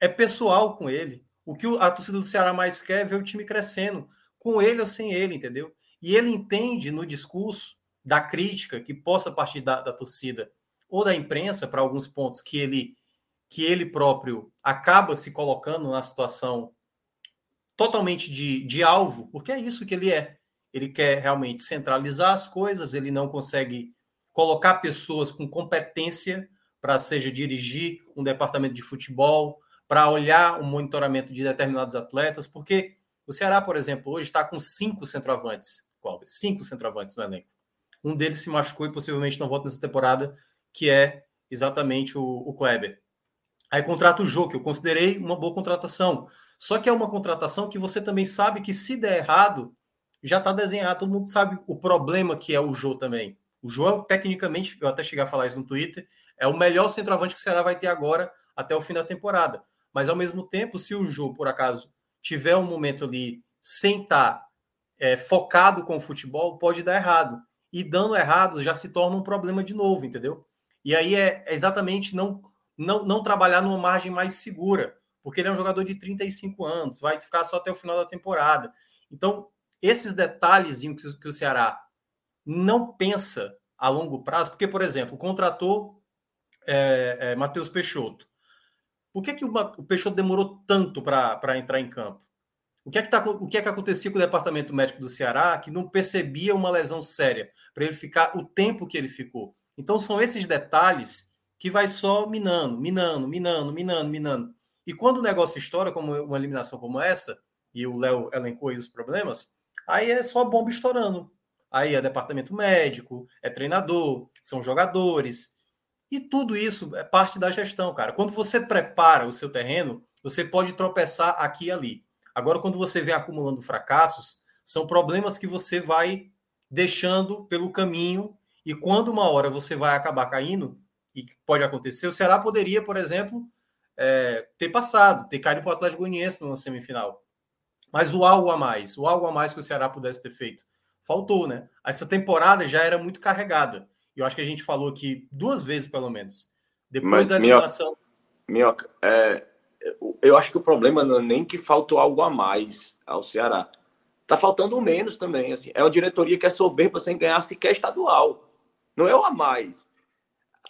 é pessoal com ele. O que a torcida do Ceará mais quer é ver o time crescendo com ele ou sem ele, entendeu? E ele entende no discurso da crítica que possa partir da, da torcida ou da imprensa para alguns pontos que ele que ele próprio acaba se colocando na situação totalmente de, de alvo, porque é isso que ele é. Ele quer realmente centralizar as coisas, ele não consegue colocar pessoas com competência para seja dirigir um departamento de futebol, para olhar o monitoramento de determinados atletas, porque o Ceará, por exemplo, hoje está com cinco centroavantes, Clóvis, cinco centroavantes no elenco. Um deles se machucou e possivelmente não volta nessa temporada, que é exatamente o, o Kleber. Aí contrata o Jô, que eu considerei uma boa contratação. Só que é uma contratação que você também sabe que se der errado, já está desenhado, todo mundo sabe o problema que é o Jô também. O Jô, tecnicamente, eu até cheguei a falar isso no Twitter, é o melhor centroavante que o Ceará vai ter agora até o fim da temporada. Mas, ao mesmo tempo, se o Jô, por acaso, tiver um momento ali sem estar tá, é, focado com o futebol, pode dar errado. E dando errado já se torna um problema de novo, entendeu? E aí é exatamente não, não, não trabalhar numa margem mais segura, porque ele é um jogador de 35 anos, vai ficar só até o final da temporada. Então, esses detalhes que, o Ceará não pensa a longo prazo, porque, por exemplo, contratou é, é, Matheus Peixoto. Por que, que o, Peixoto demorou tanto para entrar em campo? O que, é que tá, o que é que acontecia com o departamento médico do Ceará que não percebia uma lesão séria para ele ficar o tempo que ele ficou? Então são esses detalhes que vai só minando, minando, minando, minando, minando. E quando o negócio estoura, como uma eliminação como essa, e o Léo elencou aí os problemas, aí é só bomba estourando. Aí é departamento médico, é treinador, são jogadores. E tudo isso é parte da gestão, cara. Quando você prepara o seu terreno, você pode tropeçar aqui e ali. Agora, quando você vem acumulando fracassos, são problemas que você vai deixando pelo caminho, e quando uma hora você vai acabar caindo, e pode acontecer, o Ceará poderia, por exemplo, é, ter passado, ter caído para o Atlético Goianiense numa semifinal. Mas o algo a mais, o algo a mais que o Ceará pudesse ter feito, faltou, né? Essa temporada já era muito carregada. Eu acho que a gente falou aqui duas vezes, pelo menos. Depois Mas, da eliminação. Minhoca, é, eu acho que o problema não é nem que faltou algo a mais ao Ceará. Tá faltando menos também. Assim. É uma diretoria que é soberba sem ganhar sequer estadual. Não é o a mais.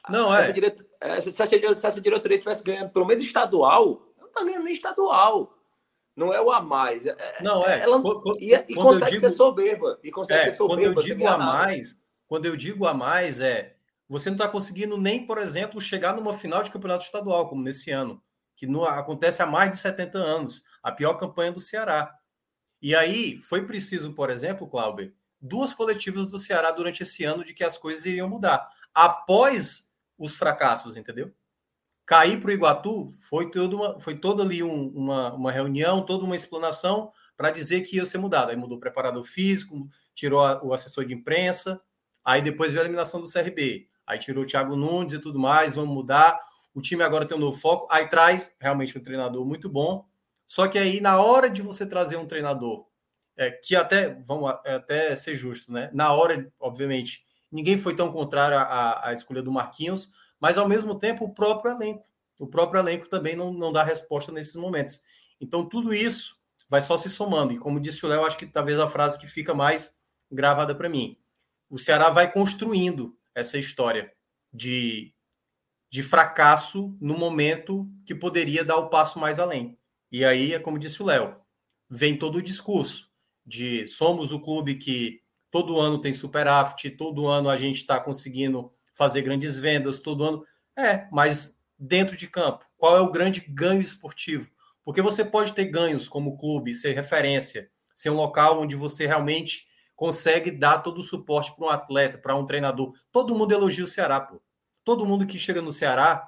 Não é. Direto... É, se, essa, diretoria tivesse ganhando pelo menos estadual, não tá ganhando nem estadual. Não é o a mais. É, é, não é. Ela... Quando, e, e consegue digo... ser soberba. E consegue é, ser soberba. Quando eu digo a mais, quando eu digo a mais, é você não está conseguindo nem, por exemplo, chegar numa final de campeonato estadual, como nesse ano, que acontece há mais de 70 anos, a pior campanha do Ceará. E aí foi preciso, por exemplo, Cláudio, duas coletivas do Ceará durante esse ano de que as coisas iriam mudar. Após os fracassos, entendeu? Cair para o Iguatu foi, toda uma, foi toda ali um, uma, uma reunião, toda uma explanação para dizer que ia ser mudado. Aí mudou o preparador físico, tirou a, o assessor de imprensa, aí depois veio a eliminação do CRB. Aí tirou o Thiago Nunes e tudo mais, vamos mudar. O time agora tem um novo foco. Aí traz realmente um treinador muito bom. Só que aí, na hora de você trazer um treinador, é, que até, vamos até ser justo, né? Na hora, obviamente, ninguém foi tão contrário à, à escolha do Marquinhos, mas ao mesmo tempo o próprio elenco. O próprio elenco também não, não dá resposta nesses momentos. Então, tudo isso vai só se somando. E como disse o Léo, acho que talvez a frase que fica mais gravada para mim. O Ceará vai construindo essa história de, de fracasso no momento que poderia dar o passo mais além. E aí é como disse o Léo, vem todo o discurso de somos o clube que todo ano tem superávit, todo ano a gente está conseguindo fazer grandes vendas, todo ano. É, mas dentro de campo, qual é o grande ganho esportivo? Porque você pode ter ganhos como clube, ser referência, ser um local onde você realmente consegue dar todo o suporte para um atleta, para um treinador. Todo mundo elogia o Ceará, pô. Todo mundo que chega no Ceará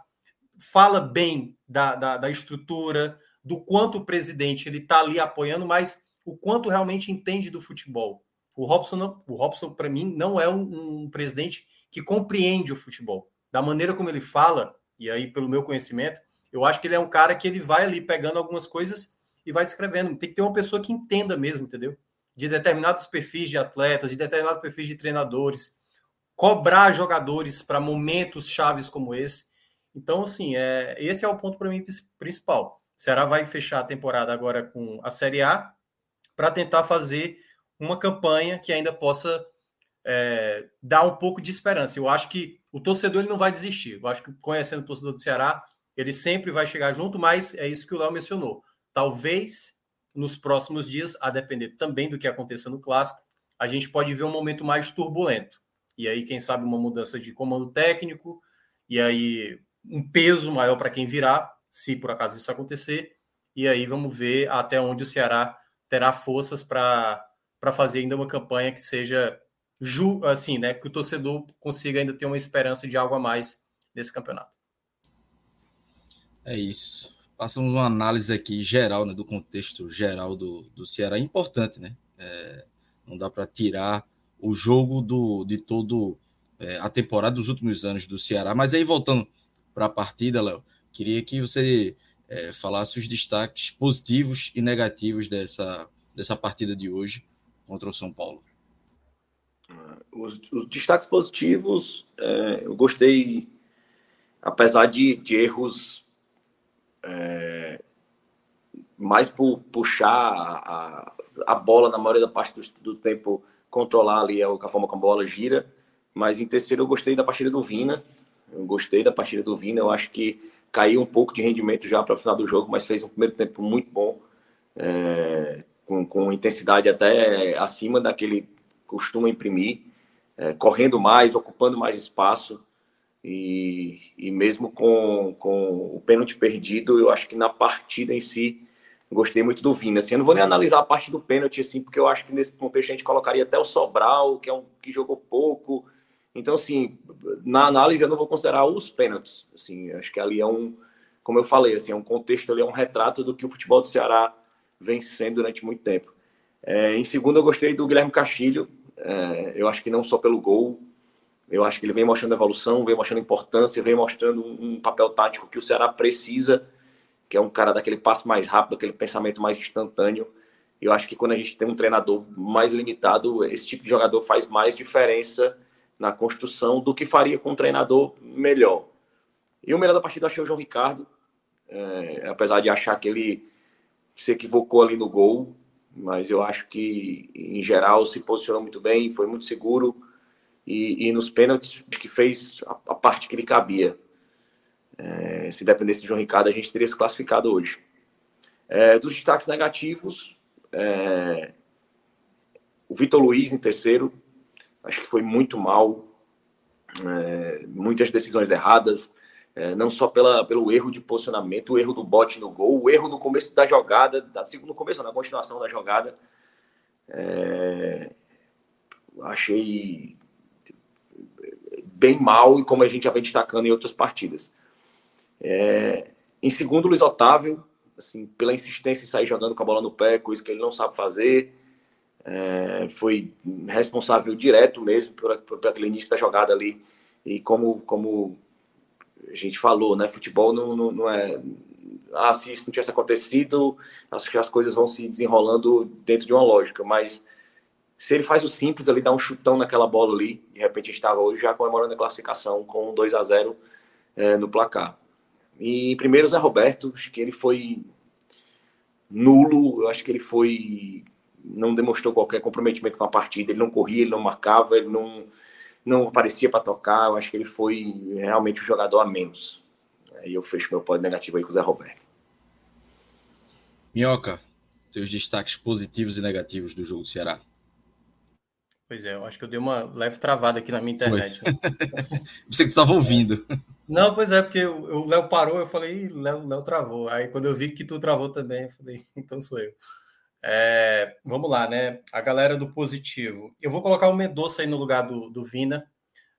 fala bem da, da, da estrutura, do quanto o presidente ele está ali apoiando, mas o quanto realmente entende do futebol. O Robson, o Robson para mim, não é um, um, presidente que compreende o futebol. Da maneira como ele fala, e aí pelo meu conhecimento, eu acho que ele é um cara que ele vai ali pegando algumas coisas e vai escrevendo. Tem que ter uma pessoa que entenda mesmo, entendeu? De determinados perfis de atletas, de determinados perfis de treinadores, cobrar jogadores para momentos chaves como esse. Então, assim, é, esse é o ponto para mim principal. O Ceará vai fechar a temporada agora com a Série A para tentar fazer uma campanha que ainda possa é, dar um pouco de esperança. Eu acho que o torcedor ele não vai desistir. Eu acho que conhecendo o torcedor do Ceará, ele sempre vai chegar junto, mas é isso que o Léo mencionou. Talvez nos próximos dias, a depender também do que aconteça no clássico, a gente pode ver um momento mais turbulento. E aí, quem sabe, uma mudança de comando técnico, e aí um peso maior para quem virá, se por acaso isso acontecer. E aí vamos ver até onde o Ceará terá forças para fazer ainda uma campanha que seja ju, assim, né, que o torcedor consiga ainda ter uma esperança de algo a mais nesse campeonato. É isso. Passamos uma análise aqui geral, né, do contexto geral do, do Ceará, importante, né? É, Não dá para tirar o jogo do, de todo é, a temporada dos últimos anos do Ceará. Mas aí, voltando para a partida, Léo, queria que você é, falasse os destaques positivos e negativos dessa, dessa partida de hoje contra o São Paulo. Os, os destaques positivos, é, eu gostei, apesar de, de erros é, mais por puxar a, a bola na maioria da parte do, do tempo, controlar ali a, a forma como a bola gira. Mas em terceiro, eu gostei da partida do Vina. Eu gostei da partida do Vina. Eu acho que caiu um pouco de rendimento já para o final do jogo, mas fez um primeiro tempo muito bom, é, com, com intensidade até acima daquele costuma imprimir, é, correndo mais, ocupando mais espaço. E, e mesmo com, com o pênalti perdido, eu acho que na partida em si Gostei muito do Vina. Assim, eu não vou nem analisar a parte do pênalti, assim, porque eu acho que nesse contexto a gente colocaria até o Sobral, que é um que jogou pouco. Então, assim, na análise eu não vou considerar os pênaltis. Assim, acho que ali é um, como eu falei, assim, é um contexto ali, é um retrato do que o futebol do Ceará vem sendo durante muito tempo. É, em segundo, eu gostei do Guilherme Castilho. É, eu acho que não só pelo gol, eu acho que ele vem mostrando evolução, vem mostrando importância, vem mostrando um, papel tático que o Ceará precisa que é um cara daquele passo mais rápido, aquele pensamento mais instantâneo. Eu acho que quando a gente tem um treinador mais limitado, esse tipo de jogador faz mais diferença na construção do que faria com um treinador melhor. E o melhor da partida achei o João Ricardo, é, apesar de achar que ele se equivocou ali no gol, mas eu acho que em geral se posicionou muito bem, foi muito seguro e, e nos pênaltis que fez a, a parte que lhe cabia. É, se dependesse do João Ricardo, a gente teria se classificado hoje. É, dos destaques negativos, é, o Vitor Luiz em terceiro, acho que foi muito mal, é, muitas decisões erradas, é, não só pela, pelo erro de posicionamento, o erro do bote no gol, o erro no começo da jogada, da, no começo, na continuação da jogada. É, achei bem mal e como a gente já vem destacando em outras partidas. É, em segundo, Luiz Otávio, assim, pela insistência em sair jogando com a bola no pé, coisa que ele não sabe fazer. É, foi responsável direto mesmo por, por, por, aquele início da jogada ali. E como, como a gente falou, né? Futebol não, não, não é. Ah, se isso não tivesse acontecido, acho que as coisas vão se desenrolando dentro de uma lógica. Mas se ele faz o simples ali, dá um chutão naquela bola ali, de repente estava hoje já comemorando a classificação com 2 a 0 é, no placar. E primeiro o Zé Roberto, acho que ele foi nulo, eu acho que ele foi não demonstrou qualquer comprometimento com a partida, ele não corria, ele não marcava, ele não não aparecia para tocar, eu acho que ele foi realmente o jogador a menos. Aí eu fecho meu pódio negativo aí com o Zé Roberto. Minhoca, seus destaques positivos e negativos do jogo do Ceará. Pois é, eu acho que eu dei uma leve travada aqui na minha internet. (laughs) Você que estava ouvindo. Não, pois é, porque o Léo parou, eu falei, Léo, Léo travou. Aí quando eu vi que tu travou também, eu falei, (laughs) então sou eu. É, vamos lá, né? A galera do positivo. Eu vou colocar o Medoça aí no lugar do, do Vina,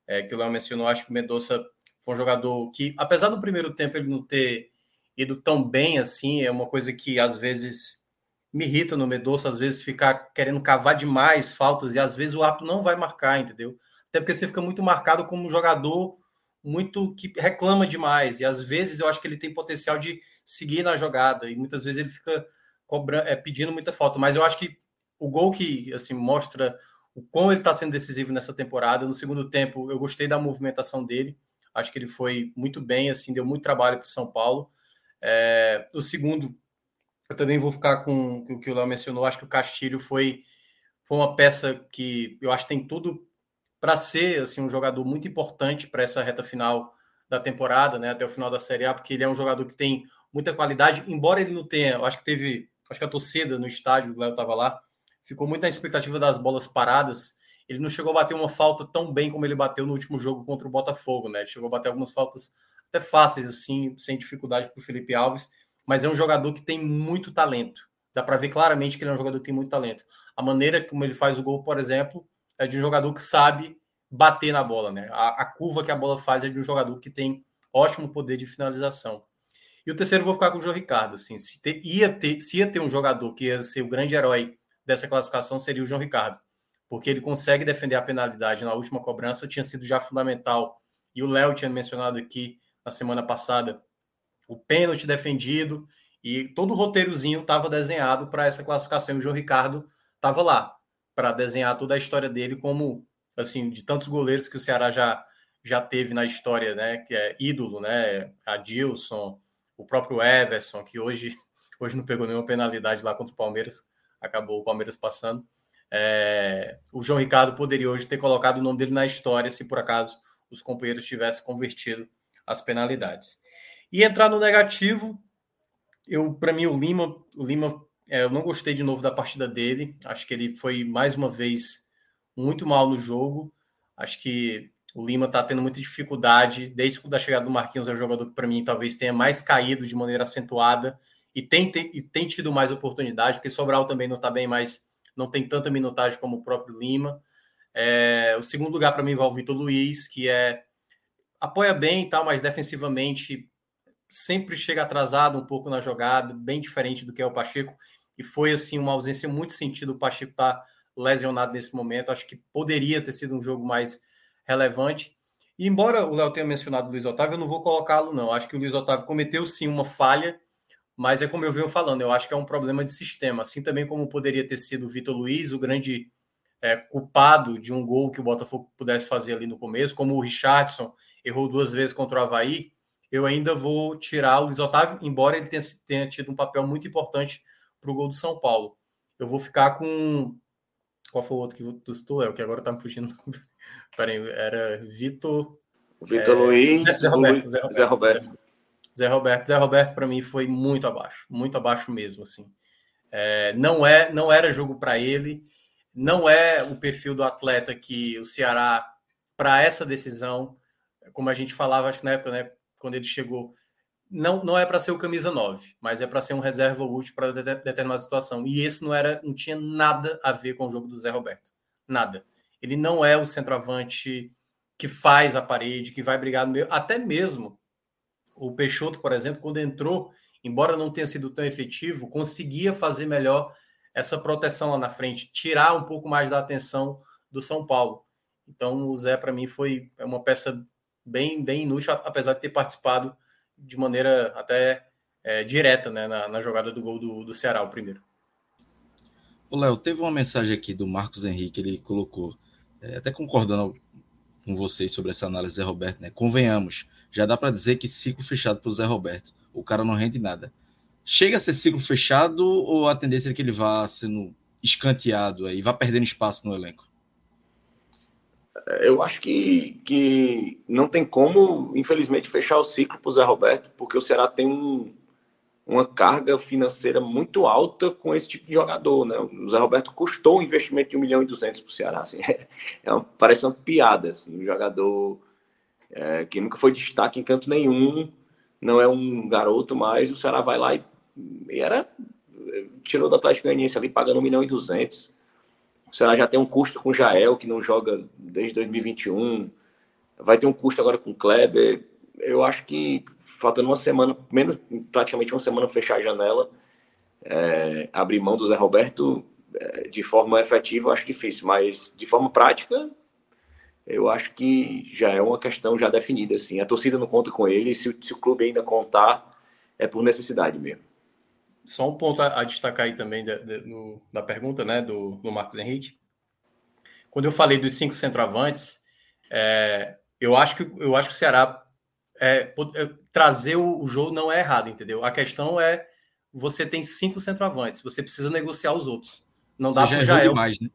é, que o Léo mencionou. Acho que o Medoça foi um jogador que, apesar do primeiro tempo ele não ter ido tão bem assim, é uma coisa que às vezes me irrita no Medoça, às vezes ficar querendo cavar demais faltas e às vezes o árbitro não vai marcar, entendeu? Até porque você fica muito marcado como um jogador muito que reclama demais e às vezes eu acho que ele tem potencial de seguir na jogada e muitas vezes ele fica cobrando, é, pedindo muita falta, mas eu acho que o gol que assim mostra o quão ele está sendo decisivo nessa temporada. No segundo tempo, eu gostei da movimentação dele. Acho que ele foi muito bem, assim, deu muito trabalho para o São Paulo. É, o segundo, eu também vou ficar com o que o Léo mencionou. Acho que o Castilho foi, foi uma peça que eu acho que tem tudo para ser assim, um jogador muito importante para essa reta final da temporada, né, até o final da Série A, porque ele é um jogador que tem muita qualidade, embora ele não tenha, eu acho que teve, acho que a torcida no estádio, o Léo estava lá, ficou muito na expectativa das bolas paradas. Ele não chegou a bater uma falta tão bem como ele bateu no último jogo contra o Botafogo, né? Ele chegou a bater algumas faltas até fáceis, assim, sem dificuldade para o Felipe Alves mas é um jogador que tem muito talento. Dá para ver claramente que ele é um jogador que tem muito talento. A maneira como ele faz o gol, por exemplo, é de um jogador que sabe bater na bola, né? A, a curva que a bola faz é de um jogador que tem ótimo poder de finalização. E o terceiro vou ficar com o João Ricardo. Assim, se, ter, ia ter, se ia ter um jogador que ia ser o grande herói dessa classificação, seria o João Ricardo. porque ele consegue defender a penalidade na última cobrança, tinha sido já fundamental. E o Léo tinha mencionado aqui na semana passada o pênalti defendido e todo o roteirozinho estava desenhado para essa classificação. O João Ricardo estava lá para desenhar toda a história dele como assim de tantos goleiros que o Ceará já já teve na história, né? Que é ídolo, né? Adilson, o próprio Everson, que hoje (laughs) hoje não pegou nenhuma penalidade lá contra o Palmeiras, acabou o Palmeiras passando. É, o João Ricardo poderia hoje ter colocado o nome dele na história se por acaso os companheiros tivessem convertido as penalidades. E entrar no negativo, eu para mim o Lima, o Lima, é, eu não gostei de novo da partida dele. Acho que ele foi mais uma vez muito mal no jogo. Acho que o Lima está tendo muita dificuldade desde a chegada do Marquinhos, é um jogador que para mim talvez tenha mais caído de maneira acentuada e tem, tem, e tem tido mais oportunidade, porque Sobral também não está bem, mas não tem tanta minutagem como o próprio Lima. É, o segundo lugar para mim vai o Vitor Luiz, que é apoia bem e tal, mas defensivamente sempre chega atrasado um pouco na jogada, bem diferente do que é o Pacheco, e foi assim uma ausência muito sentido o Pacheco tá lesionado nesse momento, acho que poderia ter sido um jogo mais relevante. E embora o Léo tenha mencionado o Luiz Otávio, eu não vou colocá-lo não. Acho que o Luiz Otávio cometeu sim uma falha, mas é como eu venho falando, eu acho que é um problema de sistema, assim também como poderia ter sido o Vitor Luiz, o grande é, culpado de um gol que o Botafogo pudesse fazer ali no começo, como o Richardson errou duas vezes contra o Havaí, eu ainda vou tirar o Luiz Otávio, embora ele tenha, tenha tido um papel muito importante para o gol do São Paulo. Eu vou ficar com. Qual foi o outro que tu citou, É que agora tá me fugindo. (laughs) Peraí, era Vitor. Vitor é... Luiz, Zé Roberto, Zé Roberto. Zé Roberto. Zé Roberto, Roberto para mim foi muito abaixo, muito abaixo mesmo, assim. É, não é, não era jogo para ele, não é o perfil do atleta que o Ceará para essa decisão, como a gente falava, acho que na época, né, quando ele chegou, não, não é para ser o camisa 9, mas é para ser um reserva útil para de, determinada situação. E esse não era, não tinha nada a ver com o jogo do Zé Roberto. Nada. Ele não é o centroavante que faz a parede, que vai brigar no meio, até mesmo o Peixoto, por exemplo, quando entrou, embora não tenha sido tão efetivo, conseguia fazer melhor essa proteção lá na frente, tirar um pouco mais da atenção do São Paulo. Então, o Zé, para mim, foi uma peça bem, bem inútil, apesar de ter participado de maneira até é, direta né, na, na, jogada do gol do, do Ceará, o primeiro. O Léo, teve uma mensagem aqui do Marcos Henrique, ele colocou, é, até concordando com vocês sobre essa análise Zé Roberto, né? Convenhamos, já dá para dizer que ciclo fechado para o Zé Roberto. O cara não rende nada. Chega a ser ciclo fechado ou a tendência é que ele vá sendo escanteado aí, vá perdendo espaço no elenco? Eu acho que, que não tem como, infelizmente, fechar o ciclo para o Zé Roberto, porque o Ceará tem um, uma carga financeira muito alta com esse tipo de jogador. Né? O Zé Roberto custou um investimento de 1 milhão e 200 para o Ceará. Assim, (laughs) é, é uma, parece uma piada. Assim, um jogador é, que nunca foi destaque em canto nenhum, não é um garoto, mas o Ceará vai lá e, e era tirou da Atlético Goianiense ali pagando 1 milhão e 200 o Ceará já tem um custo com o Jael, que não joga desde 2021. Vai ter um custo agora com o Kleber. Eu acho que faltando uma semana, menos praticamente uma semana fechar a janela, é, abrir mão do Zé Roberto é, de forma efetiva, acho difícil, mas de forma prática, eu acho que já é uma questão já definida. Assim. A torcida não conta com ele, se, se o clube ainda contar, é por necessidade mesmo. Só um ponto a, a destacar aí também de, no, da pergunta né, do, do Marcos Henrique. Quando eu falei dos cinco centroavantes, é, eu, acho que, eu acho que o Ceará é, é, trazer o, o, jogo não é errado, entendeu? A questão é você tem cinco centroavantes, você precisa negociar os outros. Não dá para já é demais, né?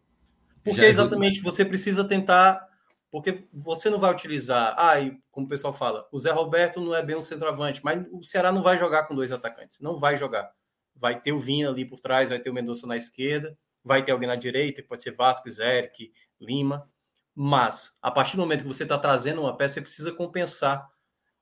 Porque exatamente você precisa tentar porque você não vai utilizar. Ah, e como o pessoal fala, o Zé Roberto não é bem um centroavante, mas o Ceará não vai jogar com dois atacantes. Não vai jogar vai ter o Vinha ali por trás, vai ter o Mendonça na esquerda, vai ter alguém na direita, que pode ser Vasquez, Eric, Lima. Mas, a partir do momento que você está trazendo uma peça, você precisa compensar.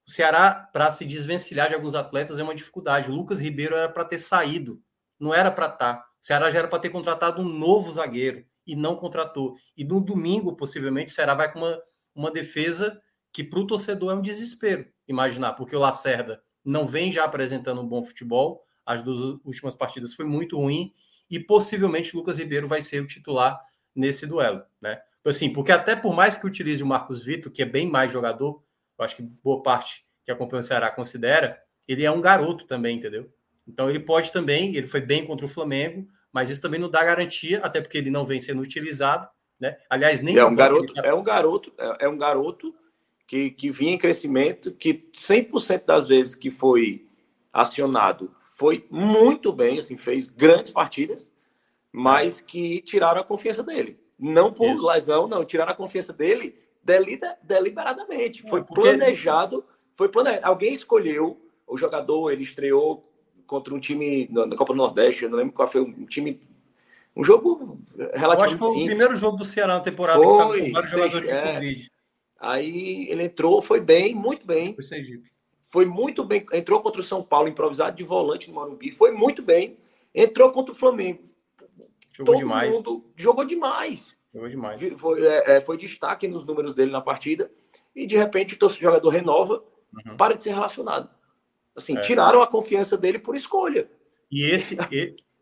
O Ceará, para se desvencilhar de alguns atletas, é uma dificuldade. O Lucas Ribeiro era para ter saído, não era para estar. Tá. O Ceará já era para ter contratado um novo zagueiro e não contratou. E no domingo, possivelmente, o Ceará vai com uma, uma defesa que para o torcedor é um desespero imaginar, porque o Lacerda não vem já apresentando um bom futebol, as duas últimas partidas foi muito ruim e possivelmente Lucas Ribeiro vai ser o titular nesse duelo, né? Assim, porque até por mais que utilize o Marcos Vitor, que é bem mais jogador, eu acho que boa parte que acompanha o Ceará considera, ele é um garoto também, entendeu? Então ele pode também, ele foi bem contra o Flamengo, mas isso também não dá garantia, até porque ele não vem sendo utilizado, né? Aliás, nem é um garoto, tá... é um garoto, é, é um garoto que, que vinha em crescimento, que 100% das vezes que foi acionado foi muito bem, assim, fez grandes partidas, mas que tiraram a confiança dele. Não por Isso. lesão, não, tiraram a confiança dele deliberadamente. Foi porque... planejado, foi planejado. Alguém escolheu o jogador, ele estreou contra um time na Copa do Nordeste, eu não lembro qual foi um time um jogo relativamente Eu acho que foi simples. o primeiro jogo do Ceará na temporada foi, que com vários jogadores é. de Covid. Aí ele entrou, foi bem, muito bem. Foi Sergipe. Foi muito bem. Entrou contra o São Paulo, improvisado de volante no Morumbi. Foi muito bem. Entrou contra o Flamengo. Jogou Todo demais. Mundo jogou demais. Jogou demais. Foi, é, é, foi destaque nos números dele na partida. E de repente o jogador renova, uhum. para de ser relacionado. Assim, é. tiraram a confiança dele por escolha. E esse,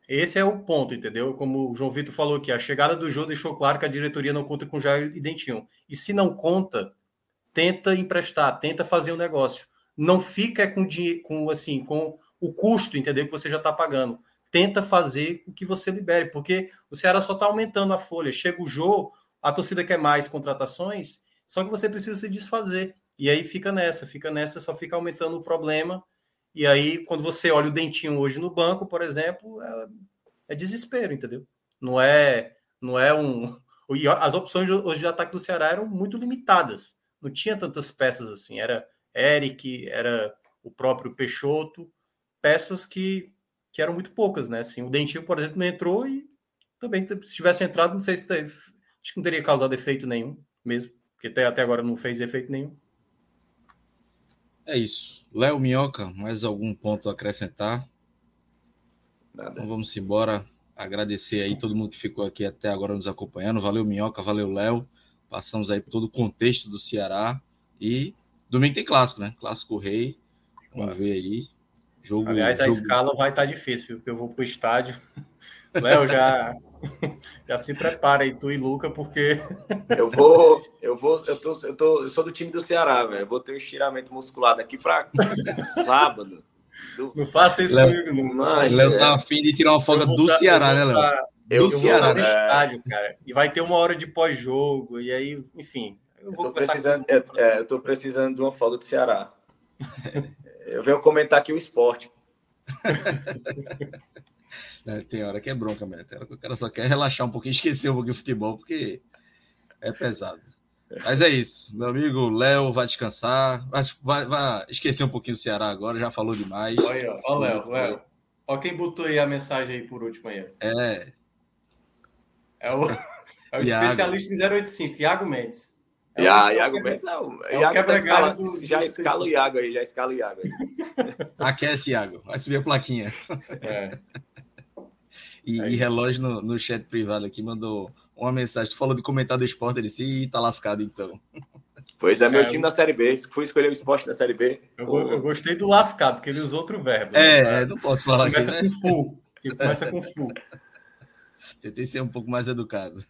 esse é o ponto, entendeu? Como o João Vitor falou aqui, a chegada do João deixou claro que a diretoria não conta com Jair e Dentinho. E se não conta, tenta emprestar, tenta fazer um negócio. Não fica com, com assim, com o custo, entendeu? Que você já está pagando. Tenta fazer o que você libere, porque o Ceará só está aumentando a folha. Chega o Jô, a torcida quer mais contratações, só que você precisa se desfazer. E aí fica nessa, fica nessa, só fica aumentando o problema e aí, quando você olha o Dentinho hoje no banco, por exemplo, é, é desespero, entendeu? Não é, não é um. As opções hoje de ataque do Ceará eram muito limitadas. Não tinha tantas peças assim. Era Eric, era o próprio Peixoto, peças que, que eram muito poucas, né? Assim, o Dentinho, por exemplo, não entrou e também, se tivesse entrado, não sei se teve, acho que não teria causado efeito nenhum mesmo, porque até, até agora não fez efeito nenhum. É isso. Léo Minhoca, mais algum ponto a acrescentar? Nada. Então vamos embora. Agradecer aí todo mundo que ficou aqui até agora nos acompanhando. Valeu, Minhoca, valeu, Léo. Passamos aí por todo o contexto do Ceará. E domingo tem clássico, né? Clássico Rei. Vamos Clássico. ver aí. Jogo, Aliás, jogo... a escala vai estar difícil, porque eu vou para o estádio. (laughs) Léo, já, (laughs) já se prepara aí, tu e Luca, porque. (laughs) eu vou, eu vou, eu tô, eu tô, eu sou do time do Ceará, velho. Eu vou ter um estiramento muscular daqui para sábado. Do... Não faça isso Léo, comigo, não. Léo tá afim de tirar uma folga do tá, Ceará, né, Léo? Tá, do eu, Ceará, eu vou né? estádio, cara. E vai ter uma hora de pós-jogo, e aí, enfim. Eu, eu, tô precisando, é, eu tô precisando de uma folga do Ceará. (laughs) eu venho comentar aqui o esporte. (laughs) É, tem hora que é bronca, mesmo. Tem hora que o cara só quer relaxar um pouquinho, (laughs) esquecer um pouquinho o futebol, porque é pesado. Mas é isso. Meu amigo Léo vai descansar. Vai, vai, esquecer um pouquinho o Ceará agora, já falou demais. Olha, ó, Léo, Léo. Ó, quem botou aí a mensagem aí por último aí. É. É o, é o especialista em 085, Iago Mendes. É Ia, Iago Mendes é o, é Iago tá escala, do, já escala o Iago aí, já escala o Iago aí. (laughs) Aquece, Iago. Vai subir a plaquinha. (laughs) É. E, é e relógio no, no, chat privado aqui mandou uma mensagem. falou de comentar do esporte, ele disse, tá lascado então. (laughs) Pois é, meu é, time na Série B. Fui escolher o esporte na Série B. Eu, eu gostei do lascado, porque ele usou outro verbo. É, né? não posso falar começa aqui, né? com full. Ele começa com full. Tentei ser um pouco mais educado.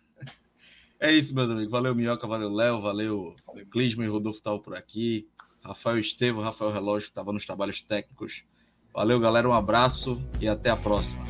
É isso, meus amigos. Valeu, Minhoca, valeu, Léo, valeu, Clisman e Rodolfo estavam por aqui. Rafael Estevam, Rafael Relógio, que estava nos trabalhos técnicos. Valeu, galera. Um abraço e até a próxima.